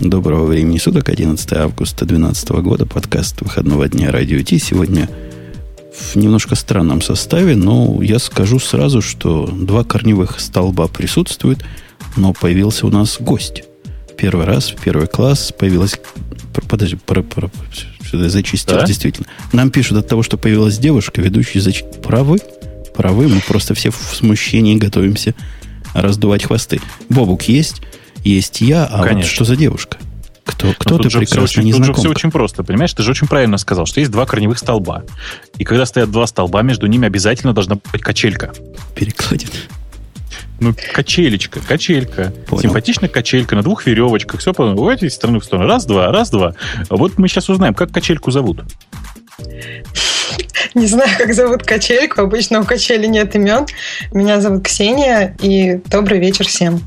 Доброго времени суток, 11 августа 2012 года, подкаст выходного дня Радио Ти. Сегодня в немножко странном составе, но я скажу сразу, что два корневых столба присутствуют, но появился у нас гость. Первый раз, в первый класс появилась... Подожди, про, про, зачистил, да? действительно. Нам пишут от того, что появилась девушка, ведущий зач... Правы? Правы, мы просто все в смущении готовимся раздувать хвосты. Бобук есть, есть я, а Конечно. вот что за девушка? Кто, кто ты прекрасно не Тут же все очень просто, понимаешь? Ты же очень правильно сказал, что есть два корневых столба. И когда стоят два столба, между ними обязательно должна быть качелька. Перекладина. Ну, качелечка, качелька. Понял. Симпатичная качелька на двух веревочках. Все по этой стороны в сторону. Раз, два, раз, два. Вот мы сейчас узнаем, как качельку зовут. Не знаю, как зовут качельку. Обычно у качели нет имен. Меня зовут Ксения. И добрый вечер всем.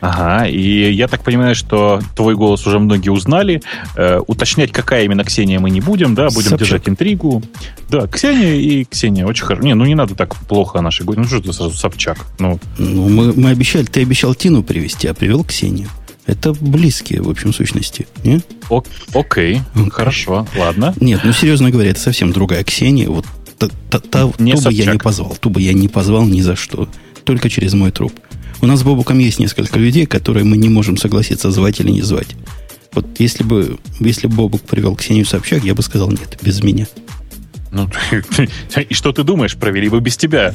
Ага, и я так понимаю, что твой голос уже многие узнали. Э, уточнять, какая именно Ксения, мы не будем, да, будем Собчак. держать интригу. Да, Ксения и Ксения, очень хорошо. Не, ну не надо так плохо о нашей Ну что это сразу Собчак? Ну, ну мы, мы обещали, ты обещал Тину привести, а привел Ксению. Это близкие, в общем, сущности. Не? О- окей, okay. хорошо, ладно. Нет, ну серьезно говоря, это совсем другая Ксения. Вот та, та, та, не ту бы я не позвал, ту бы я не позвал ни за что. Только через мой труп. У нас с Бобуком есть несколько людей, которые мы не можем согласиться, звать или не звать. Вот если бы, если бы Бобук привел Ксению Собчак, я бы сказал нет, без меня. Ну, и что ты думаешь, провели бы без тебя?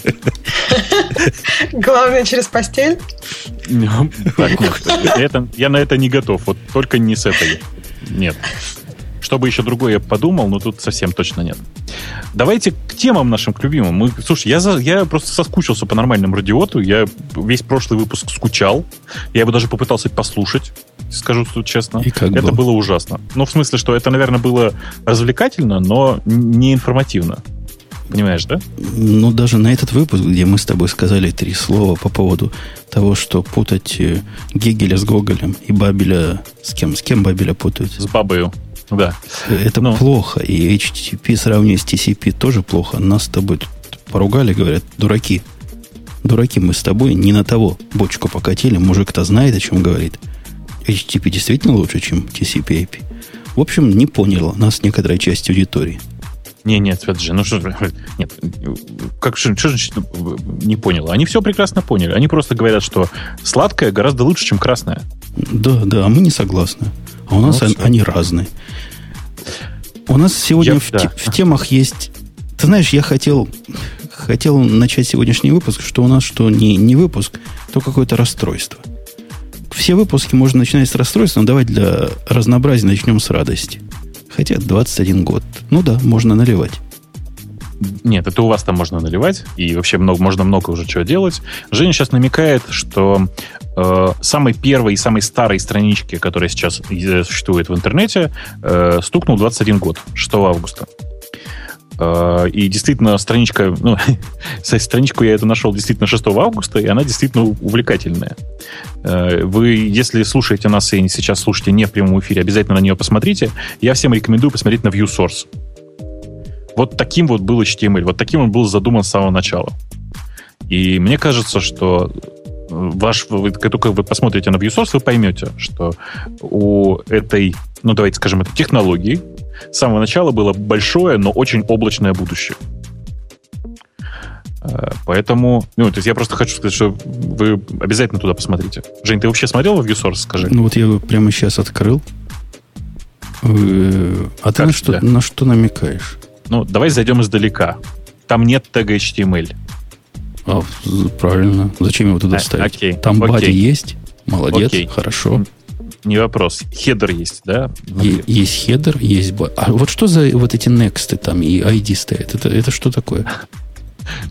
Главное, через постель? Ну, это, я на это не готов. Вот только не с этой. Нет. Чтобы еще другое я подумал, но тут совсем точно нет. Давайте к темам нашим к любимым. Мы, слушай, я, за, я просто соскучился по нормальному радиоту. Я весь прошлый выпуск скучал. Я его даже попытался послушать, скажу честно. И как это было? было ужасно. Ну, в смысле, что это, наверное, было развлекательно, но не информативно. Понимаешь, да? Ну, даже на этот выпуск, где мы с тобой сказали три слова по поводу того, что путать э, Гегеля с Гоголем и Бабеля... С кем? С кем Бабеля путают? С Бабою. Да. Это ну. плохо. И HTTP сравнивать с TCP тоже плохо. Нас с тобой поругали, говорят, дураки. Дураки мы с тобой не на того бочку покатили. Мужик-то знает, о чем говорит. HTTP действительно лучше, чем TCP IP. В общем, не поняла нас некоторая часть аудитории. Не, нет, же, ну что нет, как что, что значит не понял? Они все прекрасно поняли. Они просто говорят, что сладкое гораздо лучше, чем красное. Да, да, а мы не согласны. А у нас ну, они разные. У нас сегодня я, в, да. в темах есть... Ты знаешь, я хотел, хотел начать сегодняшний выпуск, что у нас что не, не выпуск, то какое-то расстройство. Все выпуски можно начинать с расстройства, но давай для разнообразия начнем с радости. Хотя 21 год. Ну да, можно наливать. Нет, это у вас там можно наливать, и вообще много, можно много уже чего делать. Женя сейчас намекает, что э, самой первой и самой старой страничке, которая сейчас существует в интернете, э, стукнул 21 год, 6 августа. Э, и действительно, страничка, ну, страничку я эту нашел действительно 6 августа, и она действительно увлекательная. Э, вы, если слушаете нас и сейчас слушаете не в прямом эфире, обязательно на нее посмотрите. Я всем рекомендую посмотреть на ViewSource. Вот таким вот был HTML, вот таким он был задуман с самого начала. И мне кажется, что ваш, вы, как только вы посмотрите на ViewSource, вы поймете, что у этой, ну давайте скажем, этой технологии с самого начала было большое, но очень облачное будущее. Э, поэтому, ну, то есть я просто хочу сказать, что вы обязательно туда посмотрите. Жень, ты вообще смотрел в ViewSource, скажи? Ну вот я его прямо сейчас открыл. Э, а ты на что, на что намекаешь? Ну, давай зайдем издалека. Там нет тега HTML. А, правильно. Зачем его туда а, ставить? Окей. Там окей. бади есть. Молодец, окей. хорошо. Не вопрос. Хедер есть, да? Е- есть хедер, есть бади. А вот что за вот эти next там и ID стоят? Это, это что такое?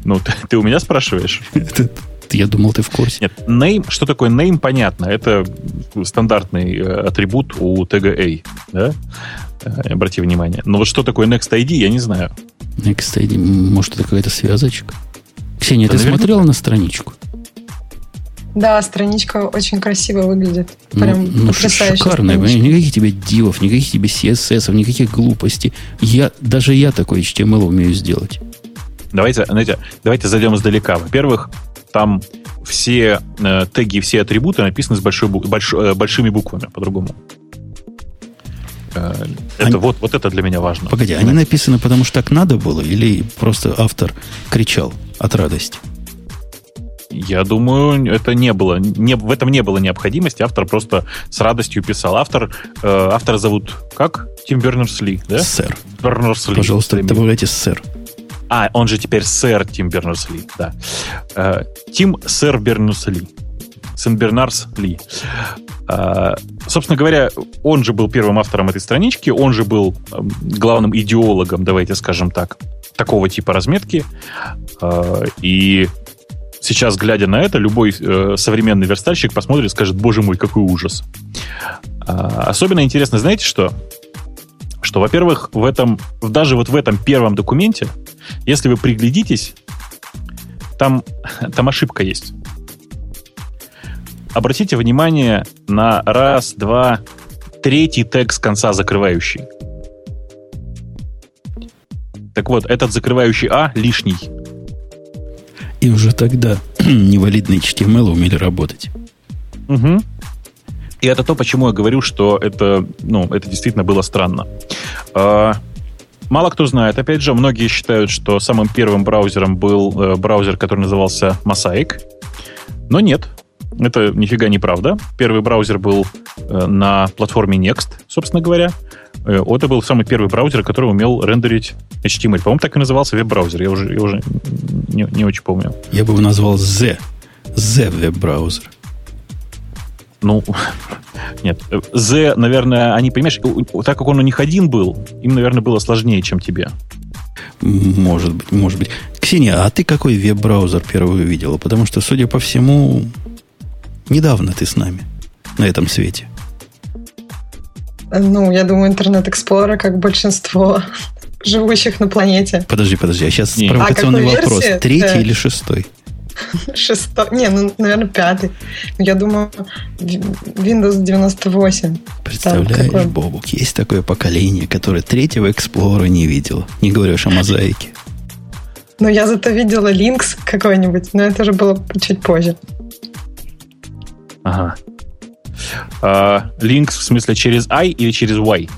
Ну, ты, ты у меня спрашиваешь? Я думал, ты в курсе. Нет, name, что такое name, понятно. Это стандартный э, атрибут у тега A, да? Э, обрати внимание. Но вот что такое Next ID, я не знаю. Next ID, может, это какая-то связочка? Ксения, да, ты наверное... смотрела на страничку? Да, страничка очень красиво выглядит. Ну, Прям ну, ну шикарная. Никаких тебе дивов, никаких тебе CSS, никаких глупостей. Я, даже я такой HTML умею сделать. Давайте, знаете, давайте зайдем издалека. Во-первых, там все э, теги, все атрибуты написаны с большой, больш, э, большими буквами, по-другому. Э, это они... вот, вот это для меня важно. Погоди, они написаны потому что так надо было, или просто автор кричал от радости? Я думаю, это не было, не, в этом не было необходимости. Автор просто с радостью писал. Автор, э, автора зовут как? Тим Бернерс-Ли, да? Сэр. Бернерс-Ли. Пожалуйста, добавляйте сэр. А, он же теперь сэр Тим Бернерс-Ли, да. Э, Тим сэр Бернерс-Ли. Сен-Бернарс-Ли. Uh, собственно говоря, он же был первым автором этой странички, он же был э, главным идеологом, давайте скажем так, такого типа разметки. Uh, и сейчас, глядя на это, любой э, современный верстальщик посмотрит и скажет, боже мой, какой ужас. А, особенно интересно, знаете что? Что, во-первых, в этом, даже вот в этом первом документе, если вы приглядитесь, там, там ошибка есть. Обратите внимание на раз, два, третий тег с конца закрывающий. Так вот, этот закрывающий А лишний. И уже тогда невалидные HTML умели работать. Угу. И это то, почему я говорю, что это, ну, это действительно было странно. А, мало кто знает. Опять же, многие считают, что самым первым браузером был э, браузер, который назывался Mosaic. Но нет, это нифига не правда. Первый браузер был э, на платформе Next, собственно говоря. Это был самый первый браузер, который умел рендерить HTML. По-моему, так и назывался веб-браузер. Я уже, я уже не, не очень помню. Я бы его назвал Z. Z веб-браузер. Ну, нет. Z, наверное, они, понимаешь, так как он у них один был, им, наверное, было сложнее, чем тебе. Может быть, может быть. Ксения, а ты какой веб-браузер первый увидела? Потому что, судя по всему, недавно ты с нами на этом свете. Ну, я думаю, интернет Explorer, как большинство живущих на планете. Подожди, подожди, а сейчас Нет. провокационный а вопрос. Версии? Третий да. или шестой? Шестой. Не, ну, наверное, пятый. Я думаю, Windows 98. Представляешь, такой... Бобук, есть такое поколение, которое третьего Explorer не видело. Не говорю о мозаике. Но я зато видела Links какой-нибудь, но это же было чуть позже. Ага. А, Links в смысле через I или через Y?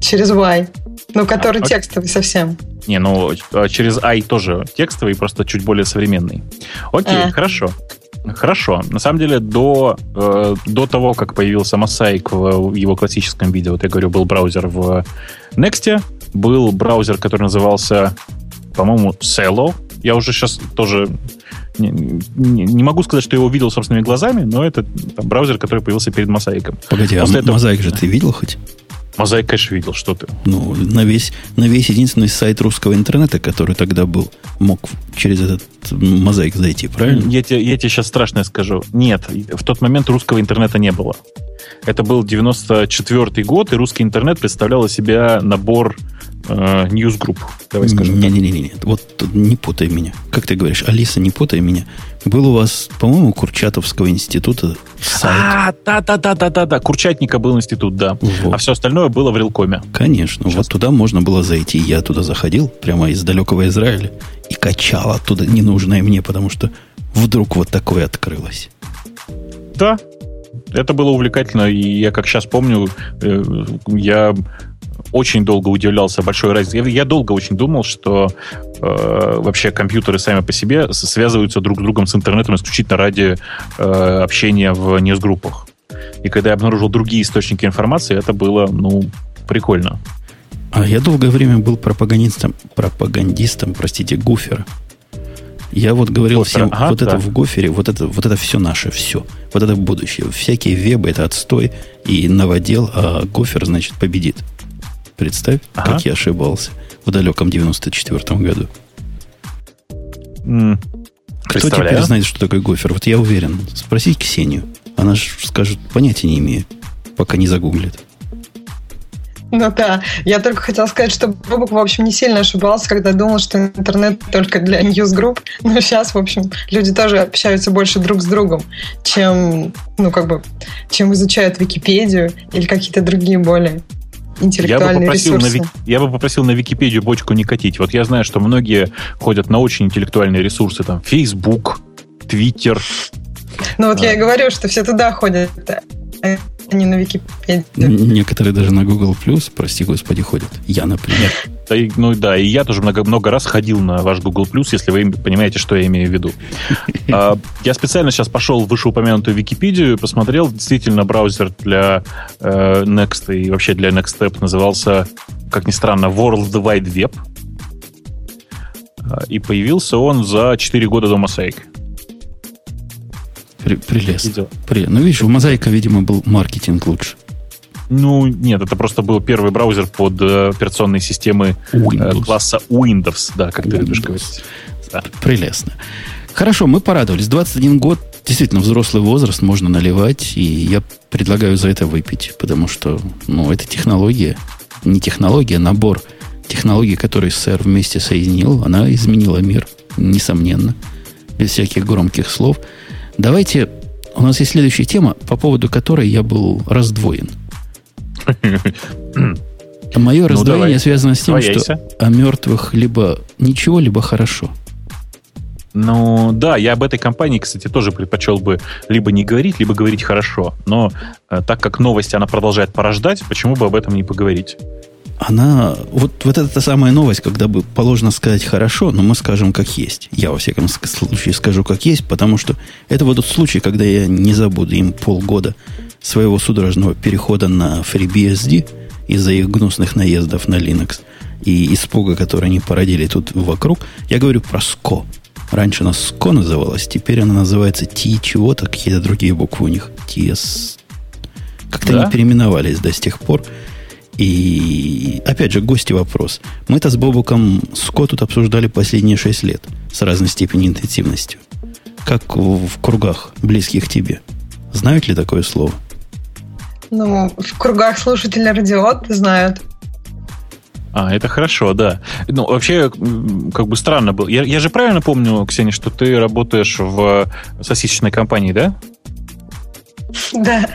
Через Y. Ну, который а, текстовый совсем. Не, ну, а, через I тоже текстовый, просто чуть более современный. Окей, а. хорошо. Хорошо. На самом деле, до, э, до того, как появился Mosaic в, в его классическом виде, вот я говорю, был браузер в Next, был браузер, который назывался, по-моему, Cello. Я уже сейчас тоже не, не, не могу сказать, что я его видел собственными глазами, но это там, браузер, который появился перед Мозаиком. Погоди, После а этого... Мозаик же ты видел хоть? Мозаик, конечно, видел, что ты. Ну, на весь, на весь единственный сайт русского интернета, который тогда был, мог через этот мозаик зайти, правильно? Я тебе, я тебе сейчас страшное скажу. Нет, в тот момент русского интернета не было. Это был 94 год, и русский интернет представлял из себя набор э, Newsgroup, давай скажем. Не-не-не, вот не путай меня. Как ты говоришь, Алиса, не путай меня. Был у вас, по-моему, Курчатовского института сайт. А, да-да-да-да-да, Курчатника был институт, да. Вот. А все остальное было в Рилкоме. Конечно, Сейчас. вот туда можно было зайти. Я туда заходил, прямо из далекого Израиля, и качал оттуда ненужное мне, потому что вдруг вот такое открылось. Да, это было увлекательно, и я как сейчас помню, э, я очень долго удивлялся большой разнице. Я, я долго очень думал, что э, вообще компьютеры сами по себе связываются друг с другом с интернетом исключительно ради э, общения в ньюсгруппах. И когда я обнаружил другие источники информации, это было, ну, прикольно. А я долгое время был пропагандистом, пропагандистом, простите, Гуфера. Я вот говорил Гофер. всем, ага, вот да. это в Гофере, вот это, вот это все наше, все. Вот это будущее. Всякие вебы это отстой и новодел, а Гофер, значит, победит. Представь, ага. как я ошибался в далеком 94-м году. Кто теперь знает, что такое гофер? Вот я уверен. Спроси Ксению. Она же скажет, понятия не имею, пока не загуглит. Ну да, я только хотела сказать, что Бобук, в общем, не сильно ошибался, когда думал, что интернет только для ньюсгрупп, но сейчас, в общем, люди тоже общаются больше друг с другом, чем, ну, как бы, чем изучают Википедию или какие-то другие более интеллектуальные я бы попросил ресурсы. На, я бы попросил на Википедию бочку не катить. Вот я знаю, что многие ходят на очень интеллектуальные ресурсы, там, Facebook, Twitter, Ну вот я и говорю, что все туда ходят, не на Википедию. Некоторые даже на Google Plus, прости господи, ходят. Я, например. Да, и, ну да, и я тоже много, много раз ходил на ваш Google Plus, если вы понимаете, что я имею в виду. А, я специально сейчас пошел в вышеупомянутую Википедию, посмотрел, действительно, браузер для э, Next и вообще для Next Step назывался, как ни странно, World Wide Web. А, и появился он за 4 года до Mosaic. При, прелестно. При... Ну, видишь, у Мозаика, видимо, был маркетинг лучше. Ну, нет, это просто был первый браузер под э, операционной системы э, Windows. класса Windows, да, как Windows. ты любишь говорить. Да. Прелестно. Хорошо, мы порадовались. 21 год, действительно, взрослый возраст, можно наливать, и я предлагаю за это выпить, потому что, ну, это технология, не технология, а набор технологий, которые сэр вместе соединил, она изменила мир, несомненно, без всяких громких слов. Давайте, у нас есть следующая тема, по поводу которой я был раздвоен – Мое ну, раздвоение связано с тем, что о мертвых либо ничего, либо хорошо. Ну, да, я об этой компании, кстати, тоже предпочел бы либо не говорить, либо говорить хорошо. Но э, так как новость, она продолжает порождать, почему бы об этом не поговорить? Она, вот, вот это та самая новость, когда бы положено сказать хорошо, но мы скажем как есть. Я, во всяком случае, скажу как есть, потому что это вот тот случай, когда я не забуду им полгода своего судорожного перехода на FreeBSD из-за их гнусных наездов на Linux и испуга, который они породили тут вокруг, я говорю про SCO. Раньше она SCO называлась, теперь она называется T чего-то, какие-то другие буквы у них. TS. Как-то да? они переименовались до да, с тех пор. И опять же, гости вопрос. Мы-то с Бобуком SCO тут обсуждали последние 6 лет с разной степенью интенсивностью. Как в, в кругах, близких тебе. Знают ли такое слово? Ну, в кругах слушателей радиот знают. А, это хорошо, да. Ну, вообще, как бы странно было. Я, я же правильно помню, Ксения, что ты работаешь в сосисочной компании, да? Да.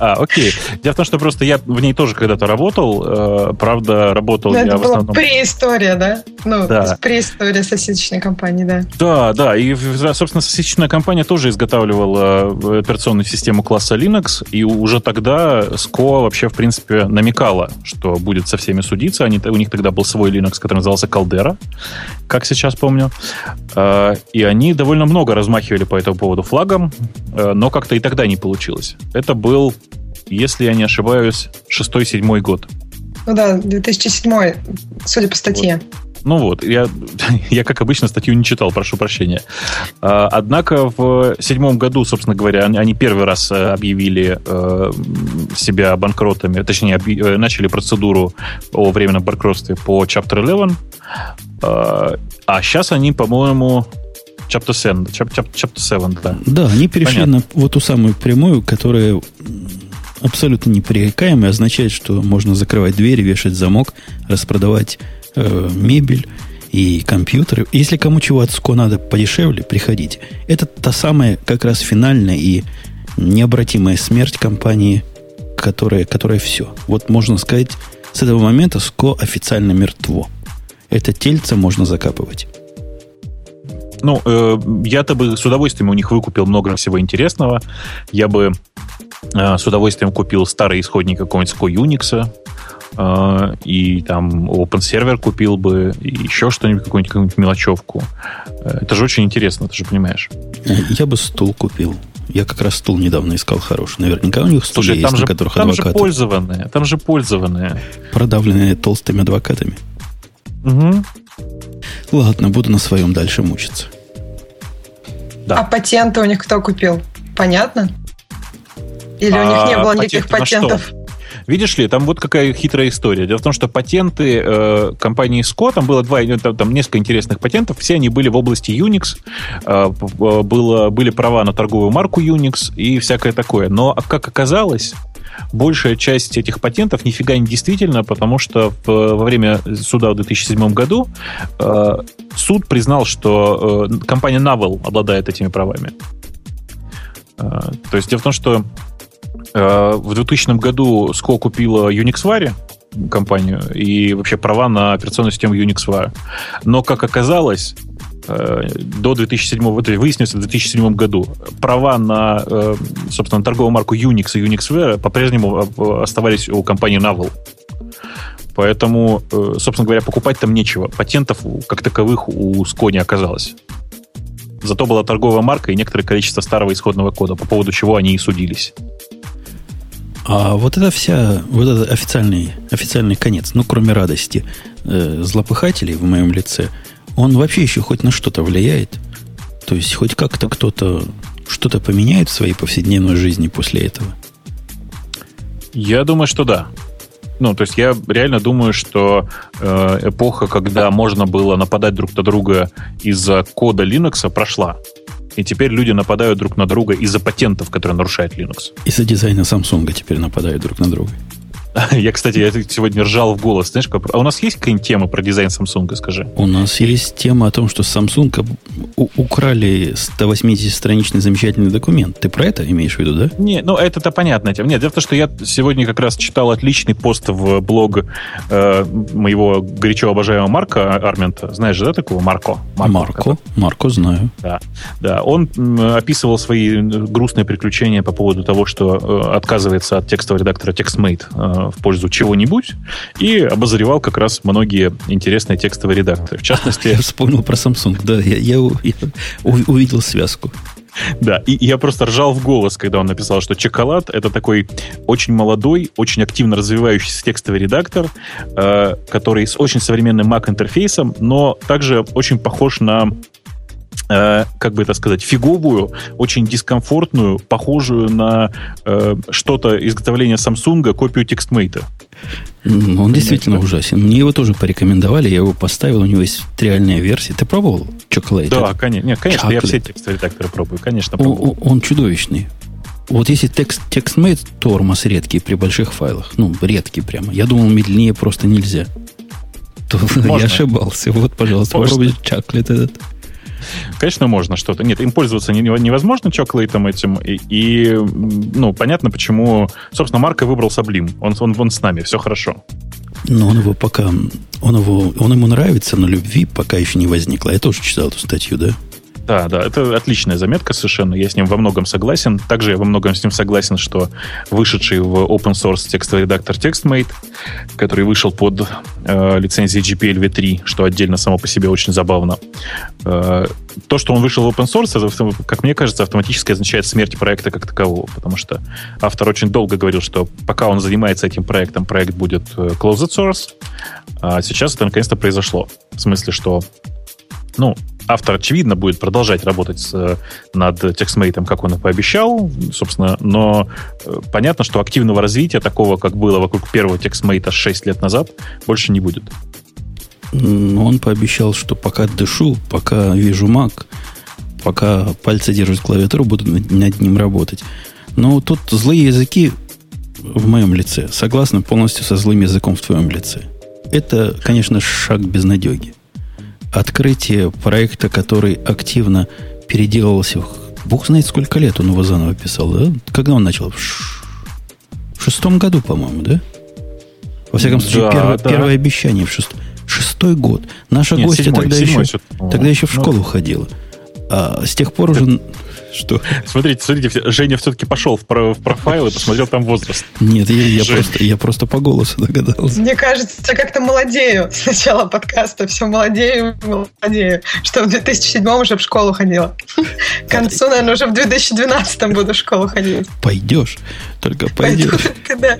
А, окей. Дело в том, что просто я в ней тоже когда-то работал. Э, правда, работал Но я это в основном... преистория, да? Ну, да. преистория сосисочной компании, да. Да, да. И, собственно, сосисочная компания тоже изготавливала э, операционную систему класса Linux, и уже тогда SCO вообще, в принципе, намекала, что будет со всеми судиться. Они, у них тогда был свой Linux, который назывался Caldera, как сейчас помню. Э, и они довольно много размахивали по этому поводу флагом, но как-то и тогда не получилось. Это был если я не ошибаюсь, шестой-седьмой год. Ну да, 2007, судя по статье. Вот. Ну вот, я, я, как обычно, статью не читал, прошу прощения. А, однако в седьмом году, собственно говоря, они первый раз э, объявили э, себя банкротами, точнее, э, начали процедуру о временном банкротстве по Chapter 11, а сейчас они, по-моему, Chapter 7, chapter 7, да. Да, они перешли Понятно. на вот ту самую прямую, которая абсолютно непререкаемый, означает, что можно закрывать двери, вешать замок, распродавать э, мебель и компьютеры. Если кому чего от СКО надо подешевле, приходите. Это та самая как раз финальная и необратимая смерть компании, которая, которая все. Вот можно сказать, с этого момента СКО официально мертво. Это тельце можно закапывать. Ну, э, я-то бы с удовольствием у них выкупил много всего интересного. Я бы с удовольствием купил старый исходник какого-нибудь Unix, э, и там Open Server купил бы, и еще что-нибудь, какую-нибудь, какую-нибудь мелочевку. Э, это же очень интересно, ты же понимаешь. Я бы стул купил. Я как раз стул недавно искал хороший. Наверняка у них стулья Слушай, есть, там на которых там адвокаты. Там же пользованные. Там же пользованные. Продавленные толстыми адвокатами. Угу. Ладно, буду на своем дальше мучиться. Да. А патенты у них кто купил? Понятно? Или у них не а было никаких патентов? Видишь ли, там вот какая хитрая история. Дело в том, что патенты э, компании SCO, там было два, там, там несколько интересных патентов, все они были в области Unix, э, было, были права на торговую марку Unix и всякое такое. Но, как оказалось, большая часть этих патентов нифига не действительно, потому что в, во время суда в 2007 году э, суд признал, что э, компания Navel обладает этими правами. Э, то есть дело в том, что э, в 2000 году SCO купила UnixWare, компанию, и вообще права на операционную систему UnixWare. Но, как оказалось, э, до 2007, это выяснилось в 2007 году, права на, э, собственно, торговую марку Unix и UnixWare по-прежнему э, оставались у компании Navel. Поэтому, э, собственно говоря, покупать там нечего. Патентов как таковых у СКО не оказалось. Зато была торговая марка и некоторое количество старого исходного кода, по поводу чего они и судились. А вот это вся, вот этот официальный, официальный конец, ну, кроме радости э, злопыхателей в моем лице, он вообще еще хоть на что-то влияет? То есть хоть как-то кто-то что-то поменяет в своей повседневной жизни после этого? Я думаю, что да. Ну, то есть я реально думаю, что э, эпоха, когда можно было нападать друг на друга из-за кода Linux, прошла. И теперь люди нападают друг на друга из-за патентов, которые нарушают Linux. Из-за дизайна Samsung теперь нападают друг на друга. Я, кстати, я сегодня ржал в голос. Знаешь, как... а у нас есть какая-нибудь тема про дизайн Samsung, скажи? У нас есть тема о том, что Samsung украли 180-страничный замечательный документ. Ты про это имеешь в виду, да? Не, ну это-то понятно. Нет, дело в том, что я сегодня как раз читал отличный пост в блог э, моего горячо обожаемого Марка Армента. Знаешь да, такого Марко? Марко, Марко, Марко знаю. Да, да. Он описывал свои грустные приключения по поводу того, что э, отказывается от текстового редактора TextMate э, в пользу чего-нибудь и обозревал как раз многие интересные текстовые редакторы. В частности... Я вспомнил про Samsung, да, я, я, я увидел связку. Да, и я просто ржал в голос, когда он написал, что Чоколад — это такой очень молодой, очень активно развивающийся текстовый редактор, э, который с очень современным Mac-интерфейсом, но также очень похож на э, как бы это сказать, фиговую, очень дискомфортную, похожую на э, что-то изготовления Samsung копию TextMate. Он действительно ужасен. Мне его тоже порекомендовали, я его поставил, у него есть реальная версия. Ты пробовал Chocolate? Да, конечно. Нет, конечно, Chocolate. я все текстовые редакторы пробую, конечно, пробую. Он, он чудовищный. Вот если текст, TextMate тормоз редкий при больших файлах, ну, редкий прямо, я думал, медленнее просто нельзя. То я ошибался. Вот, пожалуйста, попробуйте Chocolate этот. Конечно, можно что-то. Нет, им пользоваться невозможно чоклейтом этим. И, и ну, понятно, почему, собственно, Марка выбрал Саблим. Он, он, он с нами, все хорошо. Но он его пока... Он, его, он ему нравится, но любви пока еще не возникло. Я тоже читал эту статью, да? Да, да, это отличная заметка совершенно. Я с ним во многом согласен. Также я во многом с ним согласен, что вышедший в open source текстовый редактор TextMate, который вышел под э, лицензией GPL v3, что отдельно само по себе очень забавно. Э, то, что он вышел в open source, это, как мне кажется, автоматически означает смерть проекта как такового, потому что автор очень долго говорил, что пока он занимается этим проектом, проект будет э, closed source, а сейчас это наконец-то произошло. В смысле, что ну, автор, очевидно, будет продолжать работать с, над TextMate, как он и пообещал, собственно, но э, понятно, что активного развития такого, как было вокруг первого TextMate 6 лет назад, больше не будет. Он пообещал, что пока дышу, пока вижу Mac, пока пальцы держат клавиатуру, буду над ним работать. Но тут злые языки в моем лице согласны полностью со злым языком в твоем лице. Это, конечно, шаг безнадеги открытие проекта, который активно переделывался. Бог знает, сколько лет он его заново писал, да? Когда он начал? В шестом году, по-моему, да? Во всяком случае, да, первое, да. первое обещание в шестом. Шестой год. Наша Нет, гостья седьмой, тогда, седьмой, еще, тогда еще в ну, школу ну, ходила. А с тех пор уже что? Смотрите, смотрите, Женя все-таки пошел в, про, в профайл и посмотрел там возраст. Нет, я, я, просто, я просто по голосу догадался. Мне кажется, я как-то молодею с начала подкаста. Все молодею, молодею. Что в 2007 уже в школу ходила. К концу, наверное, уже в 2012 буду в школу ходить. Пойдешь. Только пойдешь. Пойду, да.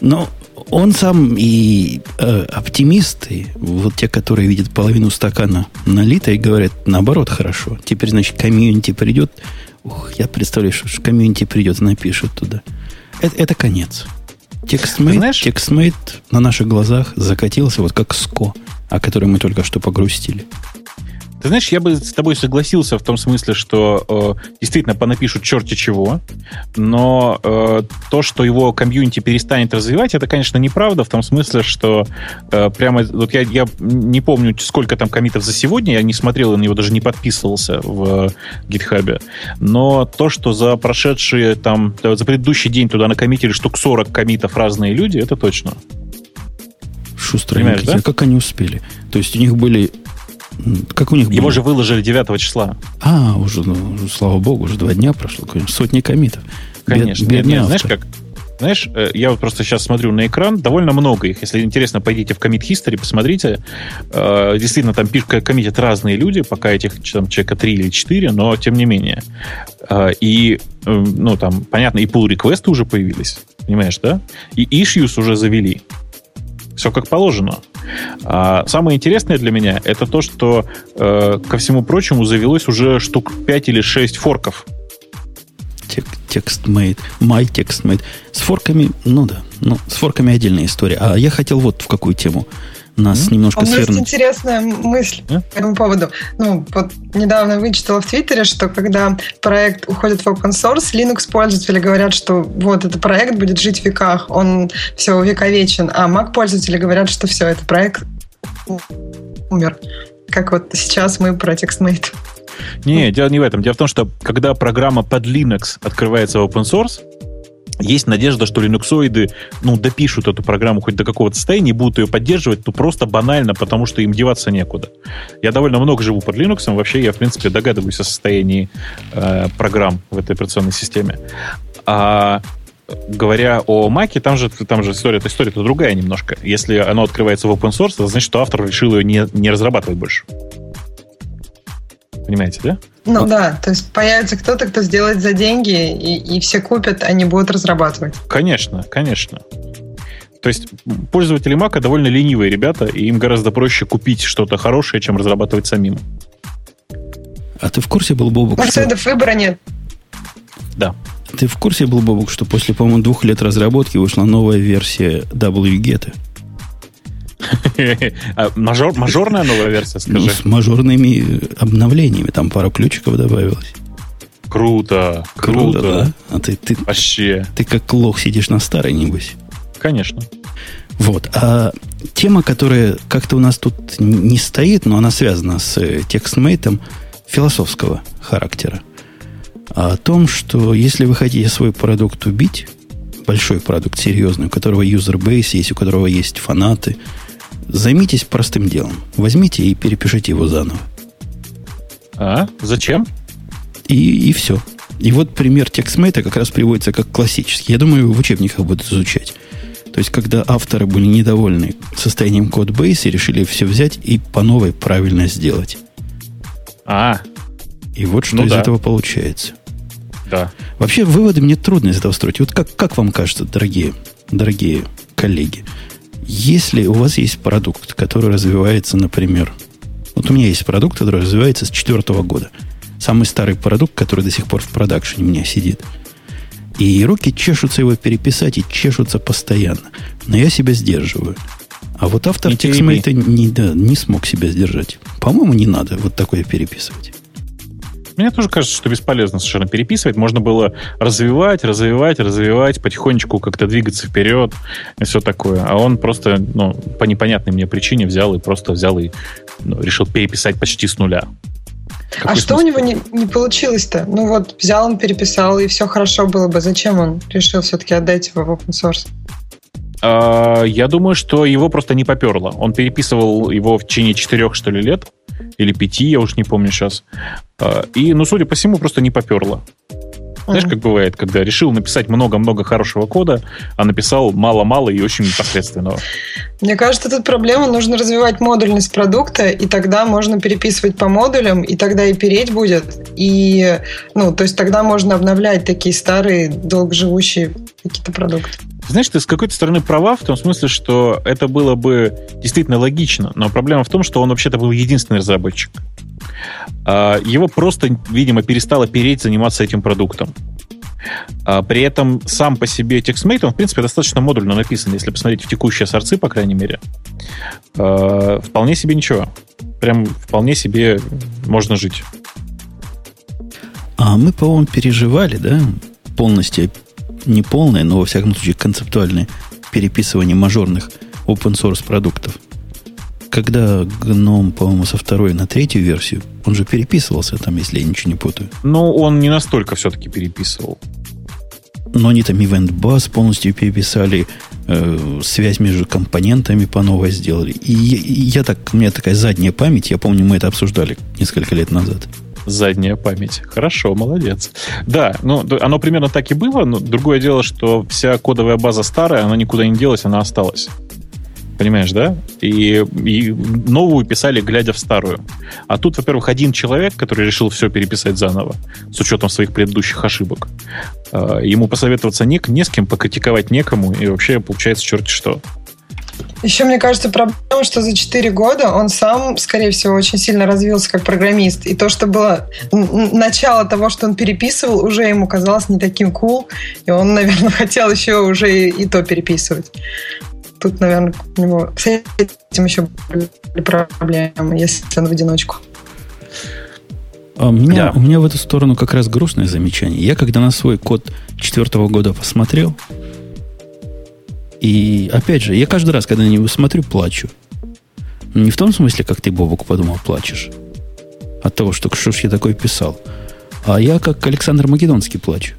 Но он сам и э, оптимисты, вот те, которые видят половину стакана налитой, говорят, наоборот, хорошо. Теперь, значит, комьюнити придет. Ух, я представляю, что комьюнити придет и напишет туда. Это, это конец. TextMate, TextMate на наших глазах закатился вот как SCO, о котором мы только что погрустили. Ты знаешь, я бы с тобой согласился в том смысле, что э, действительно понапишут черти чего, но э, то, что его комьюнити перестанет развивать, это, конечно, неправда в том смысле, что э, прямо вот я, я не помню, сколько там комитов за сегодня, я не смотрел на него, даже не подписывался в гитхабе, но то, что за прошедшие там, за предыдущий день туда накоммитили штук 40 комитов разные люди, это точно. Шустрые да? как они успели? То есть у них были Как у них Его было? же выложили 9 числа. А, уже, ну, уже, слава богу, уже два дня прошло. Сотни комитов. Конечно. Бед, нет, нет, знаешь как? Знаешь, э, я вот просто сейчас смотрю на экран, довольно много их. Если интересно, пойдите в Commit History, посмотрите. Э, действительно, там пишут, коммитят разные люди, пока этих там, человека три или четыре, но тем не менее. Э, и, ну, там, понятно, и pull реквесты уже появились, понимаешь, да? И issues уже завели. Все как положено. А самое интересное для меня это то, что э, ко всему прочему завелось уже штук 5 или 6 форков TextMate, MyTextMate. С форками, ну да, ну, с форками отдельная история. А я хотел вот в какую тему нас mm-hmm. немножко а свернуть. У меня есть интересная мысль mm-hmm. по этому поводу. Ну, вот недавно вычитала в Твиттере, что когда проект уходит в open source, Linux пользователи говорят, что вот этот проект будет жить в веках, он все увековечен, а Mac пользователи говорят, что все, этот проект умер. Как вот сейчас мы про TextMate. Не, дело не в этом. Дело в том, что когда программа под Linux открывается в open source, есть надежда, что линуксоиды ну, допишут эту программу хоть до какого-то состояния и будут ее поддерживать, ну, просто банально, потому что им деваться некуда. Я довольно много живу под Linux, вообще я, в принципе, догадываюсь о состоянии э, программ в этой операционной системе. А говоря о Маке, там же, там же история, история-то другая немножко. Если оно открывается в open source, это значит, что автор решил ее не, не разрабатывать больше. Понимаете, да? Ну а. да, то есть появится кто-то, кто сделает за деньги, и, и все купят, они будут разрабатывать. Конечно, конечно. То есть пользователи Мака довольно ленивые ребята, и им гораздо проще купить что-то хорошее, чем разрабатывать самим. А ты в курсе был, Бобок, Марседов что... выбора нет. Да. Ты в курсе был, Бобок, что после, по-моему, двух лет разработки вышла новая версия WGET? А мажор, мажорная новая версия, скажи. Ну, с мажорными обновлениями. Там пару ключиков добавилось. Круто, круто. круто да? А ты, ты, Вообще. Ты как лох сидишь на старой, небось. Конечно. Вот. А тема, которая как-то у нас тут не стоит, но она связана с э, текстмейтом философского характера. О том, что если вы хотите свой продукт убить, большой продукт, серьезный, у которого юзербейс есть, у которого есть фанаты, Займитесь простым делом. Возьмите и перепишите его заново. А? Зачем? И, и все. И вот пример TextMate как раз приводится как классический. Я думаю, в учебниках будут изучать. То есть, когда авторы были недовольны состоянием кодбейса, решили все взять и по новой правильно сделать. А. И вот что ну, из да. этого получается. Да. Вообще, выводы мне трудно из этого строить. Вот как, как вам кажется, дорогие, дорогие коллеги? Если у вас есть продукт, который развивается, например, вот у меня есть продукт, который развивается с четвертого года. Самый старый продукт, который до сих пор в продакшене у меня сидит. И руки чешутся его переписать, и чешутся постоянно. Но я себя сдерживаю. А вот автор текстмейта не, да, не смог себя сдержать. По-моему, не надо вот такое переписывать. Мне тоже кажется, что бесполезно совершенно переписывать. Можно было развивать, развивать, развивать, потихонечку как-то двигаться вперед и все такое. А он просто, ну, по непонятной мне причине взял и просто взял и ну, решил переписать почти с нуля. Какой а смысл? что у него не, не получилось-то? Ну вот, взял он, переписал, и все хорошо было бы. Зачем он решил все-таки отдать его в open source? А, я думаю, что его просто не поперло. Он переписывал его в течение четырех, что ли, лет. Или пяти, я уж не помню сейчас. А, и, ну, судя по всему, просто не поперло. Знаешь, как бывает, когда решил написать много-много хорошего кода, а написал мало-мало и очень непосредственного. Мне кажется, тут проблема, нужно развивать модульность продукта, и тогда можно переписывать по модулям, и тогда и переть будет. И, ну, то есть тогда можно обновлять такие старые, долгоживущие какие-то продукты. Знаешь, ты с какой-то стороны права в том смысле, что это было бы действительно логично, но проблема в том, что он вообще-то был единственный разработчик. А, его просто, видимо, перестало переть заниматься этим продуктом. А, при этом сам по себе TextMate, он, в принципе, достаточно модульно написан, если посмотреть в текущие сорцы, по крайней мере. А, вполне себе ничего. Прям вполне себе можно жить. А мы, по-моему, переживали, да, полностью, не полное, но, во всяком случае, концептуальное переписывание мажорных open source продуктов когда гном, по-моему, со второй на третью версию, он же переписывался там, если я ничего не путаю. Ну, он не настолько все-таки переписывал. Но они там Event Bus полностью переписали, э, связь между компонентами по новой сделали. И я, и я так, у меня такая задняя память, я помню, мы это обсуждали несколько лет назад. Задняя память. Хорошо, молодец. Да, ну, оно примерно так и было, но другое дело, что вся кодовая база старая, она никуда не делась, она осталась. Понимаешь, да? И, и новую писали, глядя в старую. А тут, во-первых, один человек, который решил все переписать заново, с учетом своих предыдущих ошибок. А, ему посоветоваться не, не с кем, покритиковать некому, и вообще получается черти что. Еще, мне кажется, проблема, что за 4 года он сам, скорее всего, очень сильно развился как программист. И то, что было начало того, что он переписывал, уже ему казалось не таким cool. И он, наверное, хотел еще уже и то переписывать. Тут, наверное, у него с этим еще были проблемы, если он в одиночку. А у, меня, да. у меня в эту сторону как раз грустное замечание. Я когда на свой код четвертого года посмотрел, и опять же, я каждый раз, когда на него смотрю, плачу. Не в том смысле, как ты, Бобок, подумал, плачешь. От того, что что ж я такое писал. А я, как Александр Македонский, плачу.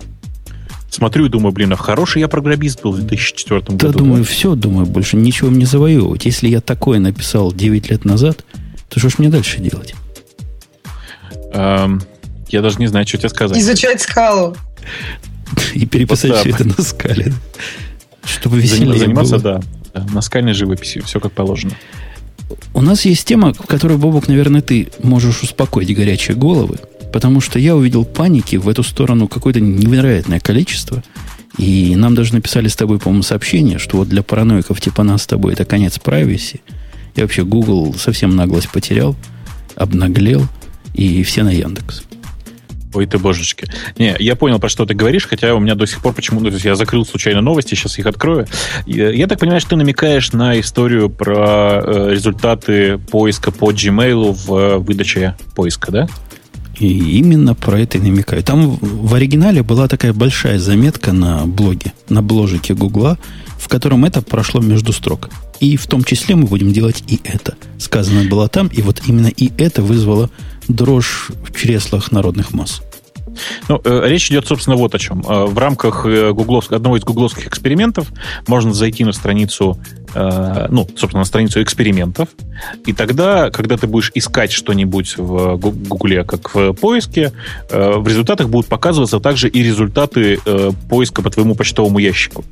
Смотрю и думаю, блин, а хороший я программист был в 2004 году. Да, думаю, все, думаю, больше ничего мне завоевывать. Если я такое написал 9 лет назад, то что ж мне дальше делать? Эм, я даже не знаю, что тебе сказать. Изучать скалу. И переписать все это на скале. Чтобы веселее Заниматься, было. да. На скальной живописи. Все как положено. У нас есть тема, в которой, Бобок, наверное, ты можешь успокоить горячие головы. Потому что я увидел паники в эту сторону какое-то невероятное количество. И нам даже написали с тобой, по-моему, сообщение, что вот для параноиков типа нас с тобой это конец privacy. И вообще Google совсем наглость потерял, обнаглел, и все на Яндекс. Ой ты божечки. Не, я понял, про что ты говоришь, хотя у меня до сих пор почему... Ну, то я закрыл случайно новости, сейчас их открою. Я, я так понимаю, что ты намекаешь на историю про э, результаты поиска по Gmail в э, выдаче поиска, да? И именно про это и намекаю. Там в оригинале была такая большая заметка на блоге, на бложике Гугла, в котором это прошло между строк. И в том числе мы будем делать и это. Сказано было там, и вот именно и это вызвало дрожь в чреслах народных масс. Ну, э, речь идет, собственно, вот о чем. Э, в рамках э, гуглов, одного из гугловских экспериментов можно зайти на страницу, э, ну, собственно, на страницу экспериментов, и тогда, когда ты будешь искать что-нибудь в Гугле, как в поиске, э, в результатах будут показываться также и результаты э, поиска по твоему почтовому ящику.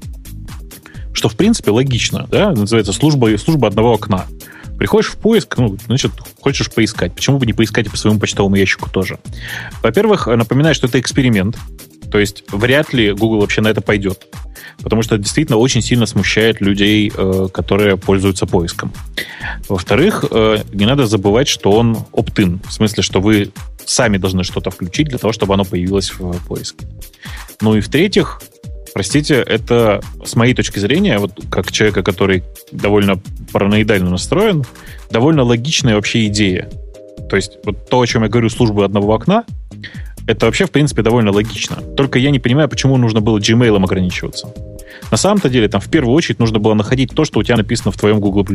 Что, в принципе, логично, да? Называется служба, служба одного окна. Приходишь в поиск, ну, значит, хочешь поискать. Почему бы не поискать и по своему почтовому ящику тоже? Во-первых, напоминаю, что это эксперимент. То есть вряд ли Google вообще на это пойдет. Потому что это действительно очень сильно смущает людей, э, которые пользуются поиском. Во-вторых, э, не надо забывать, что он opt-in. В смысле, что вы сами должны что-то включить для того, чтобы оно появилось в поиске. Ну и в-третьих, простите, это с моей точки зрения, вот как человека, который довольно параноидально настроен, довольно логичная вообще идея. То есть вот то, о чем я говорю, службы одного окна, это вообще, в принципе, довольно логично. Только я не понимаю, почему нужно было Gmail ограничиваться. На самом-то деле, там в первую очередь нужно было находить то, что у тебя написано в твоем Google+.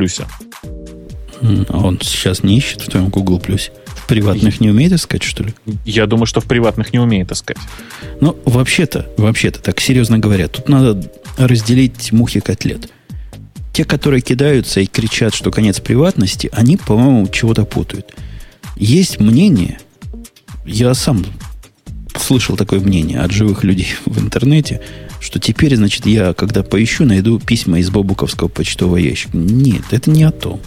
А он сейчас не ищет в твоем Google+. В приватных не умеет искать, что ли? Я думаю, что в приватных не умеет искать. Ну, вообще-то, вообще-то, так серьезно говоря, тут надо разделить мухи котлет. Те, которые кидаются и кричат, что конец приватности, они, по-моему, чего-то путают. Есть мнение, я сам слышал такое мнение от живых людей в интернете, что теперь, значит, я, когда поищу, найду письма из бабуковского почтового ящика. Нет, это не о том.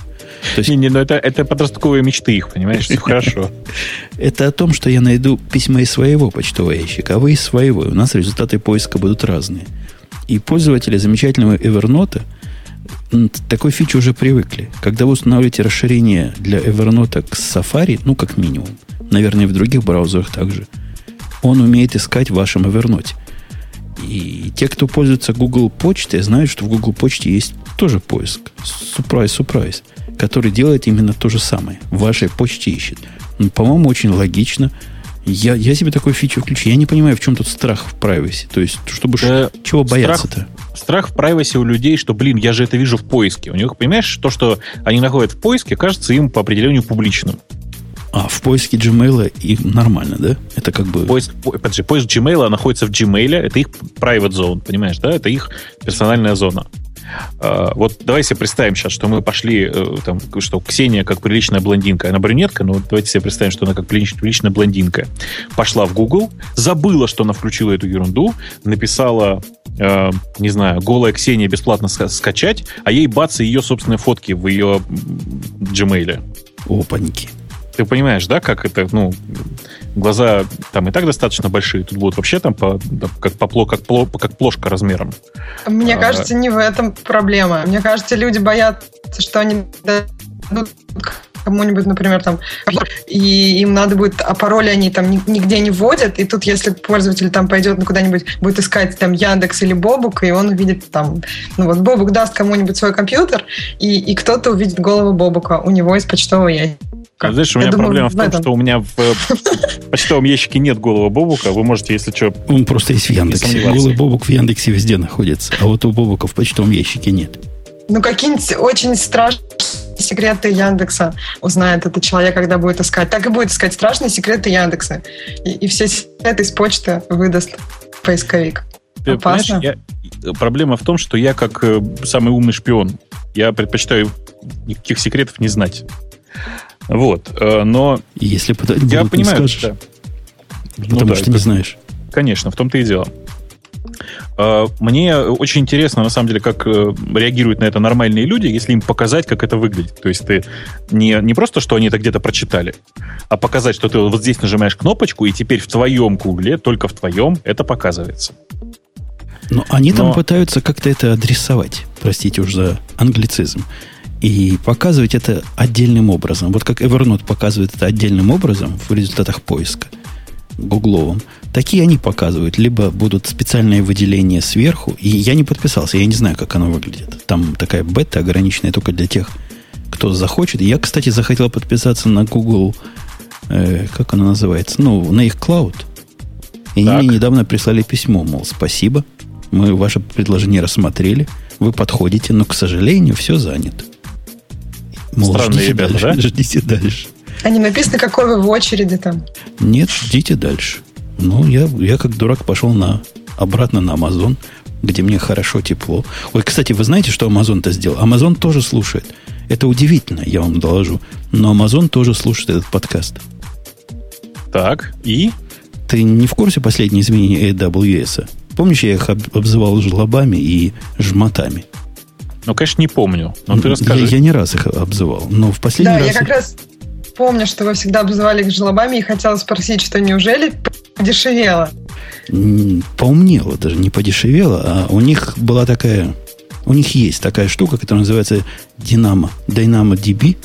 Есть... Не, не, ну это, это подростковые мечты их, понимаешь, все хорошо. Это о том, что я найду письма из своего почтового ящика, а вы из своего. У нас результаты поиска будут разные. И пользователи замечательного Evernote такой фичи уже привыкли. Когда вы устанавливаете расширение для Evernote к Safari, ну, как минимум, наверное, и в других браузерах также, он умеет искать в вашем Evernote. И те, кто пользуется Google почтой, знают, что в Google почте есть тоже поиск. Surprise, surprise который делает именно то же самое. В вашей почте ищет. Ну, по-моему, очень логично. Я, я себе такой фичу включу. Я не понимаю, в чем тут страх в privacy. То есть, чтобы э, чего бояться-то? Страх в privacy у людей, что, блин, я же это вижу в поиске. У них, понимаешь, то, что они находят в поиске, кажется им по определению публичным. А, в поиске Gmail и нормально, да? Это как бы... Поиск, подожди, поиск Gmail находится в Gmail, это их private zone, понимаешь, да? Это их персональная зона. А, вот давай себе представим сейчас, что мы пошли, э, там, что Ксения как приличная блондинка, она брюнетка, но давайте себе представим, что она как приличная блондинка. Пошла в Google, забыла, что она включила эту ерунду, написала, э, не знаю, голая Ксения бесплатно скачать, а ей бац, ее собственные фотки в ее Gmail. Опаньки. Ты понимаешь, да, как это, ну, глаза там и так достаточно большие, тут будут вообще там по, как, попло, как, пло, как плошка размером. Мне а, кажется, не в этом проблема. Мне кажется, люди боятся, что они дадут кому-нибудь, например, там, и им надо будет, а пароли они там нигде не вводят, и тут, если пользователь там пойдет ну, куда-нибудь, будет искать там Яндекс или Бобук, и он увидит там, ну вот Бобук даст кому-нибудь свой компьютер, и, и кто-то увидит голову Бобука у него из почтового ящика. Как? Знаешь, у меня думаю, проблема в, том, этом. что у меня в почтовом ящике нет голого Бобука. Вы можете, если что... Он просто есть в Яндексе. Голый Бобук в Яндексе везде находится. А вот у Бобука в почтовом ящике нет. Ну, какие-нибудь очень страшные секреты Яндекса узнает этот человек, когда будет искать. Так и будет искать страшные секреты Яндекса. И, и все секреты из почты выдаст поисковик. Ты Опасно. Я, проблема в том, что я как э, самый умный шпион, я предпочитаю никаких секретов не знать. Вот, э, но... Если я понимаю, не скажешь, да. Потому ну, что да, не знаешь. Конечно, в том-то и дело. Э, мне очень интересно, на самом деле, как э, реагируют на это нормальные люди, если им показать, как это выглядит. То есть ты не, не просто, что они это где-то прочитали, а показать, что ты вот здесь нажимаешь кнопочку, и теперь в твоем гугле, только в твоем, это показывается. Но они Но... там пытаются как-то это адресовать. Простите уж за англицизм и показывать это отдельным образом. Вот как Evernote показывает это отдельным образом в результатах поиска гугловым, такие они показывают. Либо будут специальные выделения сверху, и я не подписался, я не знаю, как оно выглядит. Там такая бета ограниченная только для тех, кто захочет. Я, кстати, захотел подписаться на Google, э, как оно называется, ну, на их клауд. И так. они мне недавно прислали письмо, мол, спасибо, мы ваше предложение рассмотрели, вы подходите, но, к сожалению, все занято. Мол, Странные ребята, дальше, да? Ждите дальше. А не написано, какой вы в очереди там? Нет, ждите дальше. Ну, я, я как дурак пошел на, обратно на Amazon, где мне хорошо, тепло. Ой, кстати, вы знаете, что Amazon-то сделал? Amazon тоже слушает. Это удивительно, я вам доложу. Но Amazon тоже слушает этот подкаст. Так, и? Ты не в курсе последних изменений AWS? Помнишь, я их обзывал жлобами и жмотами? Ну, конечно, не помню. Но ты расскажи. Я, я не раз их обзывал. Но в последний да, раз... я как раз помню, что вы всегда обзывали их жлобами и хотела спросить, что неужели подешевело? Поумнело даже, не подешевело, а у них была такая... У них есть такая штука, которая называется Dynamo, Dynamo DB.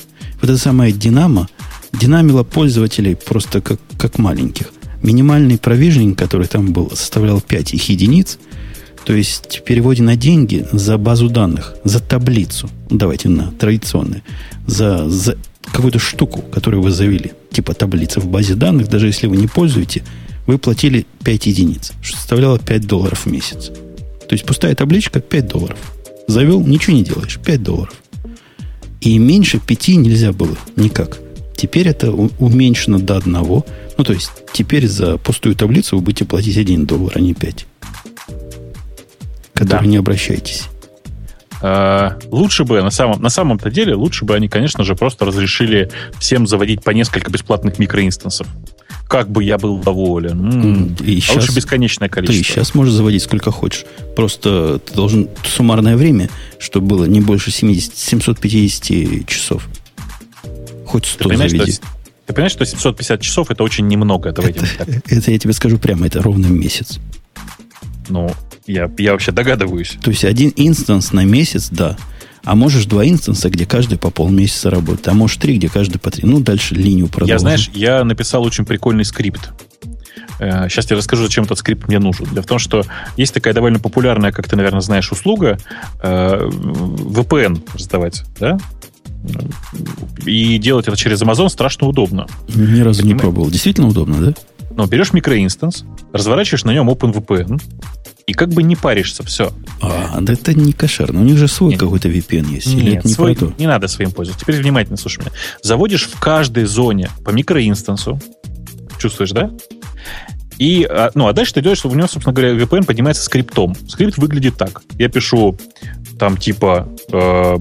Вот эта самая Dynamo динамила пользователей просто как, как маленьких. Минимальный провижнинг, который там был, составлял 5 их единиц – то есть в переводе на деньги за базу данных, за таблицу, давайте на традиционные, за, за какую-то штуку, которую вы завели, типа таблица в базе данных, даже если вы не пользуете, вы платили 5 единиц, что составляло 5 долларов в месяц. То есть пустая табличка 5 долларов. Завел, ничего не делаешь, 5 долларов. И меньше 5 нельзя было никак. Теперь это уменьшено до одного. Ну, то есть, теперь за пустую таблицу вы будете платить 1 доллар, а не 5 которым да. не обращайтесь. А, лучше бы, на самом, на самом-то деле, лучше бы они, конечно же, просто разрешили всем заводить по несколько бесплатных микроинстансов. Как бы я был доволен. И а сейчас, лучше бесконечное количество. Ты сейчас можешь заводить сколько хочешь. Просто ты должен суммарное время, чтобы было не больше 70, 750 часов. Хоть 100 ты заведи. Что, ты понимаешь, что 750 часов это очень немного. Давайте это, это я тебе скажу прямо, это ровно месяц. Ну, я, я вообще догадываюсь. То есть один инстанс на месяц, да. А можешь два инстанса, где каждый по полмесяца работает. А можешь три, где каждый по три. Ну, дальше линию продолжим. Я, знаешь, я написал очень прикольный скрипт. Сейчас э, я расскажу, зачем этот скрипт мне нужен. Дело в том, что есть такая довольно популярная, как ты, наверное, знаешь, услуга э, VPN раздавать, да? И делать это через Amazon страшно удобно. Ни разу Понимаешь? не пробовал. Действительно удобно, да? Ну, берешь микроинстанс, разворачиваешь на нем OpenVPN, и как бы не паришься, все. А, да это не кошерно. У них же свой какой-то VPN есть. Нет, Или это не свой, про не надо своим пользоваться. Теперь внимательно слушай меня. Заводишь в каждой зоне по микроинстансу. Чувствуешь, да? И, а, ну, а дальше ты делаешь, чтобы у него, собственно говоря, VPN поднимается скриптом. Скрипт выглядит так. Я пишу там типа, э,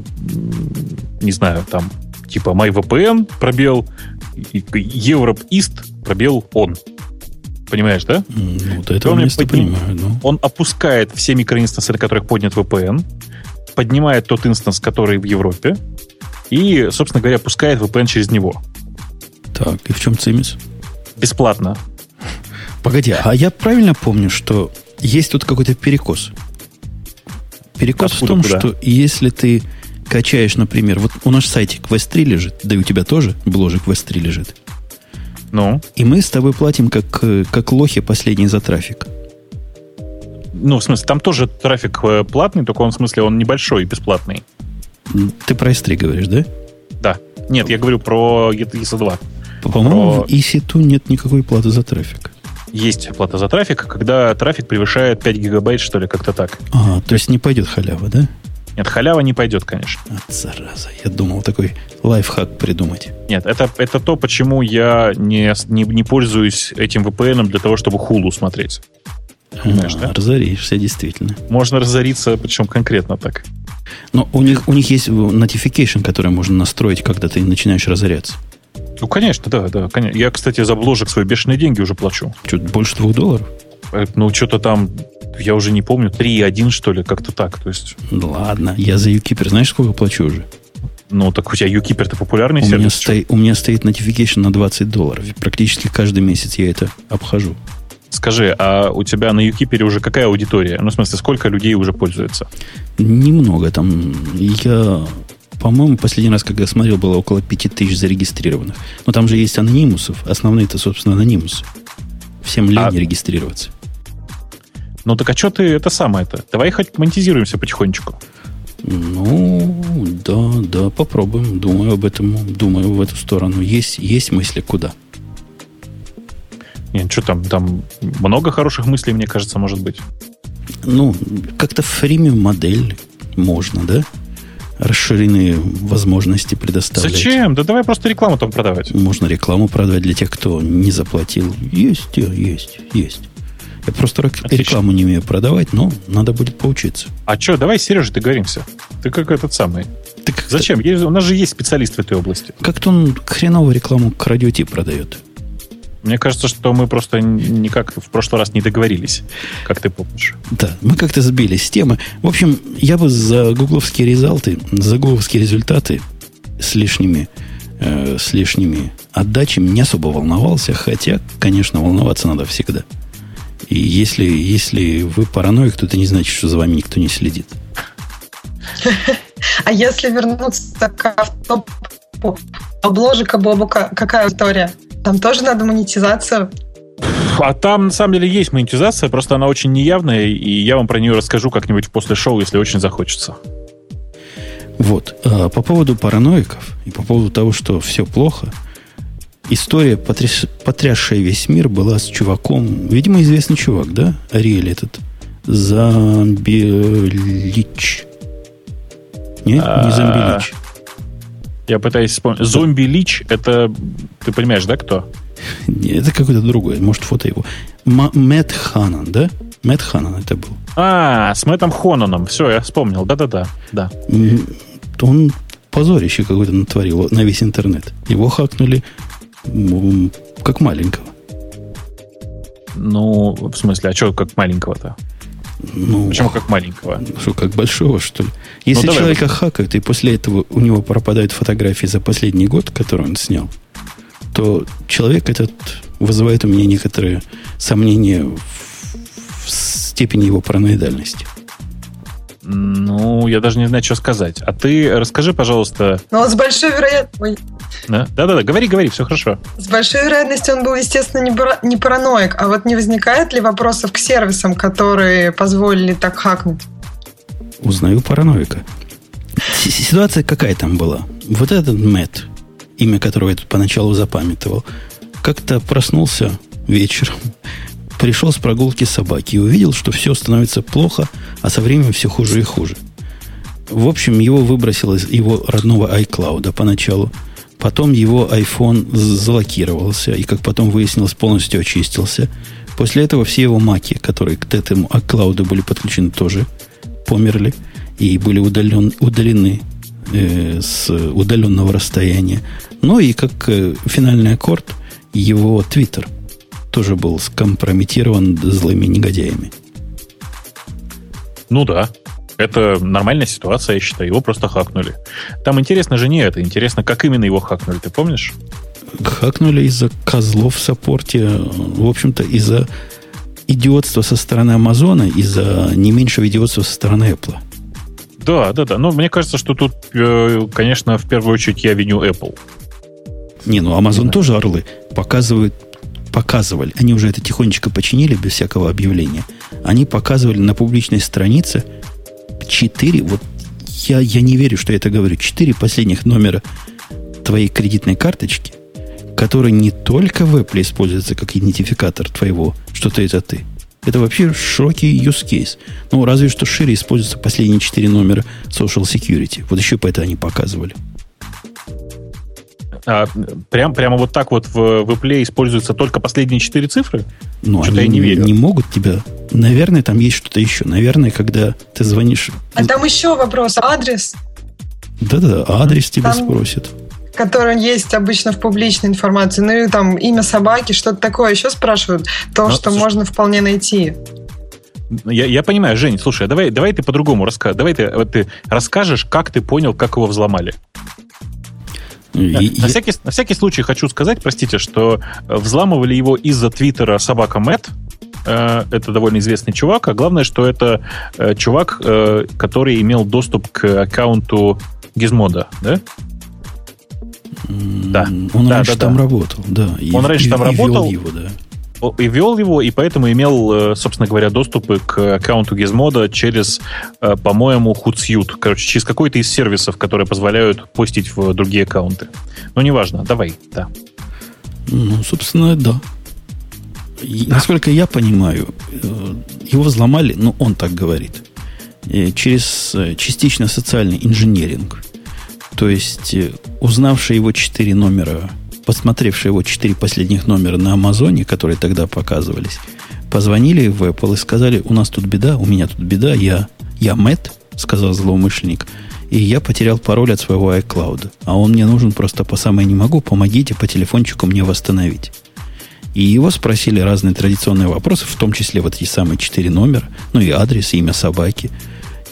не знаю, там типа MyVPN пробел, Europe East пробел он. Понимаешь, да? Ну, до этого места понимаю. Ну. Он опускает все микроинстансы, на которых поднят VPN, поднимает тот инстанс, который в Европе, и, собственно говоря, пускает VPN через него. Так, и в чем цимис? Бесплатно. Погоди, а я правильно помню, что есть тут какой-то перекос? Перекос Откуда, в том, куда? что если ты качаешь, например, вот у нас сайтик в S3 лежит, да и у тебя тоже бложик в S3 лежит. Ну? И мы с тобой платим как, как лохи последний за трафик. Ну, в смысле, там тоже трафик э, платный, только он, в смысле, он небольшой и бесплатный. Ты про S3 говоришь, да? Да. Нет, я говорю про EC2. По-моему, про... в EC2 нет никакой платы за трафик. Есть плата за трафик, когда трафик превышает 5 гигабайт, что ли, как-то так. Ага, то есть не пойдет халява, да? Нет, халява не пойдет, конечно. От зараза. Я думал такой лайфхак придумать. Нет, это, это то, почему я не, не, не пользуюсь этим VPN для того, чтобы хулу смотреть. Понимаешь, а, да? Разоришься, действительно. Можно разориться, причем конкретно так. Но у них, у них есть notification, который можно настроить, когда ты начинаешь разоряться. Ну, конечно, да, да. Конечно. Я, кстати, за бложек свои бешеные деньги уже плачу. Что-то больше двух долларов? Э, ну, что-то там, я уже не помню, 3,1 что ли, как-то так. То есть... Ладно, я за Юкипер знаешь, сколько плачу уже? Ну, так у тебя Юкипер это популярный у сервис? Меня стоит, у меня стоит notification на 20 долларов. Практически каждый месяц я это обхожу. Скажи, а у тебя на Юкипере уже какая аудитория? Ну, в смысле, сколько людей уже пользуется? Немного. Там я, по-моему, последний раз, когда смотрел, было около 5000 зарегистрированных. Но там же есть анонимусов. Основные-то, собственно, анонимусы. Всем лень а... регистрироваться. Ну так а что ты это самое-то? Давай хоть монетизируемся потихонечку. Ну, да, да, попробуем. Думаю об этом, думаю в эту сторону. Есть, есть мысли куда. Нет, что там, там много хороших мыслей, мне кажется, может быть. Ну, как-то фримиум модель можно, да? Расширенные возможности предоставлять. Зачем? Да давай просто рекламу там продавать. Можно рекламу продавать для тех, кто не заплатил. Есть, есть, есть. Я просто Отлично. рекламу не умею продавать, но надо будет поучиться. А что, давай, Сережа, договоримся. Ты как этот самый. Так Зачем? Есть, у нас же есть специалист в этой области. Как-то он хреновую рекламу к радио продает. Мне кажется, что мы просто никак в прошлый раз не договорились, как ты помнишь. Да, мы как-то сбились с темы. В общем, я бы за гугловские результаты, за гугловские результаты с лишними, э, с лишними отдачами не особо волновался, хотя, конечно, волноваться надо всегда. И если, если вы параноик, то это не значит, что за вами никто не следит. А если вернуться к автопу обложика Боба, какая история? Там тоже надо монетизация. А там, на самом деле, есть монетизация, просто она очень неявная, и я вам про нее расскажу как-нибудь после шоу, если очень захочется. Вот. А по поводу параноиков и по поводу того, что все плохо, история, потряс, потрясшая весь мир, была с чуваком, видимо, известный чувак, да? Ариэль этот. Замбилич. Нет, не а, Замбилич. Я пытаюсь вспомнить. Зомби Лич, это, ты понимаешь, да, кто? Это какой-то другой, может, фото его. Мэтт Ханан, да? Мэтт Ханан это был. А, с Мэттом Хонаном. Все, я вспомнил. Да-да-да. да. Он позорище какое-то натворил на весь интернет. Его хакнули как маленького. Ну, в смысле, а что как маленького-то? Ну, Почему как маленького? Что, как большого, что ли? Если ну, человека давай. хакают, и после этого у него пропадают фотографии за последний год, который он снял, то человек этот вызывает у меня некоторые сомнения в, в степени его параноидальности. Ну, я даже не знаю, что сказать. А ты расскажи, пожалуйста. Ну, с большой вероятностью... Да? Да-да-да, говори, говори, все хорошо. С большой вероятностью он был, естественно, не, пара... не параноик. А вот не возникает ли вопросов к сервисам, которые позволили так хакнуть? Узнаю параноика. Ситуация какая там была? Вот этот Мэтт, имя которого я тут поначалу запамятовал, как-то проснулся вечером, пришел с прогулки собаки и увидел, что все становится плохо, а со временем все хуже и хуже. В общем, его выбросило из его родного iCloud поначалу. Потом его iPhone залокировался и, как потом выяснилось, полностью очистился. После этого все его маки, которые к этому iCloud были подключены, тоже померли и были удален, удалены э, с удаленного расстояния. Ну и как э, финальный аккорд, его Твиттер тоже был скомпрометирован злыми негодяями. Ну да, это нормальная ситуация, я считаю. Его просто хакнули. Там интересно же не это. Интересно, как именно его хакнули, ты помнишь? Хакнули из-за козлов в саппорте. В общем-то, из-за идиотства со стороны Амазона, из-за не меньшего идиотства со стороны Apple. Да, да, да. Но мне кажется, что тут, э, конечно, в первую очередь я виню Apple. Не, ну Amazon тоже орлы показывают, показывали. Они уже это тихонечко починили без всякого объявления. Они показывали на публичной странице 4, вот я, я не верю, что я это говорю, 4 последних номера твоей кредитной карточки, которые не только в Apple используются как идентификатор твоего, что ты это ты. Это вообще широкий use case. Ну, разве что шире используются последние 4 номера Social Security. Вот еще по это они показывали. А, прям, прямо вот так вот в, в Apple используются только последние четыре цифры? Ну, они я не, верю. не могут тебя... Наверное, там есть что-то еще. Наверное, когда ты звонишь... А там еще вопрос. Адрес? Да-да, адрес тебя там... спросят который есть обычно в публичной информации. Ну и там имя собаки, что-то такое еще спрашивают. То, Но, ну, что слушай, можно вполне найти. Я, я понимаю, Жень, слушай, а давай, давай ты по-другому расскажешь. Давай ты, вот ты расскажешь, как ты понял, как его взломали. И, на, всякий, на всякий случай хочу сказать, простите, что э, взламывали его из-за твиттера собака Мэтт. Э, это довольно известный чувак, а главное, что это э, чувак, который имел доступ к аккаунту Гизмода, да? Да. Он да, раньше да, там да. работал, да. Он и, раньше и, там и работал. Его, да и вел его, и поэтому имел, э, собственно говоря, доступы к аккаунту Gizmodo через, э, по-моему, Hootsuite. Короче, через какой-то из сервисов, которые позволяют постить в другие аккаунты. Но неважно, давай, да. Ну, собственно, да. И, насколько я понимаю, э, его взломали, ну, он так говорит, через частично социальный инженеринг. То есть, узнавший его четыре номера посмотревшие его четыре последних номера на Амазоне, которые тогда показывались, позвонили в Apple и сказали, у нас тут беда, у меня тут беда, я, я Мэтт, сказал злоумышленник, и я потерял пароль от своего iCloud. А он мне нужен просто по самой не могу, помогите по телефончику мне восстановить. И его спросили разные традиционные вопросы, в том числе вот эти самые четыре номера, ну и адрес, и имя собаки.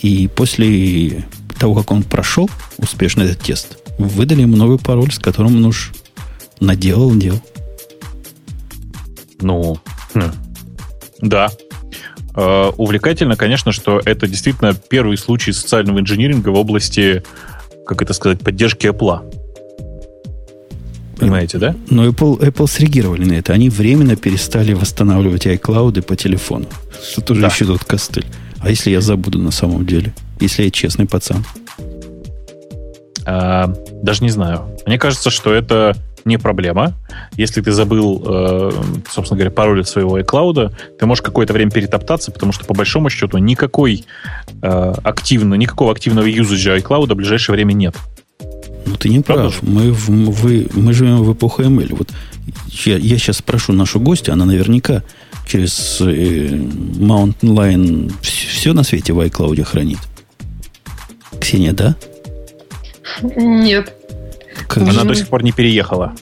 И после того, как он прошел успешно этот тест, выдали ему новый пароль, с которым он уж наделал дел. Ну, хм. да. Э, увлекательно, конечно, что это действительно первый случай социального инжиниринга в области, как это сказать, поддержки Apple. Понимаете, да? Но Apple, Apple среагировали на это. Они временно перестали восстанавливать iCloud по телефону. Что тоже да. еще тот костыль. А если я забуду на самом деле? Если я честный пацан? А, даже не знаю. Мне кажется, что это не проблема. Если ты забыл, э, собственно говоря, пароль от своего iCloud, ты можешь какое-то время перетоптаться, потому что, по большому счету, никакой э, активно, никакого активного юзажа iCloud в ближайшее время нет. Ну, ты не прав. Мы, в, вы, мы живем в эпоху ML. Вот я, я сейчас спрошу нашу гостью, она наверняка через э, Mountain Lion все, все на свете в iCloud хранит. Ксения, да? Нет. Как Она до сих пор не переехала.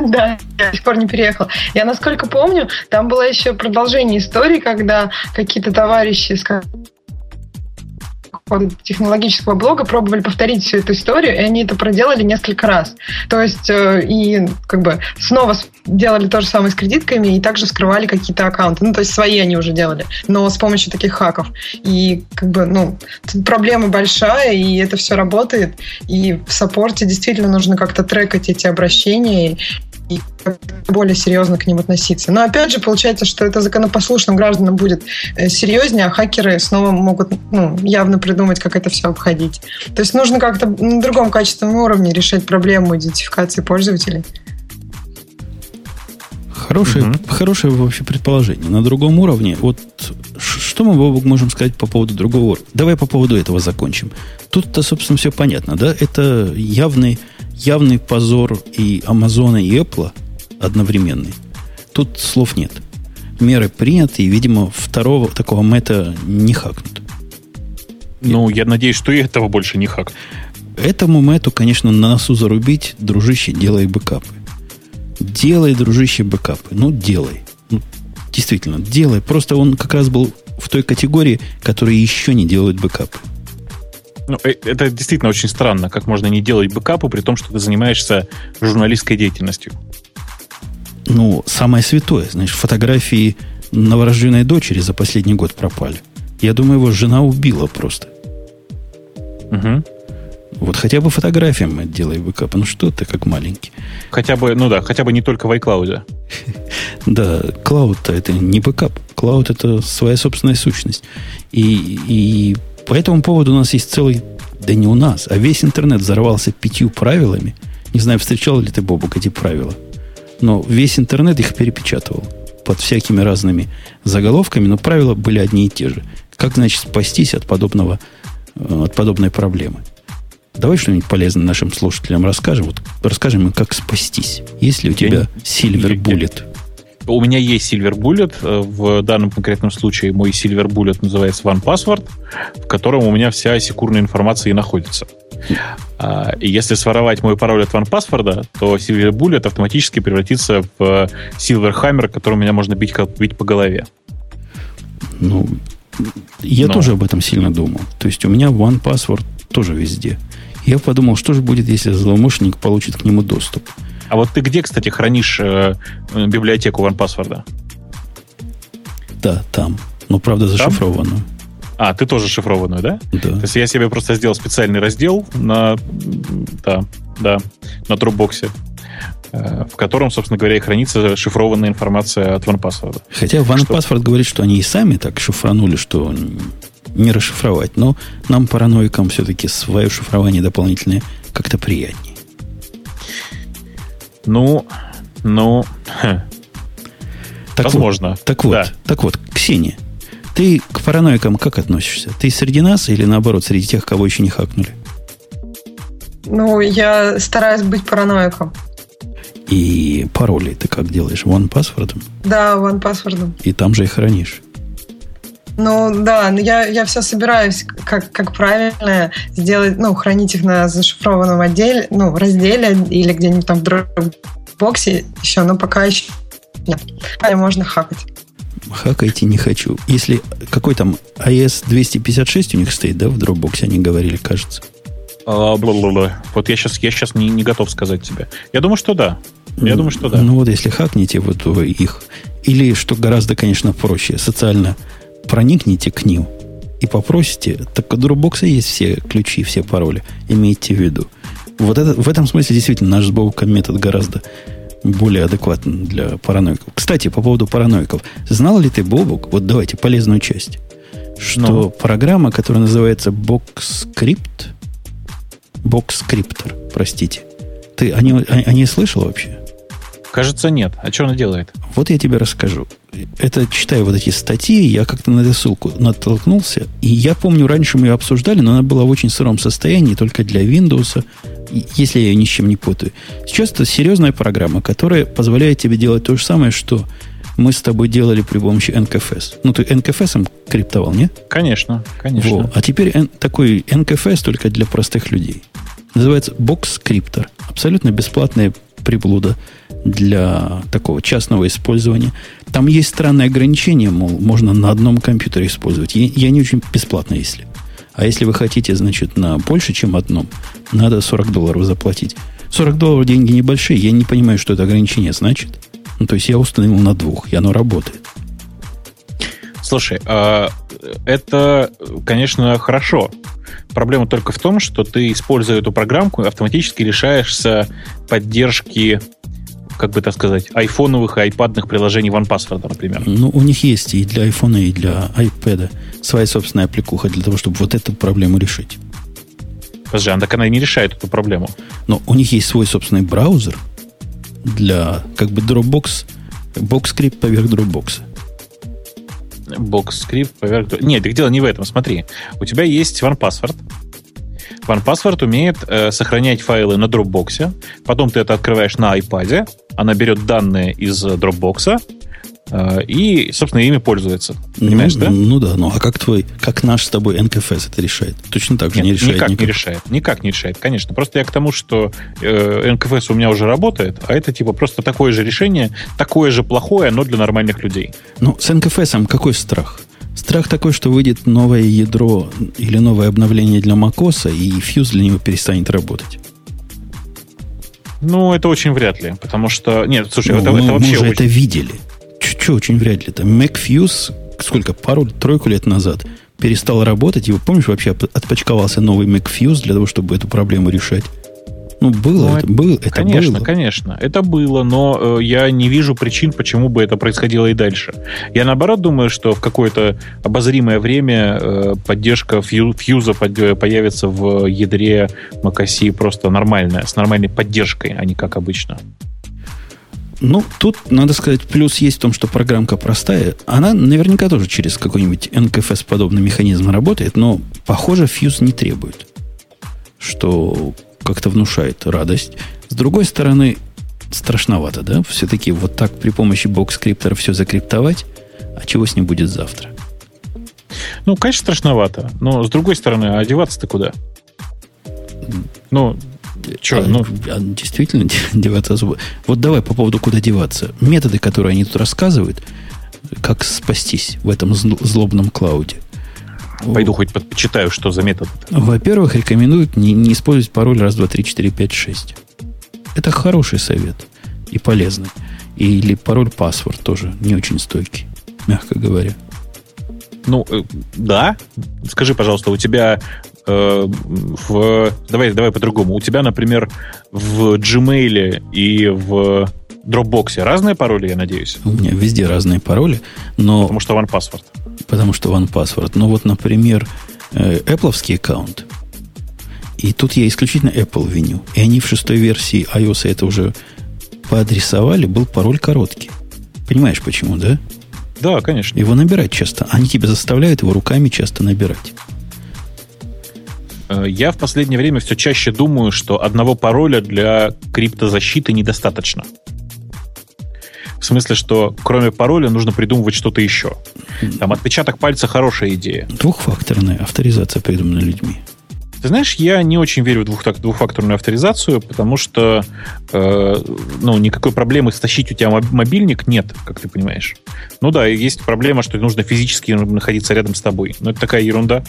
Да, до сих пор не переехала. Я, насколько помню, там было еще продолжение истории, когда какие-то товарищи технологического блога пробовали повторить всю эту историю, и они это проделали несколько раз. То есть, э, и как бы снова делали то же самое с кредитками, и также скрывали какие-то аккаунты. Ну, то есть, свои они уже делали, но с помощью таких хаков. И как бы, ну, проблема большая, и это все работает. И в саппорте действительно нужно как-то трекать эти обращения, и более серьезно к ним относиться. Но опять же, получается, что это законопослушным гражданам будет э, серьезнее, а хакеры снова могут ну, явно придумать, как это все обходить. То есть нужно как-то на другом качественном уровне решать проблему идентификации пользователей. Хорошее, угу. хорошее вообще предположение. На другом уровне, вот что мы, Бобок, можем сказать по поводу другого уровня? Давай по поводу этого закончим. Тут-то, собственно, все понятно, да? Это явный явный позор и Амазона, и Apple одновременный. Тут слов нет. Меры приняты, и, видимо, второго такого Мэта не хакнут. Ну, я надеюсь, что и этого больше не хакнут. Этому Мэту, конечно, на носу зарубить, дружище, делай бэкапы. Делай, дружище, бэкапы. Ну, делай. Ну, действительно, делай. Просто он как раз был в той категории, которые еще не делают бэкапы. Ну, э, это действительно очень странно, как можно не делать бэкапы, при том, что ты занимаешься журналистской деятельностью. Ну, самое святое, знаешь, фотографии новорожденной дочери за последний год пропали. Я думаю, его жена убила просто. Угу. Вот хотя бы фотографиям делай бэкап. Ну что ты как маленький. Хотя бы, ну да, хотя бы не только в iCloud. Да, cloud-то это не бэкап. Cloud это своя собственная сущность. И, и по этому поводу у нас есть целый, да не у нас, а весь интернет взорвался пятью правилами. Не знаю, встречал ли ты, Бобук, эти правила. Но весь интернет их перепечатывал под всякими разными заголовками, но правила были одни и те же. Как, значит, спастись от подобного, э, от подобной проблемы? Давай что-нибудь полезное нашим слушателям расскажем. Вот расскажем им, как спастись. Есть ли у тебя Silver Bullet? У меня есть Silver Bullet. Э, в данном конкретном случае мой Silver Bullet называется OnePassword, в котором у меня вся секурная информация и находится. А, и если своровать мой пароль от OnePassword, то Silver Bullet автоматически превратится в Silver Hammer, которым меня можно бить, бить по голове. Ну, я Но. тоже об этом сильно думал. То есть у меня OnePassword тоже везде. Я подумал, что же будет, если злоумышленник получит к нему доступ. А вот ты где, кстати, хранишь э, библиотеку OnePassword? Да, там. Но, правда, зашифрованную. Там? А, ты тоже шифрованную, да? Да. То есть я себе просто сделал специальный раздел на, да, да, на Dropbox, э, в котором, собственно говоря, и хранится шифрованная информация от OnePassword. Хотя OnePassword что... говорит, что они и сами так шифранули, что не расшифровать. Но нам, параноикам, все-таки свое шифрование дополнительное как-то приятнее. Ну, ну, так возможно. Вот, так вот, да. так вот, Ксения, ты к параноикам как относишься? Ты среди нас или наоборот, среди тех, кого еще не хакнули? Ну, я стараюсь быть параноиком. И пароли ты как делаешь? One password? Да, one password. И там же и хранишь. Ну да, я, я все собираюсь, как, как правильно сделать, ну, хранить их на зашифрованном отделе, ну, разделе или где-нибудь там в дропбоксе еще, но пока еще нет. А можно хакать. Хакайте не хочу. Если какой там AES 256 у них стоит, да, в дропбоксе они говорили, кажется. А, вот я сейчас, я сейчас не, не готов сказать тебе. Я думаю, что да. Я ну, думаю, что да. Ну вот если хакните вот их, или, что гораздо, конечно, проще, социально проникните к ним и попросите, так у Dropbox есть все ключи, все пароли, имейте в виду. Вот это, в этом смысле действительно наш сбоку метод гораздо более адекватен для параноиков. Кстати, по поводу параноиков. Знал ли ты, Бобук, вот давайте полезную часть, что ну. программа, которая называется BoxScript, BoxScriptor, простите, ты о ней, о, о ней слышал вообще? Кажется, нет. А что она делает? Вот я тебе расскажу. Это читаю вот эти статьи, я как-то на эту ссылку натолкнулся. И я помню, раньше мы ее обсуждали, но она была в очень сыром состоянии, только для Windows, если я ее ни с чем не путаю. Сейчас это серьезная программа, которая позволяет тебе делать то же самое, что мы с тобой делали при помощи NKFS. Ну, ты NKFS криптовал, нет? Конечно, конечно. Во. А теперь N, такой NKFS только для простых людей. Называется Box Scriptor. Абсолютно бесплатная приблуда для такого частного использования. Там есть странные ограничения, мол, можно на одном компьютере использовать. Я, я не очень бесплатно, если. А если вы хотите, значит, на больше, чем одном, надо 40 долларов заплатить. 40 долларов деньги небольшие, я не понимаю, что это ограничение значит. Ну, то есть я установил на двух, и оно работает. Слушай, а, это, конечно, хорошо. Проблема только в том, что ты, используя эту программку, автоматически лишаешься поддержки как бы так сказать, айфоновых и айпадных приложений OnePassword, например. Ну, у них есть и для айфона, и для iPad своя собственная аппликуха для того, чтобы вот эту проблему решить. Подожди, а так она не решает эту проблему. Но у них есть свой собственный браузер для как бы Dropbox, BoxScript поверх Dropbox. BoxScript поверх... Нет, так дело не в этом. Смотри, у тебя есть OnePassword, OnePassword умеет э, сохранять файлы на Dropbox, потом ты это открываешь на iPad, она берет данные из Dropbox, Э, и, собственно, ими пользуется. Понимаешь, ну, да? Ну да, ну а как твой, как наш с тобой НКФС это решает? Точно так же Нет, не решает никак, никак. не решает. Никак не решает, конечно. Просто я к тому, что э, НКФС у меня уже работает, а это типа просто такое же решение, такое же плохое, но для нормальных людей. Ну, с НКФСом какой страх? Страх такой, что выйдет новое ядро или новое обновление для macOS, и фьюз для него перестанет работать. Ну, это очень вряд ли, потому что... Нет, слушай, Ну, это, мы, это мы вообще уже очень... это видели. Че очень вряд ли? Там MacFuse, сколько, пару-тройку лет назад перестал работать. Его, помнишь, вообще отпочковался новый MacFuse для того, чтобы эту проблему решать? Ну, было Ну, это, было, это конечно, было. конечно. Это было, но э, я не вижу причин, почему бы это происходило и дальше. Я наоборот думаю, что в какое-то обозримое время э, поддержка фью, фьюза под, э, появится в ядре macOS просто нормальная, с нормальной поддержкой, а не как обычно. Ну, тут, надо сказать, плюс есть в том, что программка простая. Она наверняка тоже через какой-нибудь NKFS-подобный механизм работает, но, похоже, фьюз не требует. Что как-то внушает радость. С другой стороны, страшновато, да? Все-таки вот так при помощи бокс-скриптора все закриптовать, а чего с ним будет завтра? Ну, конечно, страшновато. Но, с другой стороны, а одеваться-то куда? Ну, что, а, ну... а действительно деваться особо. Вот давай по поводу куда деваться. Методы, которые они тут рассказывают, как спастись в этом злобном клауде. Пойду хоть почитаю, что за метод. Во-первых, рекомендуют не, не использовать пароль раз, два, три, четыре, пять, шесть. Это хороший совет и полезный. Или пароль паспорт тоже не очень стойкий, мягко говоря. Ну, э, да. Скажи, пожалуйста, у тебя э, в... Давай, давай по-другому. У тебя, например, в Gmail и в Dropbox разные пароли, я надеюсь? У меня везде разные пароли, но... Потому что OnePassword. Потому что OnePassword. Но вот, например, э, Apple аккаунт. И тут я исключительно Apple виню. И они в шестой версии iOS это уже поадресовали, был пароль короткий. Понимаешь, почему, да? Да, конечно. Его набирать часто. Они тебя заставляют его руками часто набирать. Я в последнее время все чаще думаю, что одного пароля для криптозащиты недостаточно. В смысле, что кроме пароля нужно придумывать что-то еще. Там отпечаток пальца хорошая идея. Двухфакторная авторизация придумана людьми. Ты знаешь, я не очень верю в двух, двухфакторную авторизацию, потому что э, ну, никакой проблемы стащить у тебя мобильник нет, как ты понимаешь. Ну да, есть проблема, что нужно физически находиться рядом с тобой. Но это такая ерунда.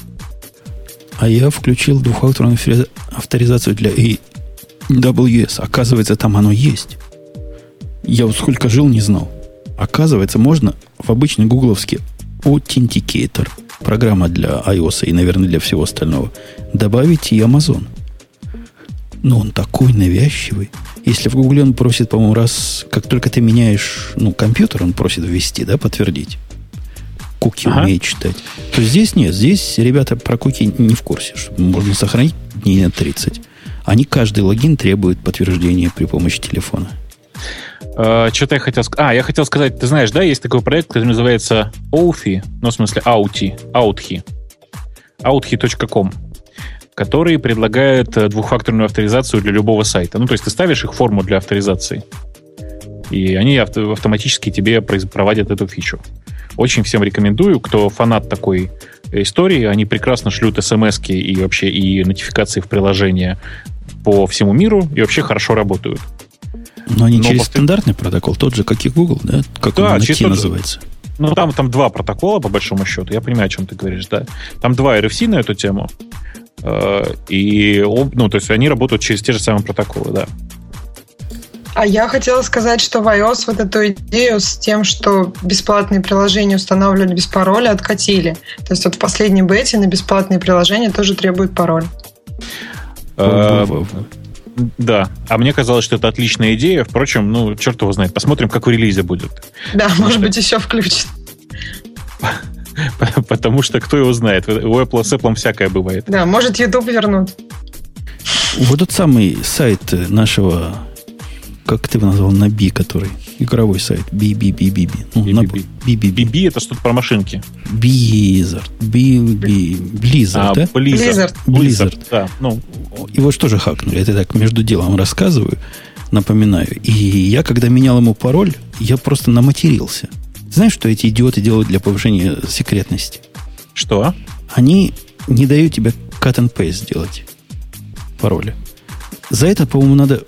А я включил двухфакторную авторизацию для AWS. Оказывается, там оно есть. Я вот сколько жил, не знал. Оказывается, можно в обычный гугловский Authenticator, программа для iOS и, наверное, для всего остального, добавить и Amazon. Но он такой навязчивый. Если в Гугле он просит, по-моему, раз, как только ты меняешь, ну, компьютер, он просит ввести, да, подтвердить. Куки ага. умеет читать. То здесь нет. Здесь ребята про куки не в курсе, что можно сохранить дней на 30. Они каждый логин требуют подтверждения при помощи телефона. Uh, что-то я хотел сказать. А, я хотел сказать, ты знаешь, да, есть такой проект, который называется Authy, ну, в смысле, Authy, Authy, authy.com, который предлагает двухфакторную авторизацию для любого сайта. Ну, то есть ты ставишь их форму для авторизации, и они авто- автоматически тебе проводят эту фичу. Очень всем рекомендую, кто фанат такой истории, они прекрасно шлют смс и вообще и нотификации в приложение по всему миру и вообще хорошо работают. Но они Но через после... стандартный протокол, тот же, как и Google, да? Как да, он на T называется. Ну, там, там два протокола, по большому счету. Я понимаю, о чем ты говоришь, да. Там два RFC на эту тему. И, ну, то есть они работают через те же самые протоколы, да. А я хотела сказать, что в iOS вот эту идею с тем, что бесплатные приложения устанавливали без пароля, откатили. То есть вот в последней бете на бесплатные приложения тоже требуют пароль. Да, а мне казалось, что это отличная идея. Впрочем, ну, черт его знает. Посмотрим, как в релизе будет. Да, может что... быть, еще включит. Потому что кто его знает. У Apple с Apple всякое бывает. Да, может, YouTube вернут. Вот тот самый сайт нашего, как ты его назвал, Наби, который игровой сайт. BBBBB. Ну, BBB. BBB это что-то про машинки. Blizzard. Blizzard, а, да? Blizzard. Blizzard. Да, ну. Его что же хакнули? Это так между делом рассказываю, напоминаю. И я, когда менял ему пароль, я просто наматерился. Знаешь, что эти идиоты делают для повышения секретности? Что? Они не дают тебе cut and paste сделать пароля. За это, по-моему, надо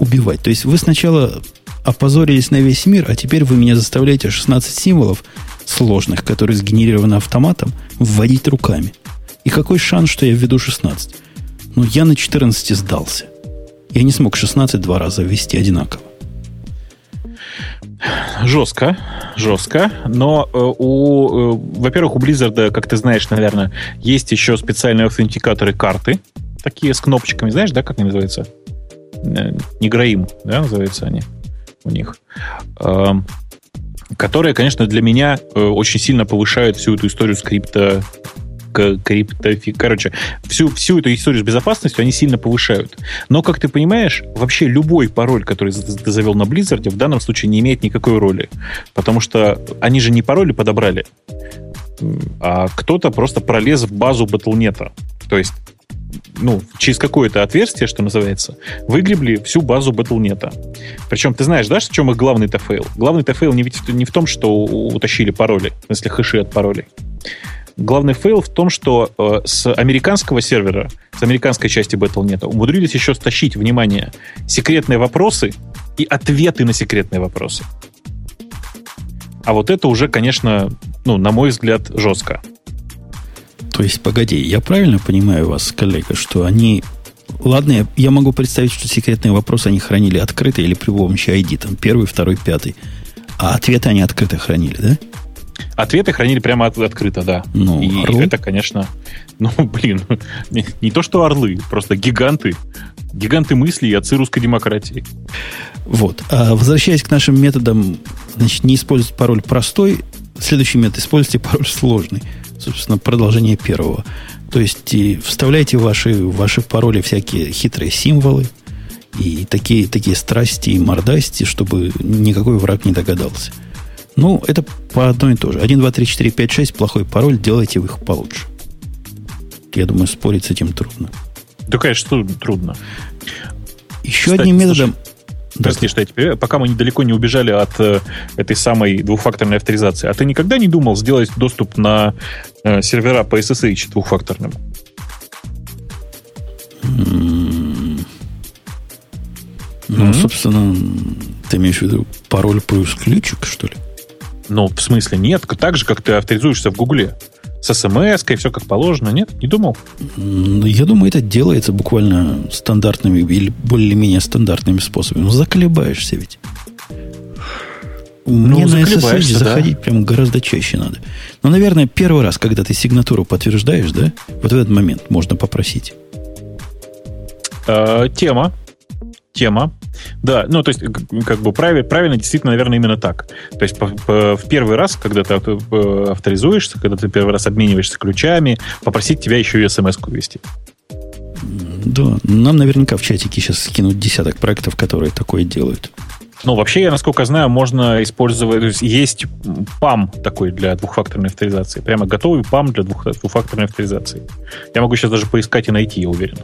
убивать. То есть вы сначала опозорились на весь мир, а теперь вы меня заставляете 16 символов сложных, которые сгенерированы автоматом, вводить руками. И какой шанс, что я введу 16? Ну, я на 14 сдался. Я не смог 16 два раза ввести одинаково. Жестко, жестко. Но э, у, э, во-первых, у Blizzard, как ты знаешь, наверное, есть еще специальные аутентикаторы карты, такие с кнопочками, знаешь, да, как они называются? Э, Неграим, да, называются они у них. Э, которые, конечно, для меня э, очень сильно повышают всю эту историю скрипта криптофи... Короче, всю, всю эту историю с безопасностью они сильно повышают. Но, как ты понимаешь, вообще любой пароль, который ты завел на Blizzard, в данном случае не имеет никакой роли. Потому что они же не пароли подобрали, а кто-то просто пролез в базу Battle.net. То есть ну, через какое-то отверстие, что называется, выгребли всю базу Battle.net. Причем ты знаешь, да, в чем их главный-то фейл? Главный-то фейл не, не в том, что утащили пароли, в смысле хэши от паролей. Главный фейл в том, что э, с американского сервера, с американской части Battle.net умудрились еще стащить, внимание, секретные вопросы и ответы на секретные вопросы. А вот это уже, конечно, ну, на мой взгляд, жестко. То есть, погоди, я правильно понимаю вас, коллега, что они... Ладно, я, могу представить, что секретные вопросы они хранили открыто или при помощи ID, там, первый, второй, пятый. А ответы они открыто хранили, да? Ответы хранили прямо от, открыто, да. Ну, и орлы? это, конечно, ну, блин, не, не то что орлы, просто гиганты. Гиганты мысли и отцы русской демократии. Вот. А возвращаясь к нашим методам, значит, не использовать пароль простой, следующий метод используйте пароль сложный. Собственно, продолжение первого. То есть и вставляйте ваши, ваши пароли всякие хитрые символы и такие, такие страсти и мордасти, чтобы никакой враг не догадался. Ну, это по одной и то же. 1, 2, 3, 4, 5, 6, плохой пароль, делайте их получше. Я думаю, спорить с этим трудно. Да, конечно, трудно. Еще Кстати, одним методом... Слушай, Прости, что я тебе, пока мы недалеко не убежали от э, этой самой двухфакторной авторизации, а ты никогда не думал сделать доступ на э, сервера по SSH двухфакторным? Ну, mm-hmm. собственно, ты имеешь в виду пароль плюс ключик, что ли? Ну, в смысле, нет. Так же, как ты авторизуешься в Гугле. С смс и все как положено. Нет? Не думал? Я думаю, это делается буквально стандартными или более-менее стандартными способами. Ну, заколебаешься ведь. Ну, Мне на SSH да. заходить прям гораздо чаще надо. Но, наверное, первый раз, когда ты сигнатуру подтверждаешь, да, вот в этот момент можно попросить. Э, тема тема. Да, ну, то есть, как бы правильно, правильно действительно, наверное, именно так. То есть, по, по, в первый раз, когда ты авторизуешься, когда ты первый раз обмениваешься ключами, попросить тебя еще и смс-ку ввести. Да, нам наверняка в чатике сейчас скинут десяток проектов, которые такое делают. Ну, вообще, я, насколько знаю, можно использовать... То есть, есть PAM такой для двухфакторной авторизации. Прямо готовый PAM для двухфакторной авторизации. Я могу сейчас даже поискать и найти, я уверен.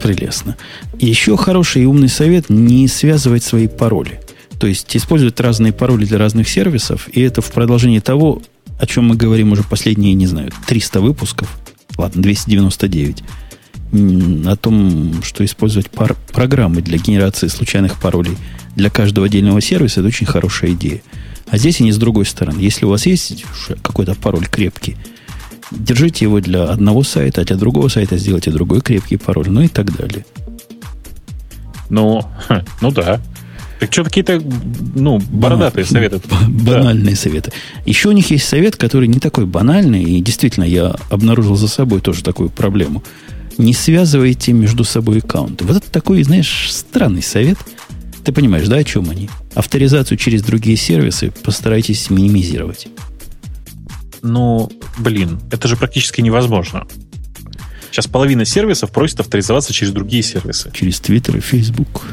Прелестно. Еще хороший и умный совет – не связывать свои пароли. То есть использовать разные пароли для разных сервисов, и это в продолжении того, о чем мы говорим уже последние, не знаю, 300 выпусков, ладно, 299, о том, что использовать пар- программы для генерации случайных паролей для каждого отдельного сервиса, это очень хорошая идея. А здесь они с другой стороны. Если у вас есть какой-то пароль крепкий, Держите его для одного сайта, а для другого сайта сделайте другой крепкий пароль, ну и так далее. Ну, ну да. Так что какие-то, ну, бородатые Бана, советы. Банальные да. советы. Еще у них есть совет, который не такой банальный, и действительно я обнаружил за собой тоже такую проблему. Не связывайте между собой аккаунты. Вот это такой, знаешь, странный совет. Ты понимаешь, да, о чем они? Авторизацию через другие сервисы постарайтесь минимизировать. Ну, блин, это же практически невозможно. Сейчас половина сервисов просит авторизоваться через другие сервисы. Через Twitter и Facebook.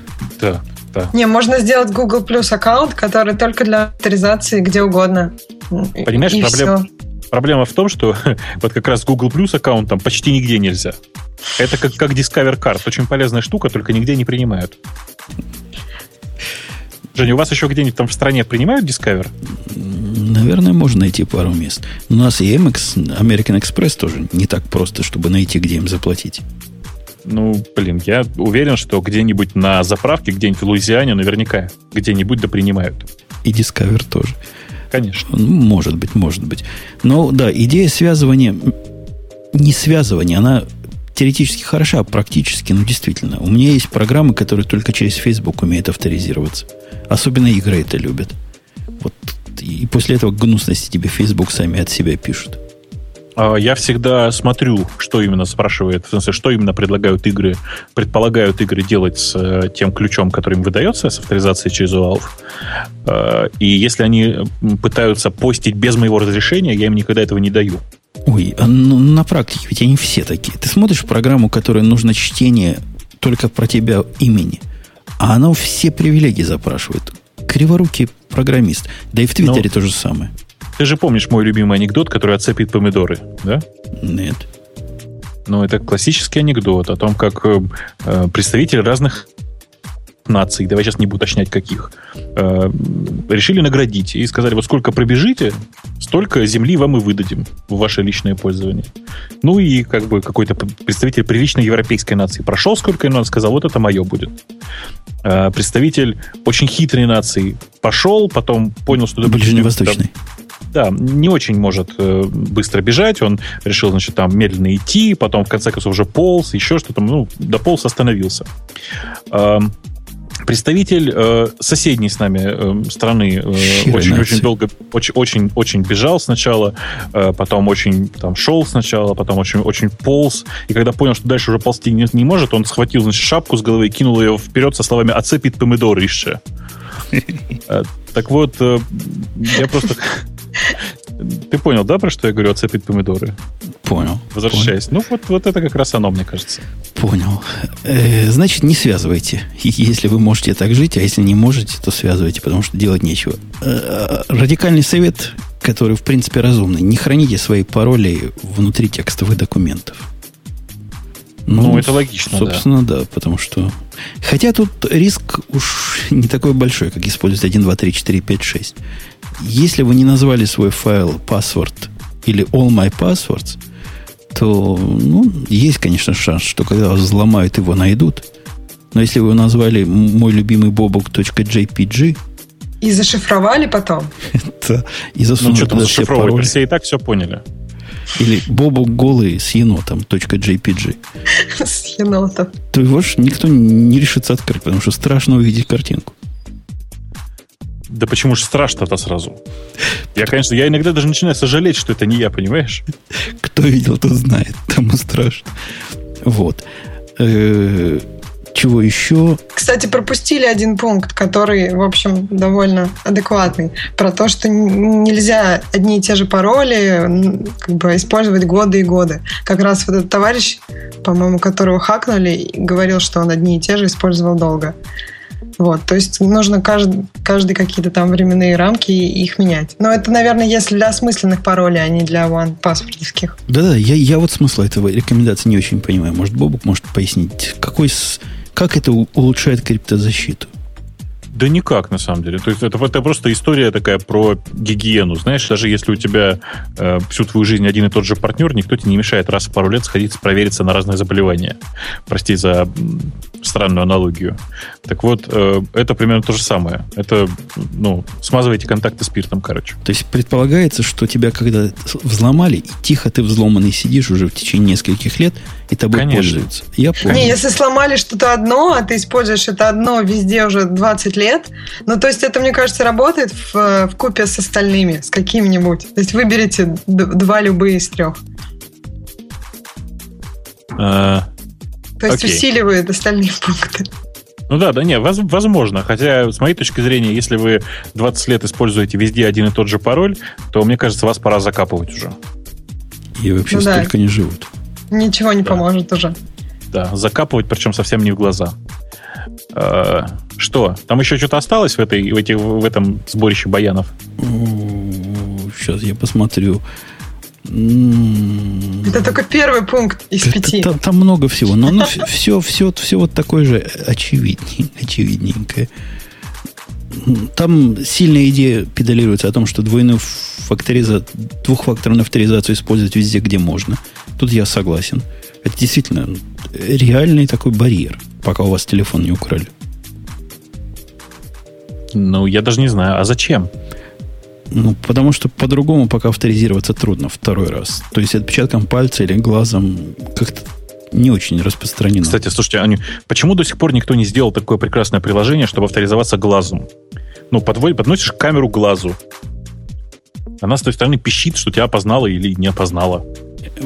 Да, да. Не, можно сделать Google Plus аккаунт, который только для авторизации где угодно. Понимаешь, и проблема, проблема в том, что вот как раз Google Plus аккаунтом почти нигде нельзя. Это как, как Discover Card. Очень полезная штука, только нигде не принимают. Женя, у вас еще где-нибудь там в стране принимают Discover? Наверное, можно найти пару мест. У нас и MX, American Express тоже не так просто, чтобы найти, где им заплатить. Ну, блин, я уверен, что где-нибудь на заправке, где-нибудь в Луизиане наверняка где-нибудь да принимают. И Discover тоже. Конечно. Ну, может быть, может быть. Но да, идея связывания, не связывания, она теоретически хороша, а практически, ну, действительно. У меня есть программы, которые только через Facebook умеют авторизироваться. Особенно игры это любят. Вот и после этого гнусности тебе Facebook сами от себя пишут. А, я всегда смотрю, что именно спрашивает, в смысле, что именно предлагают игры, предполагают игры делать с э, тем ключом, который им выдается с авторизацией через Valve. А, и если они пытаются постить без моего разрешения, я им никогда этого не даю. Ой, а ну, на практике ведь они все такие. Ты смотришь программу, которой нужно чтение только про тебя имени, а она все привилегии запрашивает. Криворукий программист. Да и в Твиттере ну, то же самое. Ты же помнишь мой любимый анекдот, который отцепит помидоры, да? Нет. Ну, это классический анекдот о том, как э, э представители разных наций, давай сейчас не буду уточнять каких, э, решили наградить и сказали, вот сколько пробежите, столько земли вам и выдадим в ваше личное пользование. Ну и как бы какой-то представитель приличной европейской нации прошел сколько, и он сказал, вот это мое будет. Э, представитель очень хитрой нации пошел, потом понял, что... Ближневосточный. Да, не очень может э, быстро бежать. Он решил, значит, там медленно идти, потом в конце концов уже полз, еще что-то, ну, дополз, остановился. Э, представитель э, соседней с нами э, страны очень-очень э, долго, очень-очень бежал сначала, э, потом очень там шел сначала, потом очень-очень полз, и когда понял, что дальше уже ползти не, не может, он схватил, значит, шапку с головы и кинул ее вперед со словами «Оцепит помидор еще». Э, так вот, э, я просто ты понял, да, про что я говорю, оцепить помидоры? Понял. Возвращаясь. Понял. Ну, вот, вот это как раз оно, мне кажется. Понял. Э, значит, не связывайте. Если вы можете так жить, а если не можете, то связывайте, потому что делать нечего. Э, радикальный совет, который, в принципе, разумный. Не храните свои пароли внутри текстовых документов. Ну, ну это логично. Собственно, да. да, потому что. Хотя тут риск уж не такой большой, как использовать 1, 2, 3, 4, 5, 6. Если вы не назвали свой файл password или all my passwords, то ну, есть, конечно, шанс, что когда вас взломают, его найдут. Но если вы назвали мой любимый бобок.jpg, и зашифровали потом? Это и засунули ну, что там зашифровывать? Все и так все поняли. Или бобок голый с енотом .jpg. С енотом. То его ж никто не решится открыть, потому что страшно увидеть картинку. Да почему же страшно-то сразу? Я, конечно, я иногда даже начинаю сожалеть, что это не я, понимаешь? Кто видел, тот знает. Тому страшно. Вот. Э, чего еще? Кстати, пропустили один пункт, который, в общем, довольно адекватный. Про то, что нельзя одни и те же пароли как бы, использовать годы и годы. Как раз вот этот товарищ, по-моему, которого хакнули, говорил, что он одни и те же использовал долго. Вот, то есть нужно каждый, каждый какие-то там временные рамки их менять. Но это, наверное, если для осмысленных паролей, а не для one паспортовских. Да-да, я, я вот смысла этого рекомендации не очень понимаю. Может, Бобук может пояснить, какой, как это улучшает криптозащиту? Да никак, на самом деле. То есть это, это просто история такая про гигиену. Знаешь, даже если у тебя э, всю твою жизнь один и тот же партнер, никто тебе не мешает раз в пару лет сходить провериться на разные заболевания. Прости за странную аналогию. Так вот, э, это примерно то же самое. Это, ну, смазывайте контакты спиртом, короче. То есть предполагается, что тебя когда взломали, и тихо ты взломанный сидишь уже в течение нескольких лет, и тобой Конечно. пользуются. Я понял. Не, если сломали что-то одно, а ты используешь это одно везде уже 20 лет, лет. Ну, то есть это, мне кажется, работает в, в купе с остальными, с какими-нибудь. То есть выберите два любые из трех. А, то есть окей. усиливает остальные пункты. Ну да, да, не, возможно. Хотя, с моей точки зрения, если вы 20 лет используете везде один и тот же пароль, то, мне кажется, вас пора закапывать уже. И вообще ну, столько да. не живут. Ничего не да. поможет уже. Да, закапывать, причем совсем не в глаза. Э, что? Там еще что-то осталось в, этой, в, эти, в этом сборище баянов? Сейчас я посмотрю. Это только первый пункт из пяти. Там, там много всего, но оно все, все, все вот такое же очевиднее, очевидненькое. Там сильная идея педалируется о том, что двойную факториза... двухфакторную авторизацию использовать везде, где можно. Тут я согласен. Это действительно реальный такой барьер, пока у вас телефон не украли. Ну, я даже не знаю. А зачем? Ну, потому что по-другому пока авторизироваться трудно второй раз. То есть отпечатком пальца или глазом как-то не очень распространено. Кстати, слушайте, Аню, почему до сих пор никто не сделал такое прекрасное приложение, чтобы авторизоваться глазом? Ну, подводь, подносишь камеру к глазу. Она с той стороны пищит, что тебя опознала или не опознала.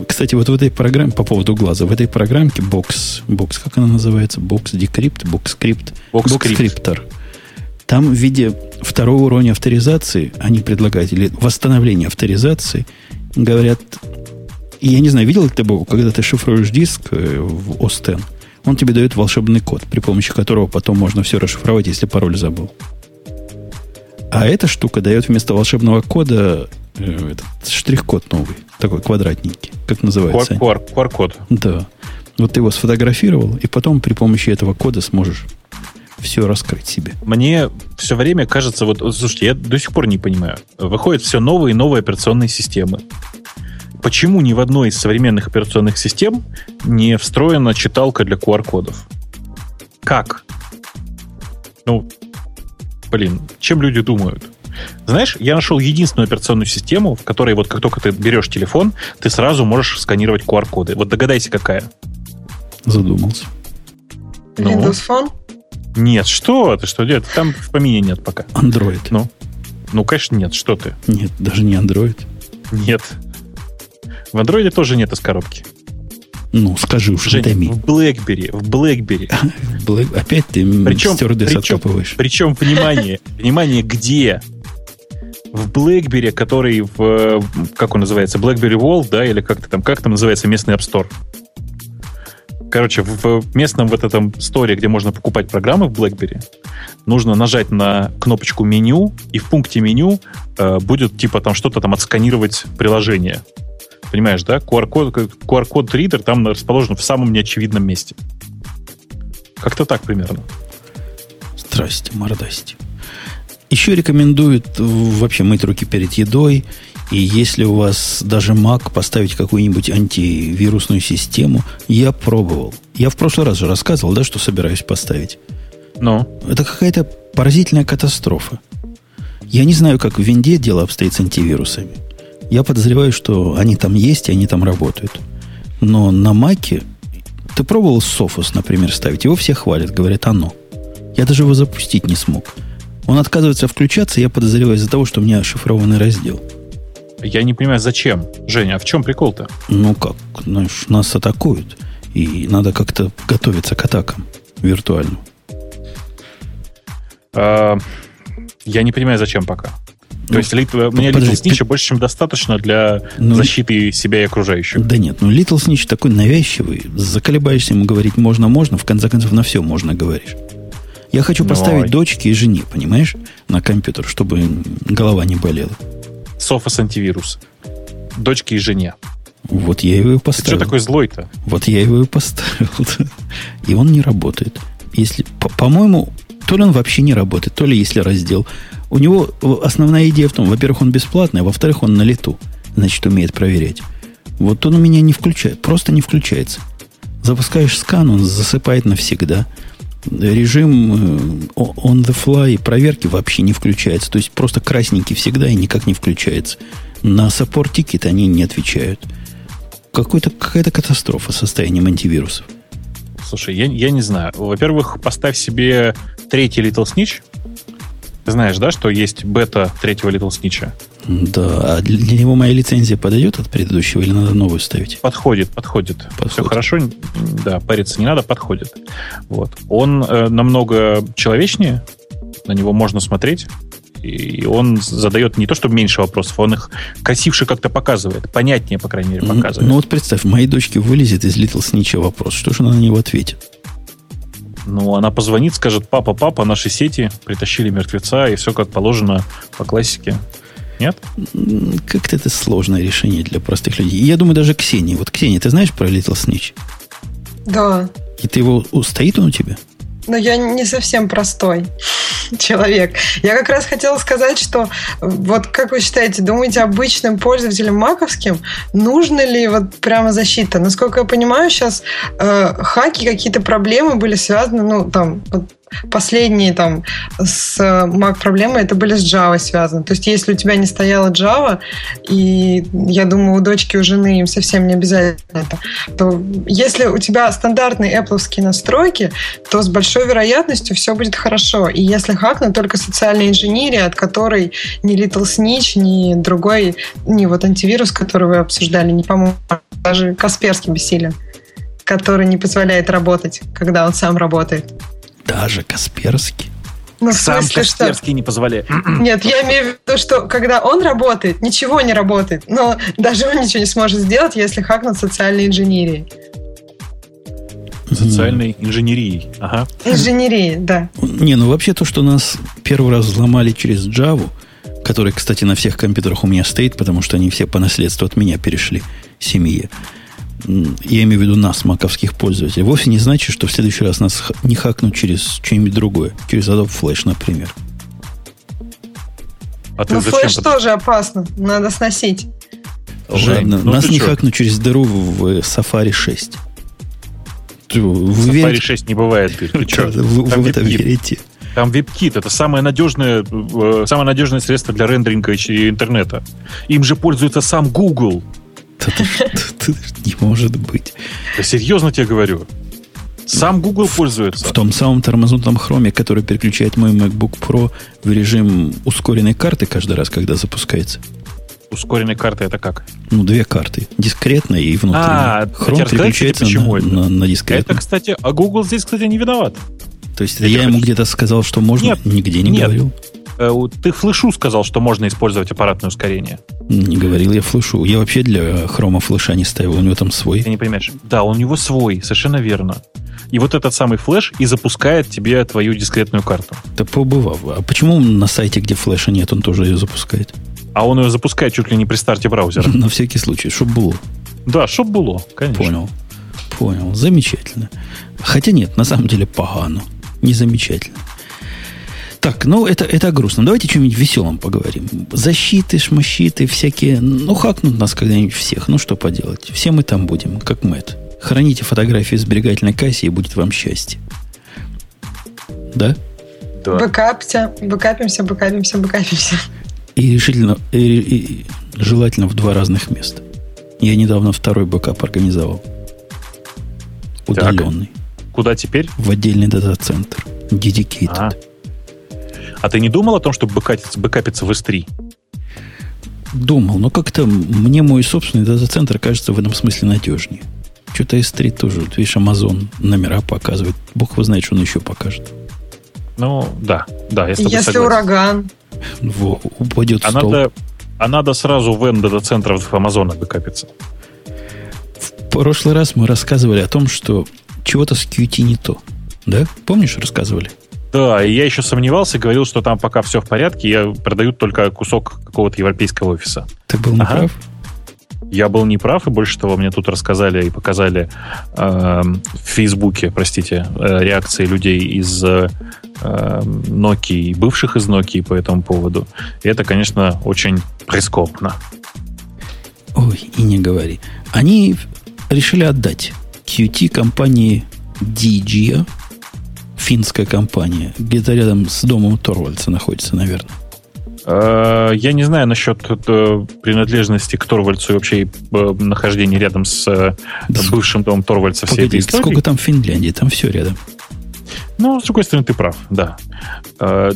Кстати, вот в этой программе, по поводу глаза, в этой программке Box, Box, как она называется? Box Decrypt, Box Script, Box, Box Scriptor. Там в виде второго уровня авторизации они предлагают, или восстановления авторизации, говорят, я не знаю, видел ли ты, Богу, когда ты шифруешь диск э, в OS X, он тебе дает волшебный код, при помощи которого потом можно все расшифровать, если пароль забыл. А эта штука дает вместо волшебного кода э, этот штрих-код новый, такой квадратненький, как называется. QR-код. Да. Вот ты его сфотографировал, и потом при помощи этого кода сможешь все раскрыть себе. Мне все время кажется, вот, слушайте, я до сих пор не понимаю. Выходят все новые и новые операционные системы. Почему ни в одной из современных операционных систем не встроена читалка для QR-кодов? Как? Ну, блин, чем люди думают? Знаешь, я нашел единственную операционную систему, в которой вот как только ты берешь телефон, ты сразу можешь сканировать QR-коды. Вот догадайся, какая. Задумался. Ну? Windows Phone? Нет, что ты, что делать? Там в помине нет пока. Android. Ну, ну, конечно, нет. Что ты? Нет, даже не Android. Нет. В Android тоже нет из коробки. Ну, скажи уж, Женя, в BlackBerry, в BlackBerry. Black... Опять ты причем, стюардесс откапываешь. Причем, внимание, внимание, где? В BlackBerry, который в, как он называется, BlackBerry World, да, или как-то там, как там называется местный App Store? Короче, в местном вот этом сторе, где можно покупать программы в BlackBerry, нужно нажать на кнопочку меню, и в пункте меню э, будет типа там что-то там отсканировать приложение. Понимаешь, да? QR-код, QR-код ридер там расположен в самом неочевидном месте. Как-то так примерно. Здрасте, мордасти. Еще рекомендуют вообще мыть руки перед едой и если у вас даже Mac поставить какую-нибудь антивирусную систему, я пробовал. Я в прошлый раз же рассказывал, да, что собираюсь поставить. Но. Это какая-то поразительная катастрофа. Я не знаю, как в Винде дело обстоит с антивирусами. Я подозреваю, что они там есть и они там работают. Но на Маке ты пробовал Sophos, например, ставить? Его все хвалят, говорят, оно. Я даже его запустить не смог. Он отказывается включаться, я подозреваю из-за того, что у меня ошифрованный раздел. Я не понимаю, зачем? Женя, а в чем прикол-то? Ну как, знаешь, нас атакуют. И надо как-то готовиться к атакам виртуально. А, я не понимаю, зачем пока. То ну, есть лит, мне Little Snitch ты... больше, чем достаточно для ну, защиты себя и окружающих. Да нет, ну Little Snitch такой навязчивый. Заколебаешься ему говорить можно-можно, в конце концов на все можно говоришь. Я хочу поставить дочке и жене, понимаешь, на компьютер, чтобы голова не болела. Софос антивирус. Дочке и жене. Вот я его и поставил. Ты что такой злой-то? Вот я его и поставил. И он не работает. Если, по-моему, то ли он вообще не работает, то ли если раздел. У него основная идея в том, во-первых, он бесплатный, а во-вторых, он на лету. Значит, умеет проверять. Вот он у меня не включает, просто не включается. Запускаешь скан, он засыпает навсегда режим э, on the fly проверки вообще не включается. То есть просто красненький всегда и никак не включается. На support ticket они не отвечают. Какой-то, какая-то катастрофа состоянием антивирусов. Слушай, я, я не знаю. Во-первых, поставь себе третий Little Snitch. Ты знаешь, да, что есть бета третьего Little Snitch? Да, а для него моя лицензия подойдет от предыдущего или надо новую ставить? Подходит, подходит. подходит. Все хорошо, да, париться не надо, подходит. Вот. Он э, намного человечнее, на него можно смотреть, и он задает не то, чтобы меньше вопросов, он их красивше как-то показывает, понятнее, по крайней мере, показывает. Ну, ну вот представь, моей дочке вылезет из Little Snitch вопрос, что же она на него ответит? Ну, она позвонит, скажет, папа, папа, наши сети притащили мертвеца, и все как положено по классике. Нет? Как-то это сложное решение для простых людей. Я думаю, даже Ксения. Вот, Ксения, ты знаешь про Little Snitch? Да. И ты его... Стоит он у тебя? Но я не совсем простой. человек. Я как раз хотела сказать, что вот как вы считаете, думаете, обычным пользователям маковским нужно ли вот прямо защита? Насколько я понимаю, сейчас э, хаки, какие-то проблемы были связаны, ну, там, вот, последние там с Mac проблемы это были с Java связаны. То есть, если у тебя не стояла Java, и я думаю, у дочки, у жены им совсем не обязательно это, то если у тебя стандартные Apple настройки, то с большой вероятностью все будет хорошо. И если хакнуть только социальная инженерия, от которой ни Little Snitch, ни другой, ни вот антивирус, который вы обсуждали, не поможет. Даже Касперский бессилен который не позволяет работать, когда он сам работает. Даже Касперский? Ну, Сам смысле, Касперский что... не позволяет. Нет, я имею в виду, что когда он работает, ничего не работает. Но даже он ничего не сможет сделать, если хакнут социальной инженерией. Социальной инженерией. Ага. Инженерии, да. Не, ну вообще то, что нас первый раз взломали через Java, который, кстати, на всех компьютерах у меня стоит, потому что они все по наследству от меня перешли семье я имею в виду нас, маковских пользователей, вовсе не значит, что в следующий раз нас не хакнут через что-нибудь другое, через Adobe Flash, например. А ты ну, флеш тоже опасно, надо сносить. Жень, Ладно, ну нас не что? хакнут через дыру в Safari 6. Вы Safari верите? 6 не бывает. Ты, ты что? Вы, вы в это верите? Там WebKit это самое надежное, э, самое надежное средство для рендеринга интернета. Им же пользуется сам Google. Не может быть. Да серьезно тебе говорю. Сам Google пользуется. В том самом тормознутом хроме, который переключает мой MacBook Pro в режим ускоренной карты каждый раз, когда запускается. Ускоренной карты это как? Ну, две карты. Дискретная и внутренняя. А, Хром переключается почему на, на, на дискретную. Это, кстати, а Google здесь, кстати, не виноват. То есть я, я ему где-то сказал, что можно, нет, нигде не нет. говорил. Э, ты флешу сказал, что можно использовать аппаратное ускорение. Не говорил я флешу. Я вообще для хрома флеша не ставил. У него там свой. Ты не понимаешь. Да, у него свой, совершенно верно. И вот этот самый флеш и запускает тебе твою дискретную карту. Да побывав. А почему на сайте, где флеша нет, он тоже ее запускает? А он ее запускает чуть ли не при старте браузера. На всякий случай, чтоб было. Да, чтоб было, конечно. Понял. Понял. Замечательно. Хотя нет, на самом деле погано. Не замечательно. Так, ну это, это грустно. Давайте о чем-нибудь веселом поговорим. Защиты, шмащиты, всякие. Ну, хакнут нас когда-нибудь всех. Ну, что поделать. Все мы там будем, как Мэтт. Храните фотографии в сберегательной кассе, и будет вам счастье. Да? Да. Бэкапся, бэкапимся, бэкапимся, бэкапимся. И решительно, и, и, желательно в два разных места. Я недавно второй бэкап организовал. Удаленный. Так. Куда теперь? В отдельный дата-центр. Dedicated. А. А ты не думал о том, чтобы бэкапиться, бэкапиться в S3? Думал, но как-то мне мой собственный дата-центр кажется в этом смысле надежнее. Что-то S3 тоже, вот, видишь, Amazon номера показывает. Бог его знает, что он еще покажет. Ну, да, да, я с тобой Если согласен. ураган. Во, упадет а стол. Надо, а надо сразу в N дата-центров Амазона бэкапиться. В прошлый раз мы рассказывали о том, что чего-то с QT не то. Да? Помнишь, рассказывали? Да, и я еще сомневался, говорил, что там пока все в порядке, я продают только кусок какого-то европейского офиса. Ты был неправ? Я был неправ, и больше того, мне тут рассказали и показали э, в Фейсбуке, простите, э, реакции людей из э, Nokia, бывших из Nokia по этому поводу. И это, конечно, очень прискорбно. Ой, и не говори. Они решили отдать QT компании DG, финская компания. Где-то рядом с домом Торвальца находится, наверное. Э, я не знаю насчет э, принадлежности к Торвальцу и вообще э, нахождения рядом с да, бывшим домом Торвальца всей этой истории. Сколько там в Финляндии? Там все рядом. Ну, с другой стороны, ты прав, да.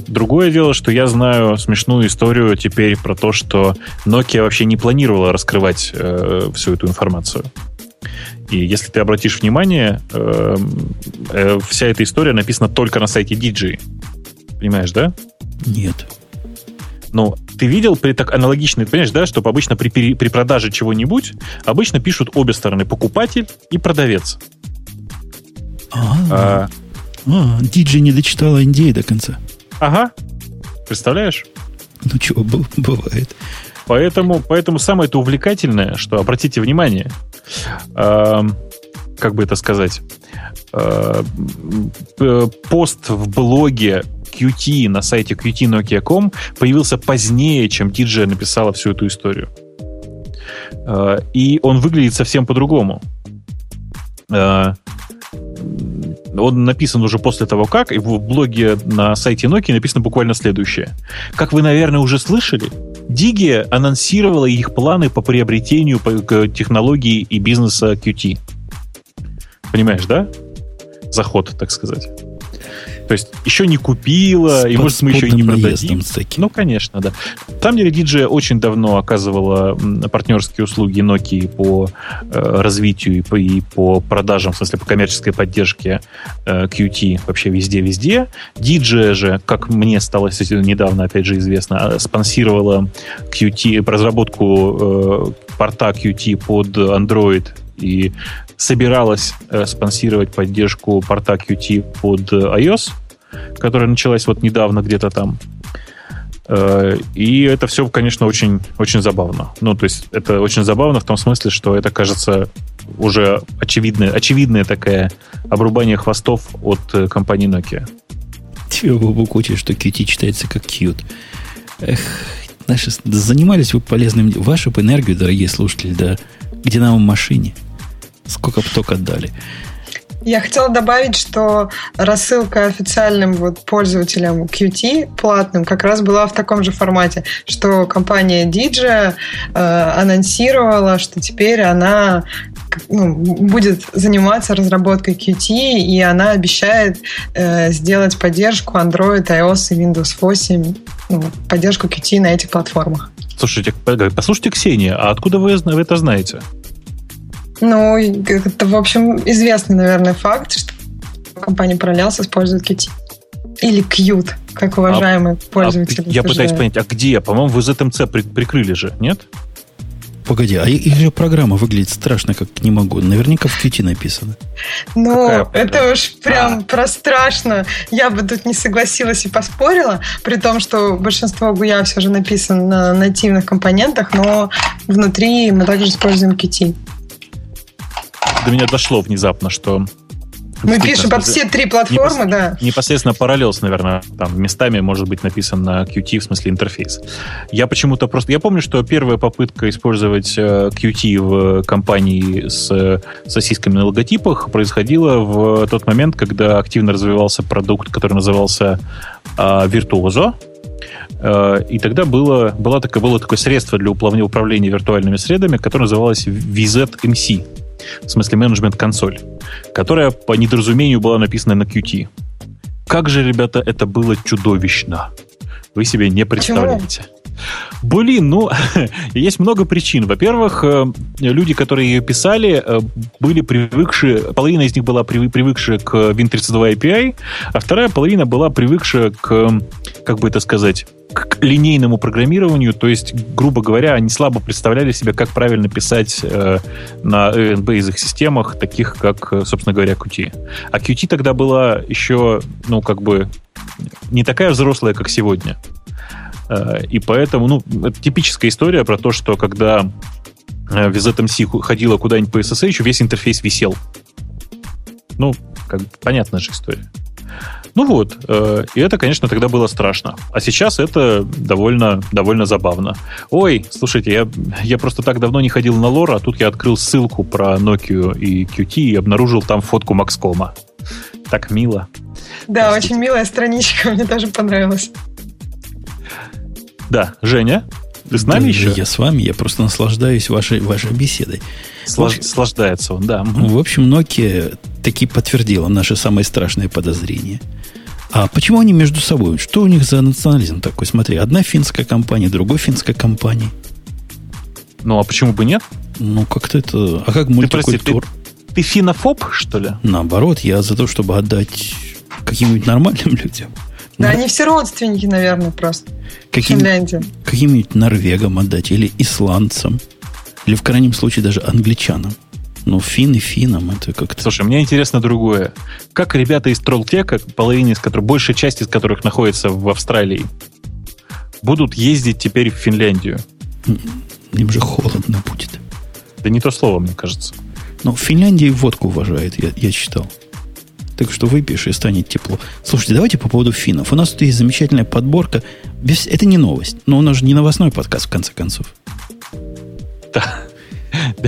Другое дело, что я знаю смешную историю теперь про то, что Nokia вообще не планировала раскрывать всю эту информацию. И если ты обратишь внимание, вся эта история написана только на сайте DJ. Понимаешь, да? Нет. Ну, ты видел при так аналогичный, понимаешь, да, что обычно при, при, при продаже чего-нибудь обычно пишут обе стороны, покупатель и продавец. А, а, DJ не дочитала NDA до конца. Ага. Представляешь? Ну, чего, бывает. Поэтому, поэтому самое это увлекательное, что, обратите внимание, э, как бы это сказать, э, пост в блоге QT на сайте qtnokia.com появился позднее, чем DJ написала всю эту историю. Э, и он выглядит совсем по-другому. Э, он написан уже после того, как, и в блоге на сайте Nokia написано буквально следующее. Как вы, наверное, уже слышали, Digi анонсировала их планы по приобретению технологий и бизнеса QT. Понимаешь, да? Заход, так сказать. То есть еще не купила, с и может мы еще и не продадим. Ну, конечно, да. Там деле DJ очень давно оказывала партнерские услуги Nokia по э, развитию и по, и по продажам, в смысле по коммерческой поддержке э, QT вообще везде-везде. DJ же, как мне стало недавно, опять же, известно, э, спонсировала QT, разработку э, порта QT под Android и собиралась э, спонсировать поддержку порта Qt под э, iOS, которая началась вот недавно где-то там. Э, и это все, конечно, очень, очень забавно. Ну, то есть это очень забавно в том смысле, что это кажется уже очевидное, очевидное такое обрубание хвостов от компании Nokia. Тебе, Бобук, учит, что Qt читается как cute. Эх, наши, занимались вы полезным... Вашу бы энергию, дорогие слушатели, да, где нам в машине – Сколько бы только отдали. Я хотела добавить, что рассылка официальным вот пользователям Qt платным как раз была в таком же формате, что компания DJ э, анонсировала, что теперь она ну, будет заниматься разработкой Qt, и она обещает э, сделать поддержку Android, iOS и Windows 8, ну, поддержку Qt на этих платформах. Слушайте, послушайте, Ксения, а откуда вы, вы это знаете? Ну, это, в общем, известный, наверное, факт, что компания Parallels использует Qt. Или Qt, как уважаемые а, пользователи. А, я пытаюсь понять, а где? По-моему, в ZMC при, прикрыли же, нет? Погоди, а их же программа выглядит страшно, как не могу. Наверняка в Qt написано. Ну, это уж прям а. про страшно. Я бы тут не согласилась и поспорила, при том, что большинство GUI все же написано на нативных компонентах, но внутри мы также используем Qt до меня дошло внезапно, что мы пишем под все три платформы, да. Непосредственно Parallels, наверное, там местами может быть написан на Qt, в смысле интерфейс. Я почему-то просто... Я помню, что первая попытка использовать э, Qt в компании с сосисками на логотипах происходила в тот момент, когда активно развивался продукт, который назывался а, Virtuoso, э, и тогда было, было, такое, было такое средство для управления виртуальными средами, которое называлось VZMC в смысле менеджмент-консоль, которая по недоразумению была написана на Qt. Как же, ребята, это было чудовищно. Вы себе не представляете. Блин, ну, есть много причин. Во-первых, э, люди, которые ее писали, э, были привыкшие, половина из них была привыкшая к Win32 API, а вторая половина была привыкшая к, как бы это сказать, к линейному программированию, то есть, грубо говоря, они слабо представляли себе, как правильно писать э, на base системах, таких как, собственно говоря, Qt. А Qt тогда была еще, ну, как бы, не такая взрослая, как сегодня. Э, и поэтому, ну, это типическая история про то, что когда э, VZMC ходила куда-нибудь по SSH, весь интерфейс висел. Ну, как понятная же история. Ну вот, э, и это, конечно, тогда было страшно. А сейчас это довольно, довольно забавно. Ой, слушайте, я, я просто так давно не ходил на лор, а тут я открыл ссылку про Nokia и QT и обнаружил там фотку Макскома. Так мило. Да, Простите. очень милая страничка, мне даже понравилась. Да, Женя, ты с нами да, еще? Я с вами, я просто наслаждаюсь вашей, вашей беседой. Слож, наслаждается он, да. В общем, Nokia таки подтвердила наши самые страшные подозрения. А почему они между собой? Что у них за национализм такой? Смотри, одна финская компания, другой финская компания. Ну, а почему бы нет? Ну, как-то это... А как мультикультур? Ты, прости, ты, ты финофоб, что ли? Наоборот, я за то, чтобы отдать каким-нибудь нормальным людям. Да, они все родственники, наверное, просто. Каким, Каким-нибудь норвегам отдать, или исландцам, или в крайнем случае даже англичанам. Ну, финны финам, это как-то... Слушай, мне интересно другое. Как ребята из Троллтека, половина из которых, большая часть из которых находится в Австралии, будут ездить теперь в Финляндию? Им же холодно будет. Да не то слово, мне кажется. Но в Финляндии водку уважают, я, я читал. Так что выпьешь и станет тепло. Слушайте, давайте по поводу финнов. У нас тут есть замечательная подборка. Без... Это не новость, но у нас же не новостной подкаст, в конце концов. Да.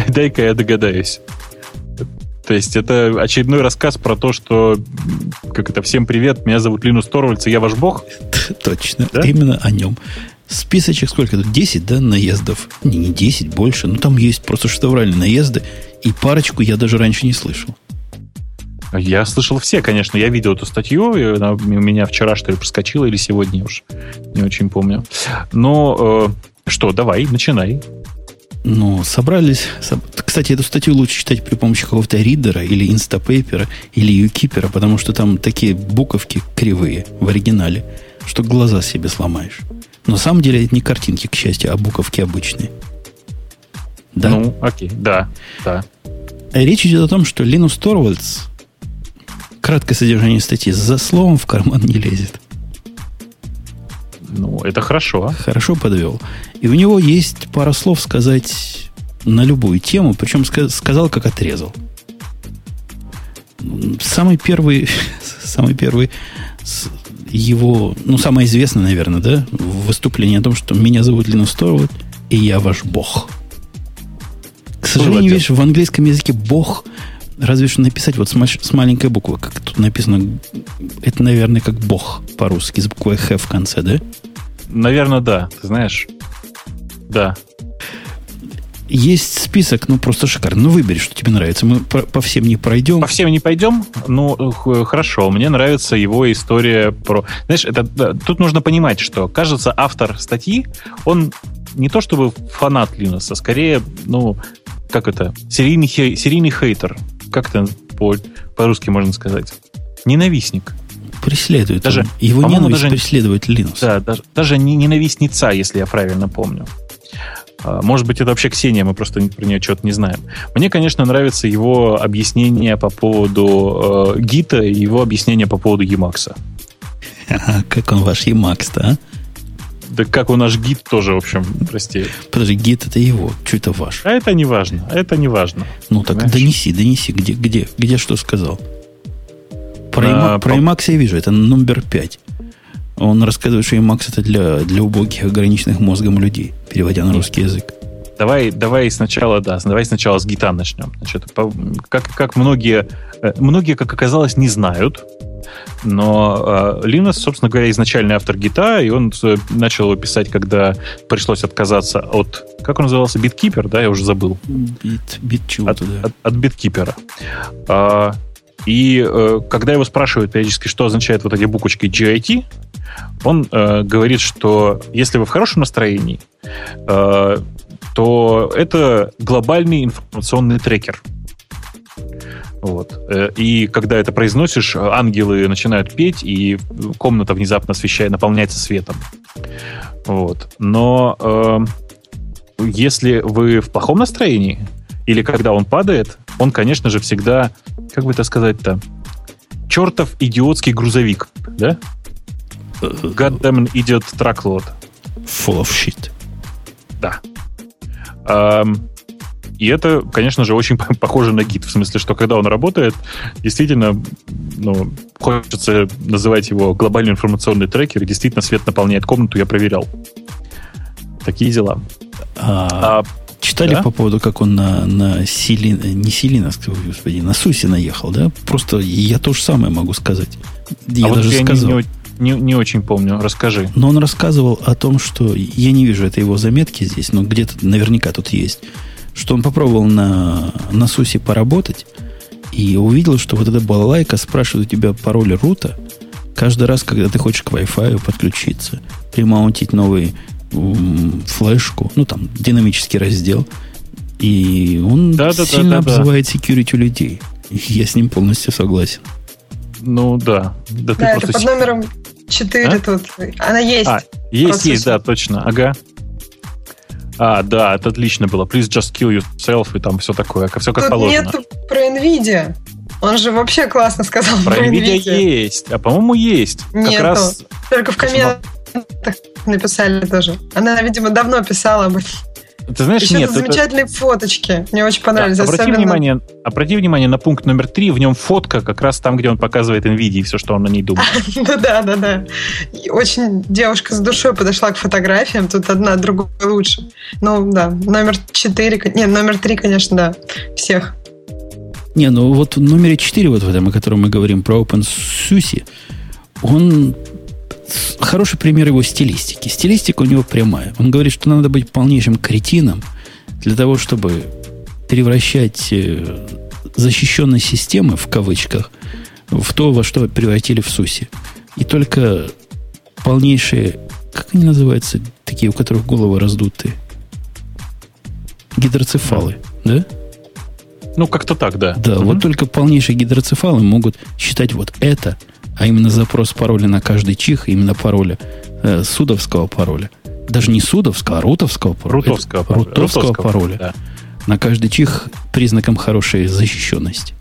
Дай-ка я догадаюсь. То есть это очередной рассказ про то, что как это, всем привет, меня зовут Линус Торвальдс, и я ваш бог? Точно, да? именно о нем. Списочек сколько тут? 10, да, наездов? Не, не 10, больше. Ну, там есть просто шедевральные наезды, и парочку я даже раньше не слышал. Я слышал все, конечно. Я видел эту статью, она у меня вчера, что ли, проскочила, или сегодня уж. Не очень помню. Но э, что, давай, начинай. Ну, собрались... Кстати, эту статью лучше читать при помощи какого-то ридера или инстапейпера или юкипера, потому что там такие буковки кривые в оригинале, что глаза себе сломаешь. Но на самом деле это не картинки, к счастью, а буковки обычные. Да? Ну, окей, да, да. Речь идет о том, что Линус Торвальдс, краткое содержание статьи, за словом в карман не лезет. Ну, это хорошо. Хорошо подвел. И у него есть пара слов сказать на любую тему, причем сказал, как отрезал. Самый первый, самый первый его, ну, самое известное, наверное, да, выступление о том, что меня зовут Линус Торвуд, и я ваш бог. К сожалению, видишь, в английском языке бог разве что написать вот с, с маленькой буквы, как тут написано, это, наверное, как бог по-русски, с буквой Х в конце, да? Наверное, да, ты знаешь. Да. Есть список, ну просто шикарно. Ну выбери, что тебе нравится. Мы по, по всем не пройдем. По всем не пойдем. Ну хорошо. Мне нравится его история про. Знаешь, это тут нужно понимать, что кажется автор статьи, он не то чтобы фанат Линуса, скорее, ну как это, серийный серийный хейтер. Как это по по-русски можно сказать? Ненавистник преследует. Даже, он. Его ненависть даже, преследует Линус. Да, даже, даже не ненавистница, если я правильно помню. А, может быть, это вообще Ксения, мы просто про нее что-то не знаем. Мне, конечно, нравится его объяснение по поводу э, гита и его объяснение по поводу Emacs. Как он ваш Emacs-то, а? Да как у наш гид тоже, в общем, прости. Подожди, гид это его, что это ваш? А это не важно, это не важно. Ну так понимаешь? донеси, донеси, где, где, где что сказал. Про, а, про Emacs я вижу, это номер пять. Он рассказывает, что Emacs это для, для убогих, ограниченных мозгом людей, переводя на русский язык. Давай, давай сначала, да, давай сначала с гита начнем. Значит, по, как, как многие, э, многие, как оказалось, не знают, но э, Linus, собственно говоря, изначальный автор гита, и он э, начал его писать, когда пришлось отказаться от, как он назывался, биткипер, да, я уже забыл. Бит, бит от, да. От, от биткипера. А, и э, когда его спрашивают периодически, что означают вот эти буквочки GIT, он э, говорит, что если вы в хорошем настроении, э, то это глобальный информационный трекер. Вот. Э, и когда это произносишь, ангелы начинают петь, и комната внезапно освещает, наполняется светом. Вот. Но э, если вы в плохом настроении, или когда он падает, он, конечно же, всегда, как бы это сказать-то, чертов идиотский грузовик, да? Goddamn idiot truckload. Full of shit. Да. И это, конечно же, очень похоже на гид, в смысле, что когда он работает, действительно, ну, хочется называть его глобальный информационный трекер, и действительно свет наполняет комнату, я проверял. Такие дела. А, а Читали да? по поводу, как он на, на Сили, не Силина, господи, на Суси наехал, да? Просто я то же самое могу сказать. Я а даже вот я сказал. Не, не, не очень помню, расскажи. Но он рассказывал о том, что я не вижу это его заметки здесь, но где-то наверняка тут есть, что он попробовал на, на Суси поработать и увидел, что вот эта балалайка спрашивает у тебя пароль рута каждый раз, когда ты хочешь к Wi-Fi подключиться, примаунтить новый флешку, ну там динамический раздел, и он да, да, сильно да, да, обзывает да. security у людей. Я с ним полностью согласен. Ну да. Да, да это под номером 4 а? тут. Она есть. А, есть, есть, да, точно. Ага. А, да, это отлично было. Please just kill yourself и там все такое. Все как Тут положено. нет про NVIDIA. Он же вообще классно сказал про, про NVIDIA. NVIDIA есть. А по-моему есть. Нету. Как раз... Только в комментах написали тоже. Она, видимо, давно писала об этом. Ты знаешь, Еще нет. замечательные это... фоточки. Мне очень понравились. Да, обрати, особенно... внимание, обрати внимание на пункт номер три. В нем фотка как раз там, где он показывает NVIDIA и все, что он на ней думает. Ну да, да, да. Очень девушка с душой подошла к фотографиям. Тут одна другой лучше. Ну да, номер четыре, не, номер три, конечно, да. Всех. Не, ну вот в номере 4, вот в этом, о котором мы говорим, про OpenSUSE, он хороший пример его стилистики. Стилистика у него прямая. Он говорит, что надо быть полнейшим кретином для того, чтобы превращать э, защищенные системы, в кавычках, в то, во что превратили в СУСе. И только полнейшие, как они называются, такие, у которых головы раздутые? Гидроцефалы, да? Ну, как-то так, да. Да, угу. вот только полнейшие гидроцефалы могут считать вот это – а именно запрос пароля на каждый чих, именно пароля, э, судовского пароля. Даже не судовского, а рутовского пароля. Рутовского, Это, рутовского, рутовского пароля. Да. На каждый чих признаком хорошей защищенности.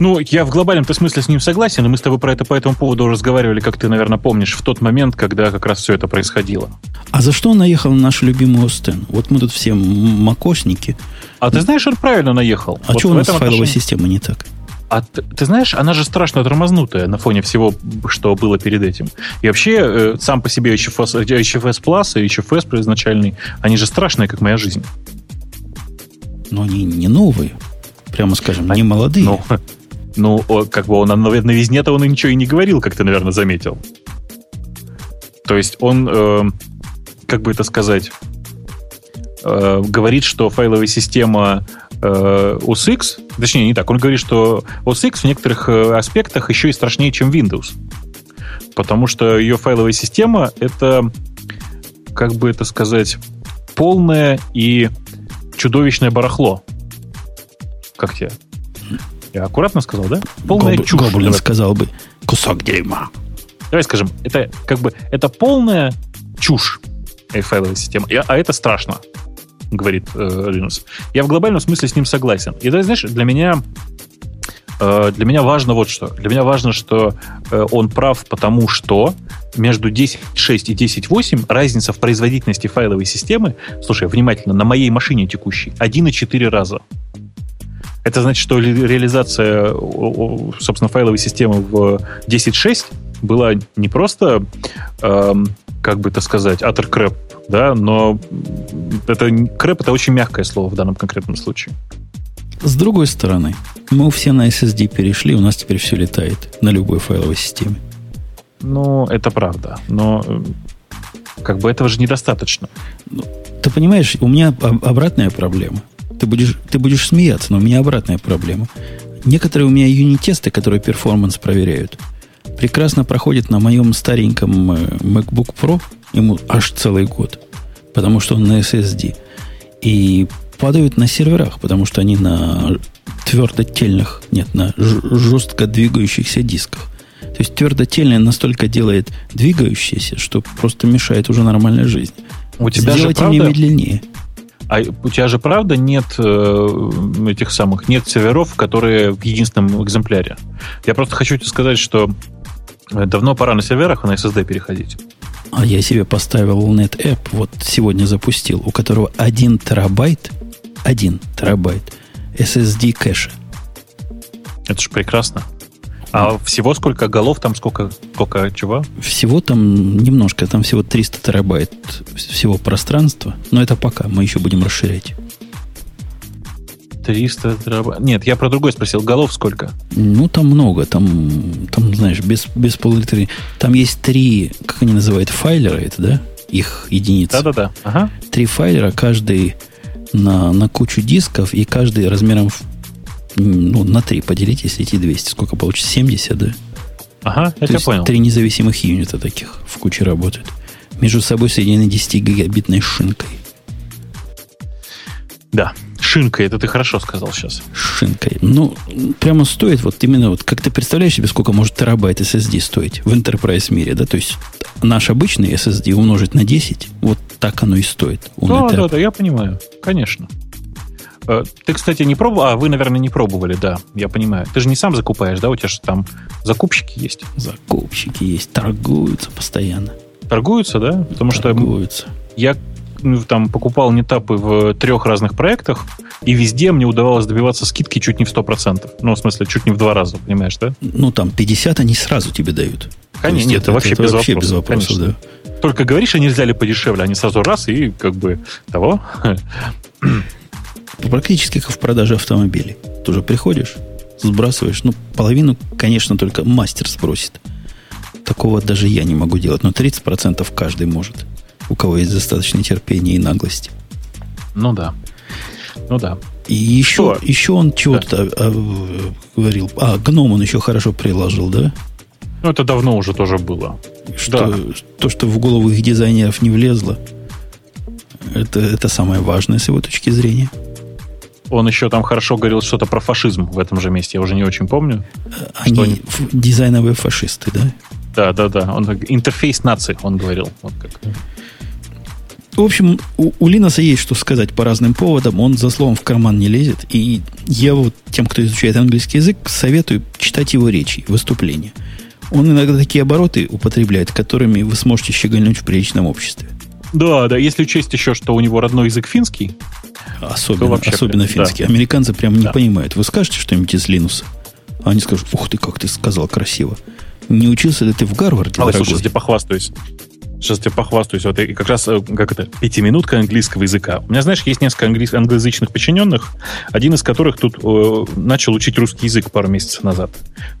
Ну, я в глобальном смысле с ним согласен, и мы с тобой про это по этому поводу разговаривали, как ты, наверное, помнишь, в тот момент, когда как раз все это происходило. А за что он наехал на нашу любимую Остен? Вот мы тут все макошники. А ты знаешь, он правильно наехал. А вот что у нас с файловой отношении... системой не так? А ты, ты знаешь, она же страшно тормознутая на фоне всего, что было перед этим. И вообще, э, сам по себе HFS, HFS Plus и HFS изначальный, они же страшные, как моя жизнь. Но они не новые, прямо скажем, не молодые. Ну, ну как бы он на новизне-то он и ничего и не говорил, как ты, наверное, заметил. То есть он, э, как бы это сказать, э, говорит, что файловая система OS X, точнее, не так, он говорит, что OS X в некоторых э, аспектах еще и страшнее, чем Windows. Потому что ее файловая система — это, как бы это сказать, полное и чудовищное барахло. Как тебе? Я аккуратно сказал, да? Полная Гоб, чушь. Гоблин сказал бы, кусок дерьма. Давай скажем, это как бы это полная чушь файловая система, а это страшно говорит э, Линус. Я в глобальном смысле с ним согласен. И, да, знаешь, для меня э, для меня важно вот что. Для меня важно, что э, он прав, потому что между 10.6 и 10.8 разница в производительности файловой системы, слушай, внимательно, на моей машине текущей 1,4 раза. Это значит, что реализация, собственно, файловой системы в 10.6 была не просто, эм, как бы это сказать, utter crap да, но это крэп это очень мягкое слово в данном конкретном случае. С другой стороны, мы все на SSD перешли, у нас теперь все летает на любой файловой системе. Ну, это правда, но как бы этого же недостаточно. Ну, ты понимаешь, у меня обратная проблема. Ты будешь, ты будешь смеяться, но у меня обратная проблема. Некоторые у меня юнит-тесты, которые перформанс проверяют, прекрасно проходят на моем стареньком э, MacBook Pro ему аж целый год, потому что он на SSD. И падают на серверах, потому что они на твердотельных, нет, на жестко двигающихся дисках. То есть твердотельное настолько делает двигающееся, что просто мешает уже нормальной жизни. У тебя Сделайте же правда... мне медленнее. А у тебя же правда нет э, этих самых, нет серверов, которые в единственном экземпляре. Я просто хочу тебе сказать, что давно пора на серверах на SSD переходить. А я себе поставил NetApp, вот сегодня запустил, у которого 1 терабайт, 1 терабайт SSD кэша. Это же прекрасно. А всего сколько голов там, сколько, сколько чего? Всего там немножко, там всего 300 терабайт всего пространства. Но это пока, мы еще будем расширять. 300 терабайт. Нет, я про другой спросил. Голов сколько? Ну, там много. Там, там знаешь, без, без полулитра. Там есть три, как они называют, файлера, это, да? Их единицы. Да-да-да. Ага. Три файлера, каждый на, на кучу дисков, и каждый размером в, ну, на три поделить, если эти 200. Сколько получится? 70, да? Ага, это я понял. Три независимых юнита таких в куче работают. Между собой соединены 10 гигабитной шинкой. Да, шинкой, это ты хорошо сказал сейчас. Шинкой. Ну, прямо стоит, вот именно вот, как ты представляешь себе, сколько может терабайт SSD стоить в Enterprise мире, да? То есть наш обычный SSD умножить на 10, вот так оно и стоит. Да, да, да, я понимаю, конечно. Э, ты, кстати, не пробовал? А, вы, наверное, не пробовали, да, я понимаю. Ты же не сам закупаешь, да? У тебя же там закупщики есть. Закупщики есть, торгуются постоянно. Торгуются, да? Потому торгуются. что я там покупал нетапы в трех разных проектах, и везде мне удавалось добиваться скидки чуть не в 100%. Ну, в смысле, чуть не в два раза, понимаешь, да? Ну, там 50 они сразу тебе дают. Конечно, нет, это, это вообще, это без, вообще вопросов, без вопросов. Конечно. Да. Только говоришь, а нельзя ли подешевле, они сразу раз и как бы того. Практически как в продаже автомобилей. Ты уже приходишь, сбрасываешь, ну, половину, конечно, только мастер спросит. Такого даже я не могу делать, но 30% каждый может, у кого есть достаточно терпения и наглости. Ну да. Ну да. И еще, еще он чего-то да. а, говорил. А, гном он еще хорошо приложил, да? Ну, это давно уже тоже было. Что, да. То, что в голову их дизайнеров не влезло, это, это самое важное с его точки зрения. Он еще там хорошо говорил что-то про фашизм в этом же месте, я уже не очень помню. Они, они... дизайновые фашисты, да? Да, да, да. Он интерфейс нации, он говорил. Вот как. В общем, у, у Линоса есть что сказать по разным поводам. Он за словом в карман не лезет. И я вот тем, кто изучает английский язык, советую читать его речи, выступления. Он иногда такие обороты употребляет, которыми вы сможете щегольнуть в приличном обществе. Да, да, если учесть еще, что у него родной язык финский. Особенно, особенно финский. Да. Американцы прям не да. понимают. Вы скажете что-нибудь из Линуса? А они скажут, ух ты, как ты сказал красиво. Не учился ли ты в Гарварде, а, дорогой? Слушай, я похвастаюсь. Сейчас тебе похвастаюсь. Вот и как раз, э, как это, пятиминутка английского языка. У меня, знаешь, есть несколько англи... англоязычных подчиненных, один из которых тут э, начал учить русский язык пару месяцев назад.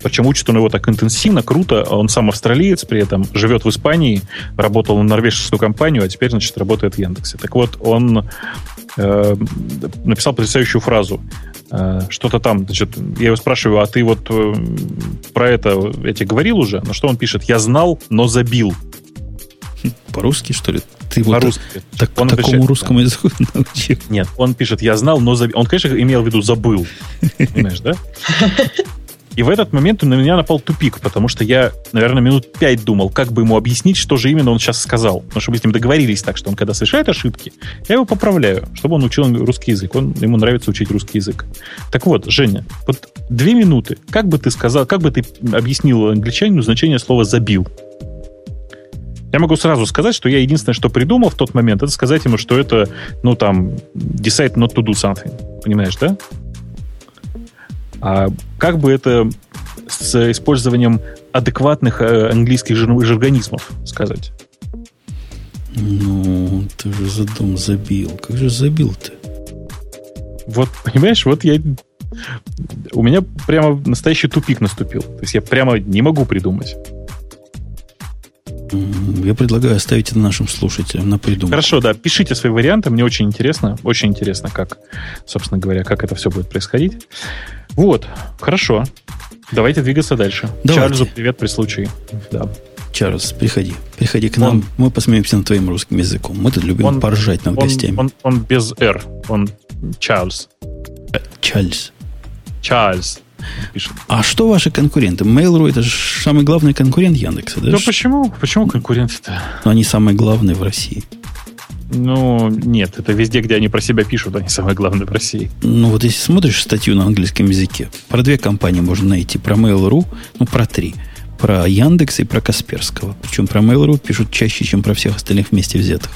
Причем учит он его так интенсивно, круто. Он сам австралиец при этом, живет в Испании, работал на норвежскую компанию, а теперь, значит, работает в Яндексе. Так вот, он э, написал потрясающую фразу. Э, что-то там, значит, я его спрашиваю, а ты вот э, про это тебе говорил уже? На что он пишет? Я знал, но забил. По-русски, что ли? Ты По-русски. Вот так, он такому пишет, русскому да. языку научил? Нет, он пишет, я знал, но забил. Он, конечно, имел в виду забыл. Понимаешь, да? И в этот момент на меня напал тупик, потому что я, наверное, минут пять думал, как бы ему объяснить, что же именно он сейчас сказал. Потому что мы с ним договорились так, что он, когда совершает ошибки, я его поправляю, чтобы он учил русский язык. Он, ему нравится учить русский язык. Так вот, Женя, вот две минуты. Как бы ты сказал, как бы ты объяснил англичанину значение слова «забил»? Я могу сразу сказать, что я единственное, что придумал в тот момент, это сказать ему, что это, ну, там, decide not to do something. Понимаешь, да? А как бы это с использованием адекватных э, английских жаргонизмов сказать? Ну, ты же задум забил. Как же забил-то? Вот, понимаешь, вот я... У меня прямо настоящий тупик наступил. То есть я прямо не могу придумать. Я предлагаю оставить это нашим слушателям на придумку. Хорошо, да, пишите свои варианты, мне очень интересно, очень интересно, как, собственно говоря, как это все будет происходить. Вот, хорошо. Давайте двигаться дальше. Давайте. Чарльзу привет при случае. Да. Чарльз, приходи. Приходи к нам. Он, мы посмеемся над твоим русским языком. Мы тут любим он, поржать над он, гостями. Он, он без «р». Он Чарльз. Чарльз. Чарльз пишет. А что ваши конкуренты? Mail.ru это же самый главный конкурент Яндекса, да? Ну почему? Почему конкуренты-то? Но они самые главные в России. Ну, нет, это везде, где они про себя пишут, они самые главные в России. Ну, вот если смотришь статью на английском языке, про две компании можно найти. Про Mail.ru, ну, про три. Про Яндекс и про Касперского. Причем про Mail.ru пишут чаще, чем про всех остальных вместе взятых.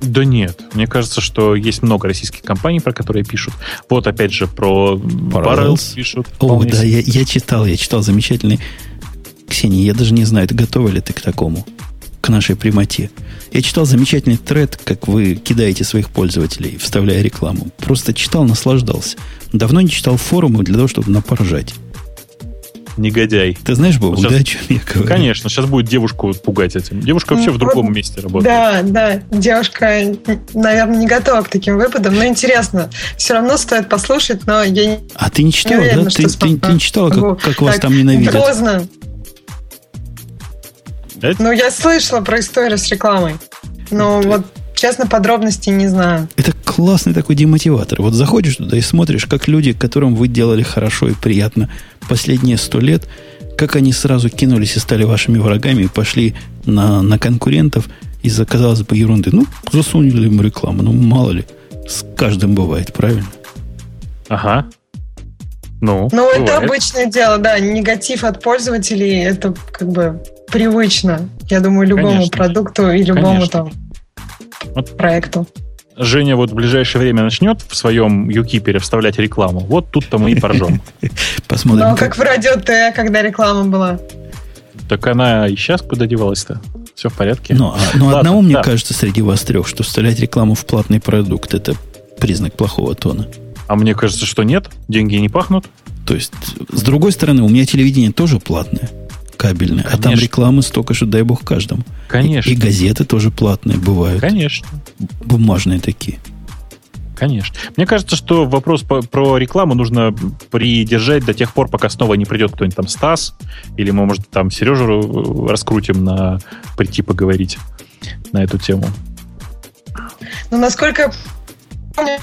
Да нет. Мне кажется, что есть много российских компаний, про которые пишут. Вот опять же про Parallels пишут. О, да, я, я читал, я читал замечательный. Ксения, я даже не знаю, готова ли ты к такому, к нашей прямоте. Я читал замечательный тред, как вы кидаете своих пользователей, вставляя рекламу. Просто читал, наслаждался. Давно не читал форумы для того, чтобы напоржать негодяй. Ты знаешь, Бог, сейчас, да, о чем я говорю? Конечно, сейчас будет девушку пугать этим. Девушка вообще ну, в другом вот, месте работает. Да, да, девушка, наверное, не готова к таким выпадам, но интересно. Все равно стоит послушать, но я не А ты не читала, не уверена, да? Ты, ты, ты не читала, как, как вас там ненавидят? Поздно. Это? Ну, я слышала про историю с рекламой. Но вот Честно, подробностей не знаю. Это классный такой демотиватор. Вот заходишь туда и смотришь, как люди, которым вы делали хорошо и приятно последние сто лет, как они сразу кинулись и стали вашими врагами и пошли на, на конкурентов из-за, казалось бы, ерунды. Ну, засунули им рекламу. Ну, мало ли. С каждым бывает, правильно? Ага. Ну, ну это обычное дело, да. Негатив от пользователей это как бы привычно. Я думаю, любому Конечно. продукту и любому Конечно. там вот проекту. Женя вот в ближайшее время начнет в своем юкипере вставлять рекламу. Вот тут-то мы и поржем. Посмотрим. Ну, как в радио Т, когда реклама была. Так она и сейчас куда девалась-то? Все в порядке. Ну, а, ну Ладно, одному, мне кажется, среди вас трех, что вставлять рекламу в платный продукт это признак плохого тона. А мне кажется, что нет. Деньги не пахнут. То есть, с другой стороны, у меня телевидение тоже платное, кабельное. Конечно. А там рекламы столько, что дай бог каждому. Конечно. И, и газеты тоже платные бывают. Конечно. Бумажные такие. Конечно. Мне кажется, что вопрос по, про рекламу нужно придержать до тех пор, пока снова не придет кто-нибудь там Стас, или мы, может, там Сережу раскрутим на прийти поговорить на эту тему. Ну, насколько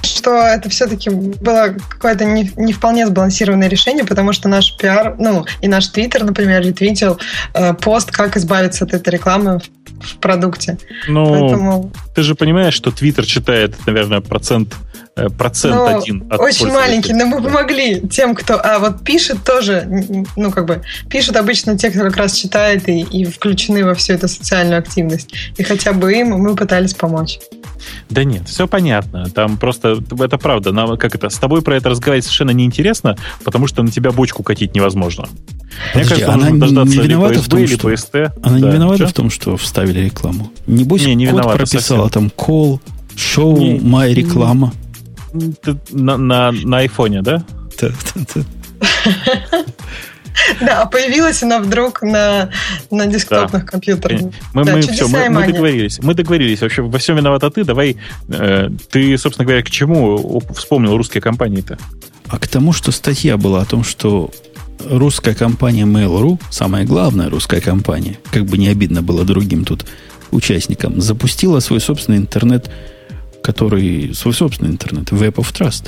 что это все-таки было какое-то не, не вполне сбалансированное решение, потому что наш пиар, ну, и наш твиттер, например, ретвитил э, пост, как избавиться от этой рекламы в, в продукте. Ну, Поэтому... ты же понимаешь, что твиттер читает, наверное, процент Э, процент ну, один от Очень маленький, но мы помогли тем, кто... А вот пишет тоже, ну, как бы, пишут обычно те, кто как раз читает и, и включены во всю эту социальную активность. И хотя бы им мы пытались помочь. Да нет, все понятно. Там просто, это правда, нам, как это, с тобой про это разговаривать совершенно неинтересно, потому что на тебя бочку катить невозможно. Мне кажется, она не виновата в том, что... PST. Она да. не виновата что? в том, что вставили рекламу. Небось, не, не код виновата, прописала совсем. там call, show, не, my реклама. На, на, на айфоне, да? Да, да, да. Да, появилась она вдруг на, на десктопных да. компьютерах. Мы, да, мы, все, мы, мы договорились. Мы договорились. Вообще, во всем виновата ты. Давай, э, ты, собственно говоря, к чему вспомнил русские компании-то? А к тому, что статья была о том, что русская компания Mail.ru, самая главная русская компания, как бы не обидно было другим тут участникам, запустила свой собственный интернет который свой собственный интернет, Web of Trust.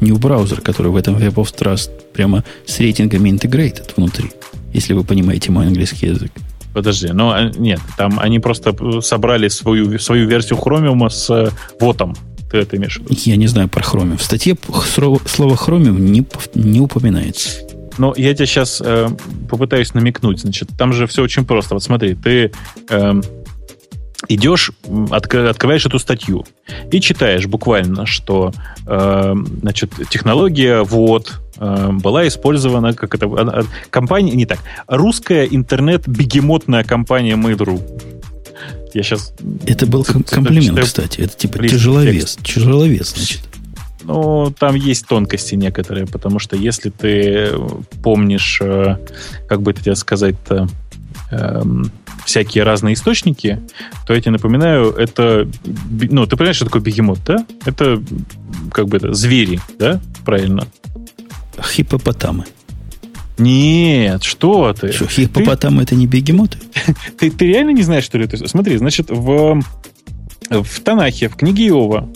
В браузер, который в этом Web of Trust прямо с рейтингами integrated внутри, если вы понимаете мой английский язык. Подожди, но а, нет, там они просто собрали свою, свою версию Chromium с вотом. Ты это имеешь в виду? Я не знаю про Chromium. В статье слово Chromium не, не упоминается. Но я тебе сейчас э, попытаюсь намекнуть. Значит, там же все очень просто. Вот смотри, ты э, идешь, открываешь эту статью и читаешь буквально, что э, значит, технология вот э, была использована, как это, э, компания, не так, русская интернет-бегемотная компания Mail.ru. Я сейчас... Это был ц- комплимент, читаю, кстати. Это типа тяжеловес. Текст. Тяжеловес, значит. Ну, там есть тонкости некоторые, потому что если ты помнишь, э, как бы это тебе сказать-то, эм, всякие разные источники, то я тебе напоминаю, это... Ну, ты понимаешь, что такое бегемот, да? Это как бы это звери, да? Правильно? Хипопотамы. Нет, что ты? Что, хипопотамы ты... это не бегемоты? ты, ты реально не знаешь, что это? Смотри, значит, в, в Танахе, в книге Иова,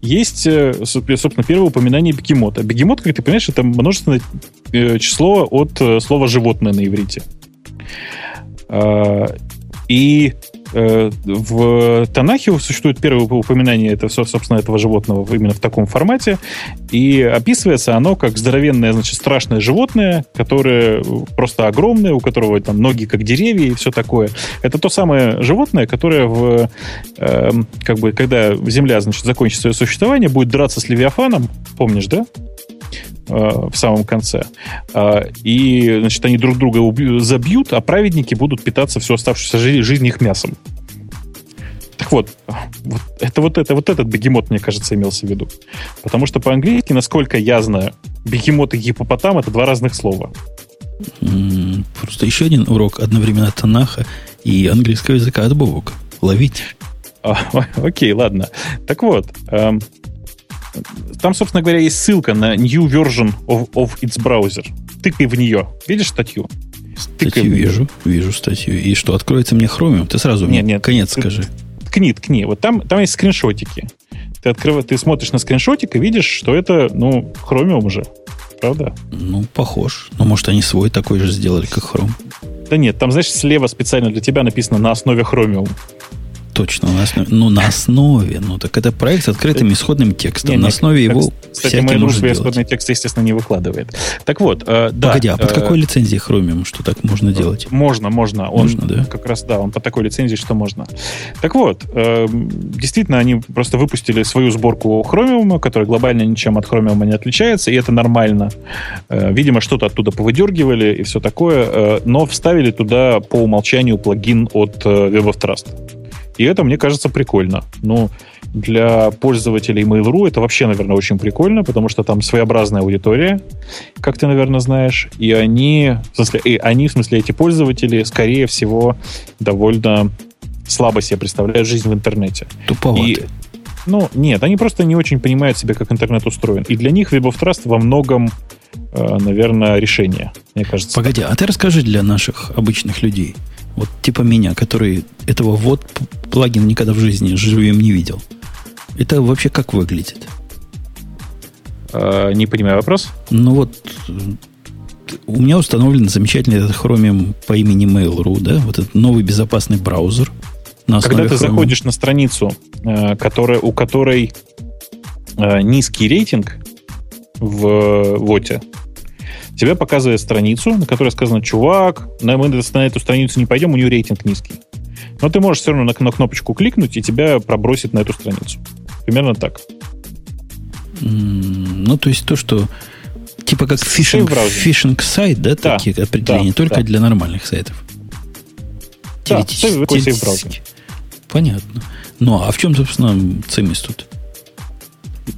есть, э, собственно, первое упоминание бегемота. Бегемот, как ты понимаешь, это множественное э, число от э, слова «животное» на иврите. А, и э, в Танахе существует первое упоминание этого, собственно, этого животного именно в таком формате. И описывается оно как здоровенное, значит, страшное животное, которое просто огромное, у которого там ноги как деревья и все такое. Это то самое животное, которое в, э, как бы, когда Земля, значит, закончит свое существование, будет драться с Левиафаном, помнишь, да? Э, в самом конце. Э, и, значит, они друг друга забьют, а праведники будут питаться всю оставшуюся жизнь их мясом. Так вот, вот это вот это вот этот бегемот, мне кажется, имелся в виду. Потому что по-английски, насколько я знаю, бегемот и гипопотам это два разных слова. Просто еще один урок одновременно Танаха и английского языка от Бобука. Ловить. А, окей, ладно. Так вот, эм, там, собственно говоря, есть ссылка на new version of, of its browser. Тыкай в нее. Видишь статью? Статью вижу, вижу статью. И что, откроется мне Chromium? Ты сразу нет, мне нет, конец ты, скажи. Ткни, ткни. Вот там, там есть скриншотики. Ты, открыв... ты смотришь на скриншотик и видишь, что это, ну, Chromium уже. Правда? Ну, похож. Но, может, они свой такой же сделали, как Chrome. Да нет, там, знаешь, слева специально для тебя написано на основе Chromium. Точно, на основе. Ну, на основе. Ну, так это проект с открытым исходным текстом. Не, на не, основе его Кстати, свой исходный текст, естественно, не выкладывает. Так вот, э, да. Погоди, а под э, какой лицензией Chromium, что так можно делать? Можно, можно. Он Можно, да? как раз, да, он под такой лицензией, что можно. Так вот, э, действительно, они просто выпустили свою сборку Chromium, которая глобально ничем от Chromium не отличается, и это нормально. Э, видимо, что-то оттуда повыдергивали и все такое, э, но вставили туда по умолчанию плагин от э, Web of Trust. И это, мне кажется, прикольно. Ну, для пользователей Mail.ru это вообще, наверное, очень прикольно, потому что там своеобразная аудитория, как ты, наверное, знаешь, и они, в смысле, и они, в смысле, эти пользователи, скорее всего, довольно слабо себе представляют жизнь в интернете. Туповатый. И, ну, нет, они просто не очень понимают себе, как интернет устроен. И для них Web of Trust во многом, э, наверное, решение, мне кажется. Погоди, а ты расскажи для наших обычных людей, вот типа меня, который этого вот плагин никогда в жизни живым не видел. Это вообще как выглядит? Э, не понимаю вопрос. Ну вот, э, у меня установлен замечательный этот Chromium по имени Mail.ru, да, вот этот новый безопасный браузер. На Когда ты Chromium. заходишь на страницу, э, которая, у которой низкий рейтинг в ВОТе, тебе показывает страницу, на которой сказано, чувак, мы на эту страницу не пойдем, у нее рейтинг низкий. Но ты можешь все равно на, на кнопочку кликнуть, и тебя пробросит на эту страницу. Примерно так. Ну, то есть то, что типа как фишинг, фишинг сайт, да, да такие определения, да, только да. для нормальных сайтов. Да, Теоретически. Понятно. Ну, а в чем, собственно, цимис тут?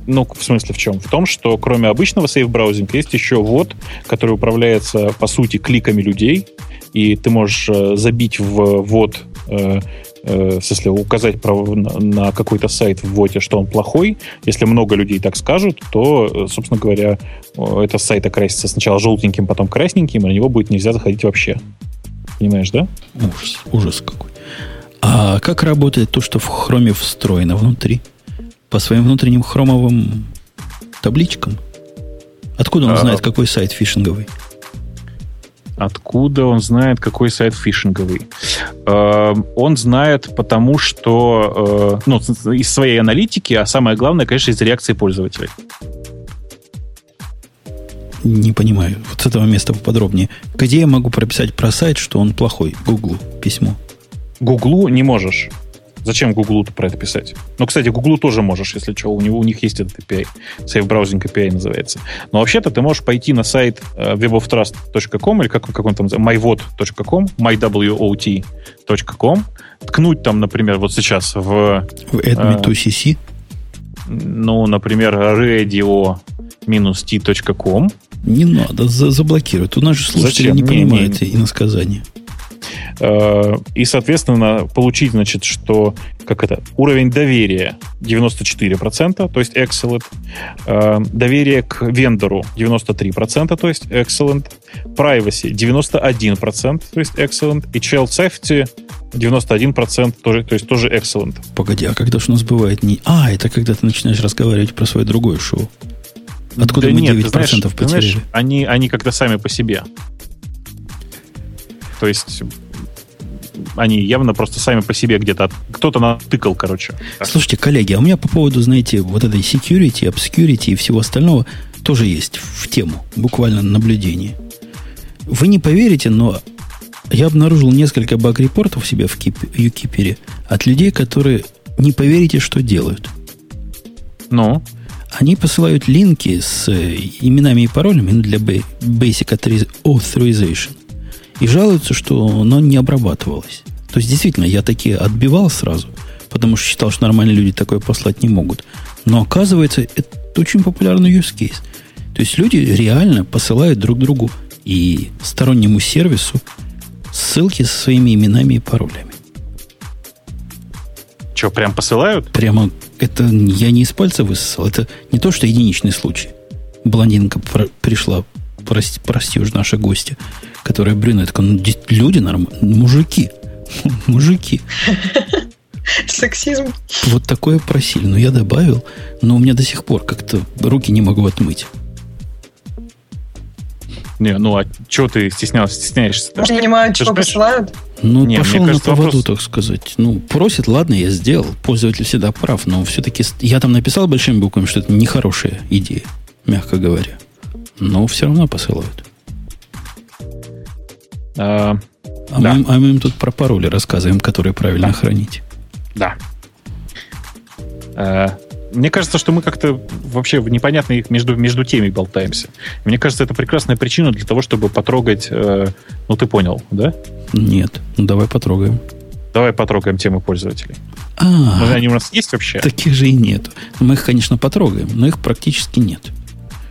Ну, в смысле в чем? В том, что кроме обычного сейф-браузинга есть еще вот, который управляется, по сути, кликами людей, и ты можешь э, забить в вот э, э, в смысле, указать на, на какой-то сайт в вводе, что он плохой, если много людей так скажут, то, собственно говоря, этот сайт окрасится сначала желтеньким, потом красненьким, и на него будет нельзя заходить вообще. Понимаешь, да? Ужас, ужас какой. А как работает то, что в хроме встроено внутри? По своим внутренним хромовым табличкам? Откуда он а, знает, какой сайт фишинговый? Откуда он знает, какой сайт фишинговый? Э, он знает, потому что э, ну, из своей аналитики, а самое главное, конечно, из реакции пользователей. Не понимаю. Вот с этого места поподробнее. Где я могу прописать про сайт, что он плохой? Гуглу письмо. Гуглу не можешь. Зачем Гуглу про это писать? Ну, кстати, Гуглу тоже можешь, если что. У, него, у них есть этот API. Safe Browsing API называется. Но вообще-то ты можешь пойти на сайт uh, weboftrust.com или как, как он там mywot.com, mywot.com, ткнуть там, например, вот сейчас в... В adme2cc? Uh, ну, например, radio-t.com. Не надо, за заблокировать. У нас же слушатели Зачем? не понимают не, не. иносказания. Э, и, соответственно, получить, значит, что как это, уровень доверия 94%, то есть excellent, э, доверие к вендору 93%, то есть excellent, privacy 91%, то есть excellent, и child safety 91% тоже, то есть тоже excellent. Погоди, а когда же у нас бывает не... А, это когда ты начинаешь разговаривать про свое другое шоу. Откуда да мы нет, 9% знаешь, потеряли? Знаешь, они, они как-то сами по себе. То есть они явно просто сами по себе где-то... Кто-то натыкал, короче. Слушайте, коллеги, а у меня по поводу, знаете, вот этой security, obscurity и всего остального тоже есть в тему, буквально наблюдение. Вы не поверите, но я обнаружил несколько баг-репортов себе в Юкипере от людей, которые не поверите, что делают. Ну? Они посылают линки с э, именами и паролями для Basic Authorization и жалуются, что оно не обрабатывалось. То есть, действительно, я такие отбивал сразу, потому что считал, что нормальные люди такое послать не могут. Но оказывается, это очень популярный use case. То есть люди реально посылают друг другу и стороннему сервису ссылки со своими именами и паролями. Что, прям посылают? Прямо это я не из пальца высосал. Это не то, что единичный случай. Блондинка пришла, прости, прости уж наши гости, которая брюнетка. Ну, люди нормальные, мужики. Мужики. Сексизм. Вот такое просили. Но я добавил, но у меня до сих пор как-то руки не могу отмыть. Не, ну а чего ты стеснялся, стесняешься? Не понимаю, чего посылают? Ну, не, пошел на поводу, вопрос... так сказать. Ну, просит, ладно, я сделал. Пользователь всегда прав, но все-таки я там написал большими буквами, что это нехорошая идея, мягко говоря. Но все равно посылают. А, а, да. мы, а мы им тут про пароли рассказываем, которые правильно да. хранить. Да. А, мне кажется, что мы как-то вообще в непонятных между, между теми болтаемся. Мне кажется, это прекрасная причина для того, чтобы потрогать... Э, ну, ты понял, да? Нет. Ну, давай потрогаем. Давай потрогаем темы пользователей. А, Может, они у нас есть вообще? Таких же и нет. Мы их, конечно, потрогаем, но их практически нет.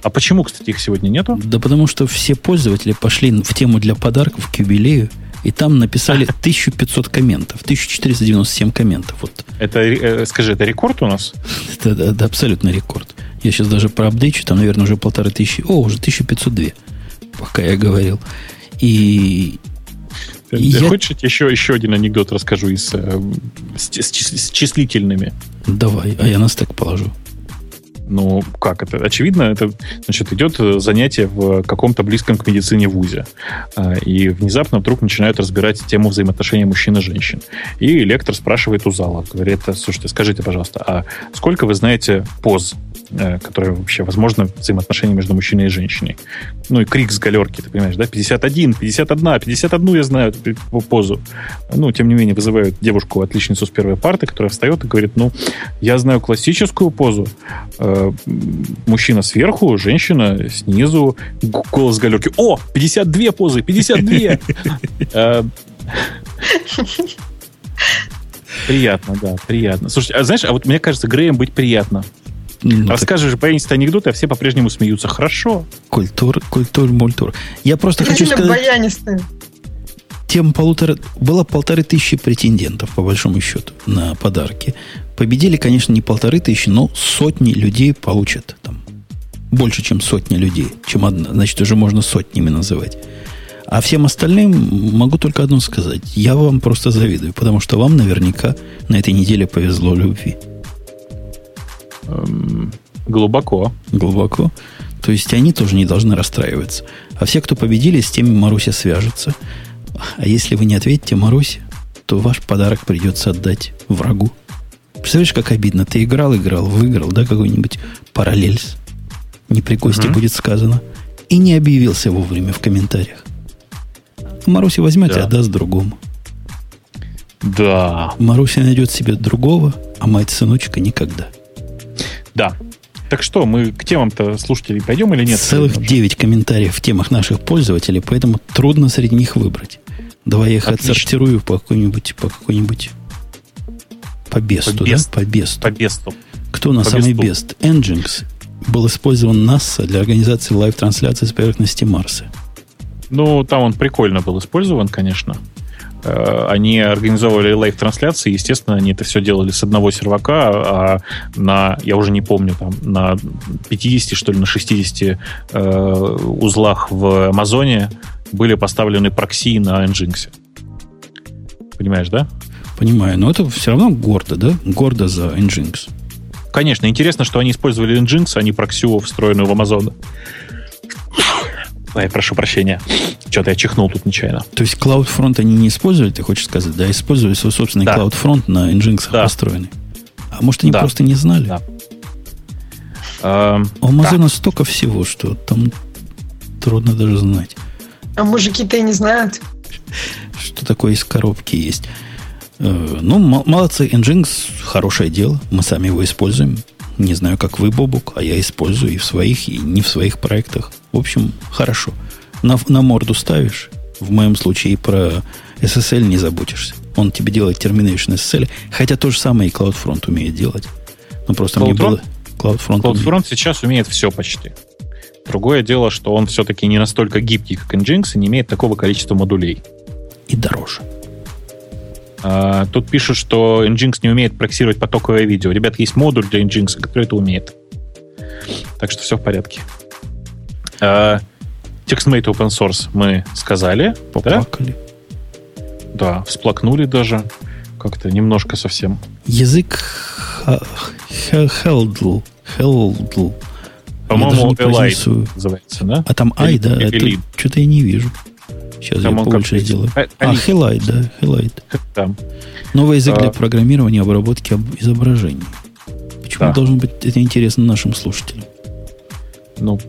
А почему, кстати, их сегодня нету? Да потому что все пользователи пошли в тему для подарков к юбилею и там написали 1500 комментов, 1497 комментов. Вот. Это, э, скажи, это рекорд у нас? Это, это, это абсолютно рекорд. Я сейчас даже проапдейчу, там, наверное, уже полторы тысячи, о, уже 1502, пока я говорил. И, ты, я... хочешь, еще, еще один анекдот расскажу из, э, с, с, с числительными? Давай, а я на стек положу. Ну, как это? Очевидно, это значит, идет занятие в каком-то близком к медицине вузе. А, и внезапно вдруг начинают разбирать тему взаимоотношений мужчин и женщин. И лектор спрашивает у зала, говорит, слушайте, скажите, пожалуйста, а сколько вы знаете поз Э, которая вообще, возможно, взаимоотношения между мужчиной и женщиной. Ну и крик с галерки, ты понимаешь, да? 51, 51, 51 я знаю эту позу. Ну, тем не менее, вызывают девушку, отличницу с первой парты, которая встает и говорит, ну, я знаю классическую позу. Э, мужчина сверху, женщина снизу, голос галерки. О, 52 позы, 52! Э, приятно, да, приятно. Слушай, а знаешь, а вот мне кажется, Греем быть приятно. Ну, Расскажешь так... баянистый анекдот, а все по-прежнему смеются. Хорошо. Культура, культура, мультура. Я просто хочу сказать... баянистые. Тем полутора... Было полторы тысячи претендентов, по большому счету, на подарки. Победили, конечно, не полторы тысячи, но сотни людей получат там. Больше, чем сотни людей. Чем одна. Значит, уже можно сотнями называть. А всем остальным могу только одно сказать. Я вам просто завидую, потому что вам наверняка на этой неделе повезло любви. Эм, глубоко. Глубоко. То есть они тоже не должны расстраиваться. А все, кто победили, с теми Маруся свяжется. А если вы не ответите Марусе, то ваш подарок придется отдать врагу. Представляешь, как обидно. Ты играл, играл, выиграл, да, какой-нибудь параллельс. Не при кости uh-huh. будет сказано. И не объявился вовремя в комментариях. Маруся возьмет да. и отдаст другому. Да. Маруся найдет себе другого, а мать-сыночка никогда. Да. Так что, мы к темам-то слушателей пойдем или нет? Целых 9 комментариев в темах наших пользователей, поэтому трудно среди них выбрать. Давай я их Отлично. отсортирую по какой-нибудь, по какой-нибудь по бесту, по да? По бесту. По бесту. Кто на самый best? Nginx был использован NASA для организации live-трансляции с поверхности Марса. Ну, там он прикольно был использован, конечно. Э, они организовывали live-трансляции, естественно, они это все делали с одного сервака, а на, я уже не помню, там, на 50, что ли, на 60 э, узлах в Амазоне были поставлены прокси на Nginx. Понимаешь, да? Понимаю, но это все равно гордо, да? Гордо за Nginx. Конечно, интересно, что они использовали Nginx, а не проксю, встроенную в Amazon. Ой, прошу прощения. Что-то я чихнул тут нечаянно. То есть CloudFront они не использовали, ты хочешь сказать? Да, использовали свой собственный да. CloudFront на Nginx да. построенный. А может, они да. просто не знали? Да. У Amazon да. столько всего, что там трудно даже знать. А мужики-то и не знают. Что такое из коробки есть. Э, ну, молодцы. Nginx хорошее дело. Мы сами его используем. Не знаю, как вы, Бобук, а я использую и в своих, и не в своих проектах. В общем, хорошо. На, на морду ставишь. В моем случае и про SSL не заботишься. Он тебе делает termination SSL, хотя то же самое и CloudFront умеет делать. Ну, просто CloudFront? мне было... CloudFront, CloudFront умеет. сейчас умеет все почти. Другое дело, что он все-таки не настолько гибкий, как Nginx, и не имеет такого количества модулей. И дороже. А, тут пишут, что Nginx не умеет проксировать потоковое видео. Ребят, есть модуль для Nginx, который это умеет. Так что все в порядке. А, TextMate Open Source мы сказали. Поплакали. Да? да, всплакнули даже. Как-то немножко совсем. Язык Heldl. Heldl. По-моему, Elite называется, да? А там I, да? Что-то я не вижу. Сейчас там я побольше сделаю. А, а да, Hellite. Там. Новый язык а, для программирования и обработки изображений. Почему да. должно быть это интересно нашим слушателям? Ну,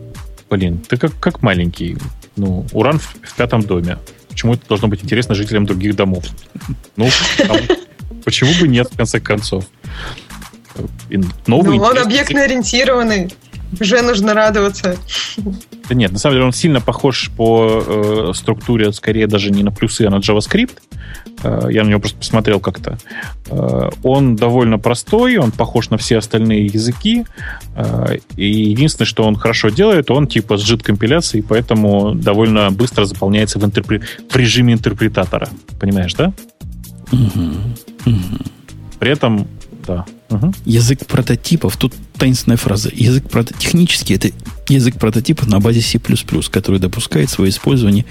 блин, ты как, как маленький. Ну, уран в, в пятом доме. Почему это должно быть интересно жителям других домов? Ну, там, почему бы нет, в конце концов? Новый ну, он объектно-ориентированный. Уже нужно радоваться. Да нет, на самом деле он сильно похож по э, структуре, скорее даже не на плюсы, а на JavaScript. Э, я на него просто посмотрел как-то. Э, он довольно простой, он похож на все остальные языки. Э, и единственное, что он хорошо делает, он типа с JIT-компиляцией, поэтому довольно быстро заполняется в, интерпре... в режиме интерпретатора. Понимаешь, да? Угу. Угу. При этом да. Угу. Язык прототипов, тут таинственная фраза. Язык прото... Технически это язык прототипов на базе C++, который допускает свое использование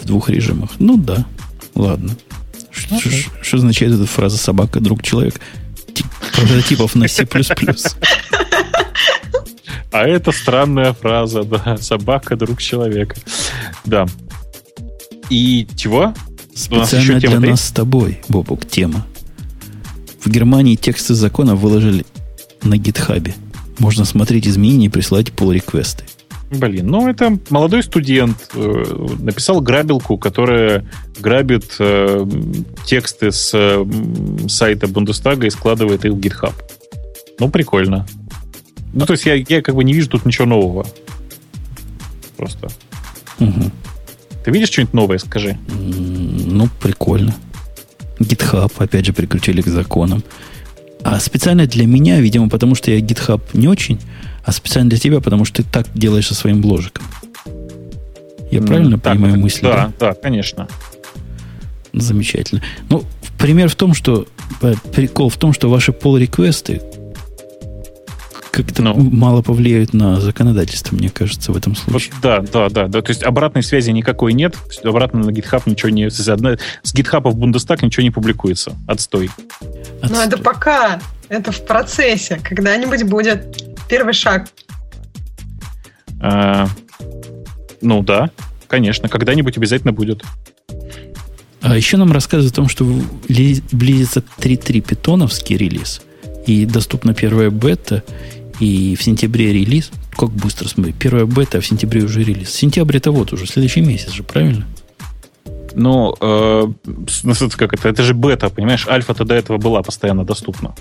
в двух режимах. Ну да, ладно. Что, okay. что означает эта фраза «собака, друг, человек»? Прототипов на C++. А это странная фраза, да. Собака, друг человека. Да. И чего? Специально для нас с тобой, Бобук, тема. В Германии тексты закона выложили на гитхабе. Можно смотреть изменения и присылать pull-реквесты. Блин, ну это молодой студент э, написал грабилку, которая грабит э, тексты с э, сайта Бундестага и складывает их в GitHub. Ну, прикольно. Ну, то есть я, я как бы не вижу тут ничего нового. Просто. Угу. Ты видишь что-нибудь новое, скажи? Ну, прикольно. GitHub, опять же, прикрутили к законам. А специально для меня, видимо, потому что я GitHub не очень, а специально для тебя, потому что ты так делаешь со своим бложиком. Я mm, правильно так, понимаю мысли? Да, да, да, конечно. Замечательно. Ну, пример в том, что э, прикол в том, что ваши pull-реквесты как-то ну. мало повлияют на законодательство, мне кажется, в этом случае. Вот, да, да, да, да. То есть обратной связи никакой нет. Обратно на GitHub ничего не... С GitHub в Бундестаг ничего не публикуется. Отстой. Отстой. Ну, это пока. Это в процессе. Когда-нибудь будет первый шаг. А, ну да, конечно. Когда-нибудь обязательно будет. А еще нам рассказывают о том, что близится 3.3 питоновский релиз, и доступна первая бета, и в сентябре релиз. Как быстро смотри. Первая бета, а в сентябре уже релиз. Сентябрь это вот уже, следующий месяц же, правильно? Ну, э, ну как это? Это же бета, понимаешь? Альфа-то до этого была постоянно доступна.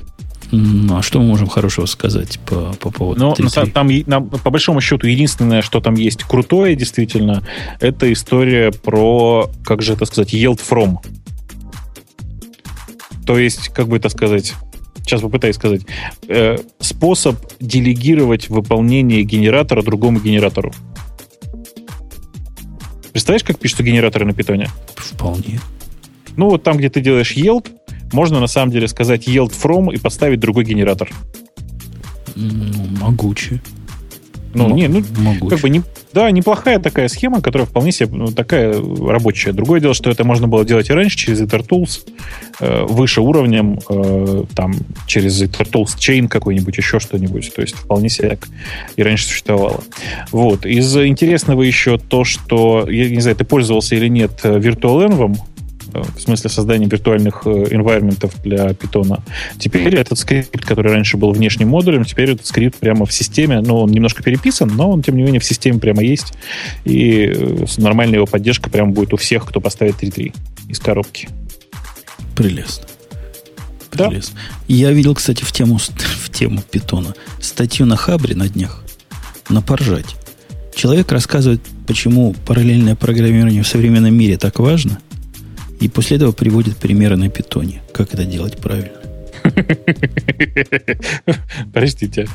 Ну, а что мы можем хорошего сказать по, по поводу Ну, там, на, по большому счету, единственное, что там есть крутое, действительно, это история про, как же это сказать, yield from. То есть, как бы это сказать, сейчас попытаюсь сказать, э, способ делегировать выполнение генератора другому генератору. Представляешь, как пишутся генераторы на питоне? Вполне. Ну, вот там, где ты делаешь yield, можно на самом деле сказать yield from и поставить другой генератор. Ну, могуче. Ну, не, ну, могуче. как бы не, да, неплохая такая схема, которая вполне себе ну, такая рабочая. Другое дело, что это можно было делать и раньше через EtherTools, э, выше уровнем, э, там, через EtherTools Chain какой-нибудь, еще что-нибудь. То есть вполне себе и раньше существовало. Вот. Из интересного еще то, что, я не знаю, ты пользовался или нет э, VirtualEnv, в смысле создания виртуальных environment э, для питона. Теперь этот скрипт, который раньше был внешним модулем, теперь этот скрипт прямо в системе, ну, он немножко переписан, но он, тем не менее, в системе прямо есть, и э, нормальная его поддержка прямо будет у всех, кто поставит 3.3 из коробки. Прелестно. Прелестно. Да? Я видел, кстати, в тему, в тему питона статью на Хабре на днях, на поржать. Человек рассказывает, почему параллельное программирование в современном мире так важно, и после этого приводит примеры на питоне. Как это делать правильно. Простите.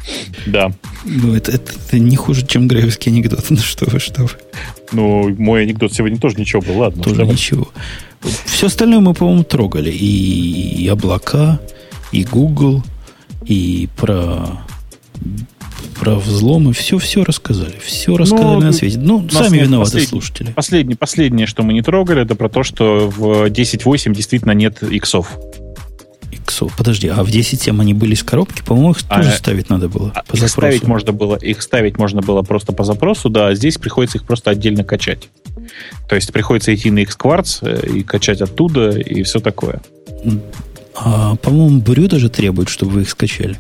Да. Ну, это, это, это не хуже, чем грейвский анекдот. Ну, что вы, что вы. Ну, мой анекдот сегодня тоже ничего был. Ладно. Тоже ничего. Все остальное мы, по-моему, трогали. И, и облака, и Google, и про про взломы, все-все рассказали. Все рассказали ну, на свете. Ну, сами виноваты слушатели. Последнее, последнее, что мы не трогали, это про то, что в 10.8 действительно нет иксов. Иксов. Подожди, а в 10.7 они были с коробки? По-моему, их а, тоже ставить надо было а по их запросу. Ставить можно было, их ставить можно было просто по запросу, да, а здесь приходится их просто отдельно качать. То есть приходится идти на Xquartz э, и качать оттуда, и все такое. А, по-моему, Брю даже требует, чтобы вы их скачали.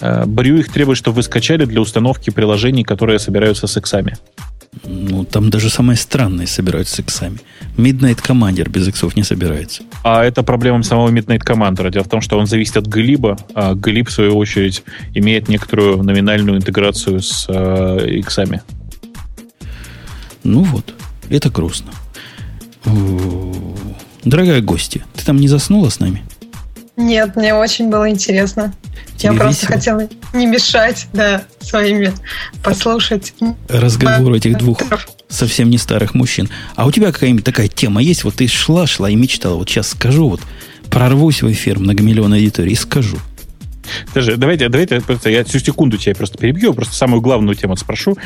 Брю их требует, чтобы вы скачали для установки приложений, которые собираются с иксами. Ну, там даже самые странные собираются с иксами. Midnight Commander без иксов не собирается. А это проблема самого Midnight Commander. Дело в том, что он зависит от Глиба, а Глиб, в свою очередь, имеет некоторую номинальную интеграцию с э, иксами. Ну вот, это грустно. Дорогая гостья, ты там не заснула с нами? Нет, мне очень было интересно. Тебе Я просто весело? хотела не мешать, да, своими послушать. Разговор этих двух совсем не старых мужчин. А у тебя какая-нибудь такая тема есть? Вот ты шла, шла и мечтала. Вот сейчас скажу, вот прорвусь в эфир многомиллионной аудитории и скажу. Даже давайте, давайте просто я всю секунду тебя просто перебью, просто самую главную тему спрошу.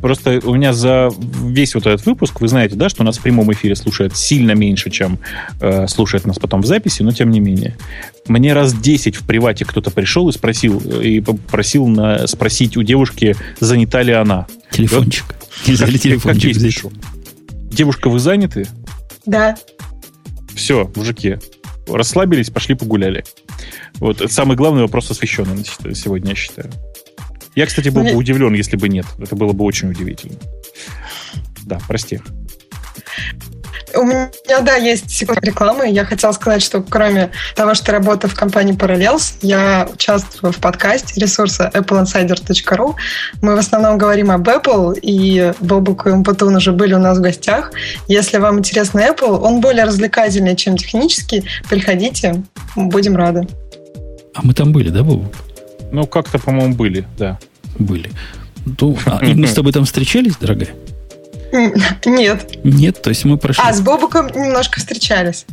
Просто у меня за весь вот этот выпуск, вы знаете, да, что нас в прямом эфире слушает сильно меньше, чем э, слушает нас потом в записи, но тем не менее. Мне раз 10 в привате кто-то пришел и спросил, и попросил на, спросить у девушки, занята ли она. Телефончик. Нельзя ли телефончик здесь? Девушка, вы заняты? Да. Все, мужики, расслабились, пошли погуляли. Вот это самый главный вопрос освещенный сегодня, я считаю. Я, кстати, был бы удивлен, если бы нет. Это было бы очень удивительно. Да, прости. У меня, да, есть секунд рекламы. Я хотела сказать, что кроме того, что работаю в компании Parallels, я участвую в подкасте ресурса appleinsider.ru. Мы в основном говорим об Apple, и Бобук и Умпатун уже были у нас в гостях. Если вам интересно Apple, он более развлекательный, чем технический. Приходите, будем рады. А мы там были, да, Бобук? Ну, как-то, по-моему, были, да. Были. Ну, а, и мы с тобой там встречались, дорогая? Нет. Нет, то есть мы прошли... А, с Бобуком немножко встречались.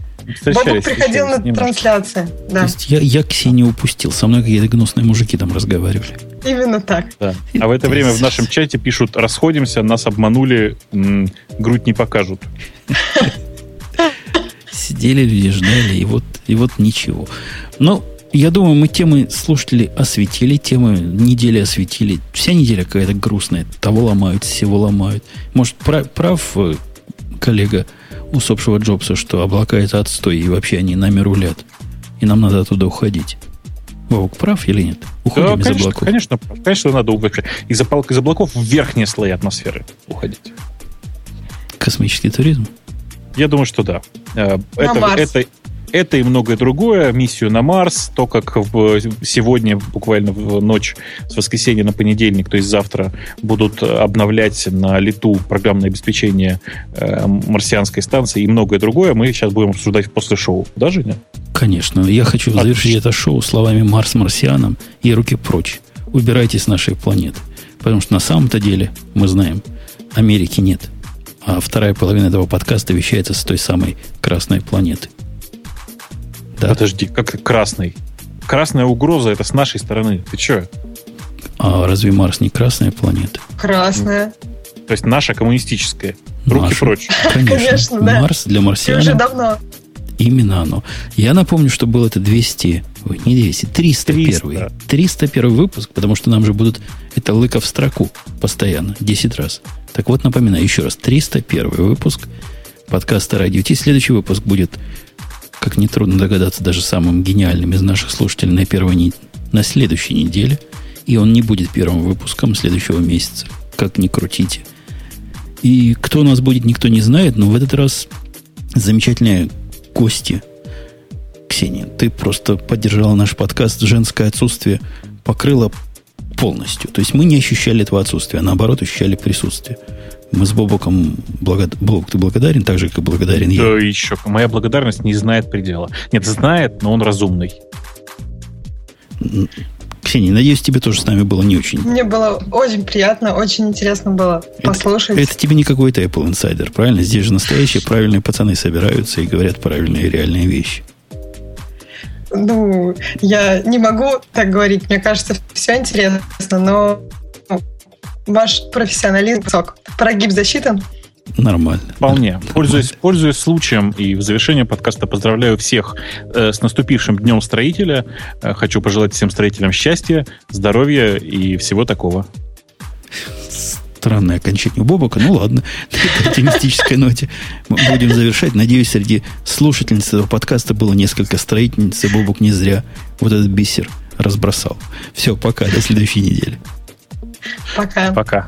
Бобук приходил на немножко. трансляции. Да. То есть я, я Ксению упустил. Со мной какие-то гнусные мужики там разговаривали. Именно так. Да. А в это время в нашем чате пишут, расходимся, нас обманули, м- грудь не покажут. Сидели люди, ждали, и вот, и вот ничего. Но я думаю, мы темы слушатели осветили, темы недели осветили. Вся неделя какая-то грустная. Того ломают, всего ломают. Может, прав, прав э, коллега усопшего Джобса, что облака это отстой, и вообще они нами рулят. И нам надо оттуда уходить. Вовк, прав или нет? Уходим да, из конечно, облаков. Конечно, конечно, надо уходить. Из, из облаков в верхние слои атмосферы уходить. Космический туризм? Я думаю, что да. Э, это, это, это и многое другое, миссию на Марс, то, как сегодня, буквально в ночь с воскресенья на понедельник, то есть завтра, будут обновлять на лету программное обеспечение э, марсианской станции и многое другое, мы сейчас будем обсуждать после шоу. Да, Женя? Конечно. Я хочу Отлично. завершить это шоу словами «Марс марсианам» и «Руки прочь». Убирайтесь с нашей планеты. Потому что на самом-то деле, мы знаем, Америки нет. А вторая половина этого подкаста вещается с той самой красной планеты – да. Подожди, как красный? Красная угроза это с нашей стороны. Ты что? А разве Марс не красная планета? Красная. То есть наша коммунистическая. Руки наша. прочь. Конечно, Конечно да. Марс для марсиан. уже давно. Именно оно. Я напомню, что был это 200, ой, не 200, 301. 300. 301 выпуск, потому что нам же будут это лыка в строку постоянно, 10 раз. Так вот, напоминаю еще раз, 301 выпуск подкаста Радио Ти. Следующий выпуск будет как нетрудно догадаться, даже самым гениальным из наших слушателей на, первой не... на следующей неделе. И он не будет первым выпуском следующего месяца. Как ни крутите. И кто у нас будет, никто не знает, но в этот раз замечательные гости. Ксения, ты просто поддержала наш подкаст. Женское отсутствие покрыло полностью. То есть мы не ощущали этого отсутствия, а наоборот ощущали присутствие. Мы с Бобоком благод... Бобок, ты благодарен, так же, как и благодарен я. Да, еще. Моя благодарность не знает предела. Нет, знает, но он разумный. Ксения, надеюсь, тебе тоже с нами было не очень. Мне было очень приятно, очень интересно было послушать. Это, это тебе не какой-то Apple Insider, правильно? Здесь же настоящие правильные пацаны собираются и говорят правильные реальные вещи. Ну, я не могу так говорить. Мне кажется, все интересно, но ваш профессионализм высок. Прогиб засчитан? Нормально. Вполне. Нормально. Пользуясь, пользуясь случаем и в завершение подкаста поздравляю всех э, с наступившим днем строителя. Э, хочу пожелать всем строителям счастья, здоровья и всего такого. Странное окончание у Бобока. Ну ладно, на этой оптимистической ноте мы будем завершать. Надеюсь, среди слушательниц этого подкаста было несколько строительниц, и Бобок не зря вот этот бисер разбросал. Все, пока, до следующей недели. Пока. Пока.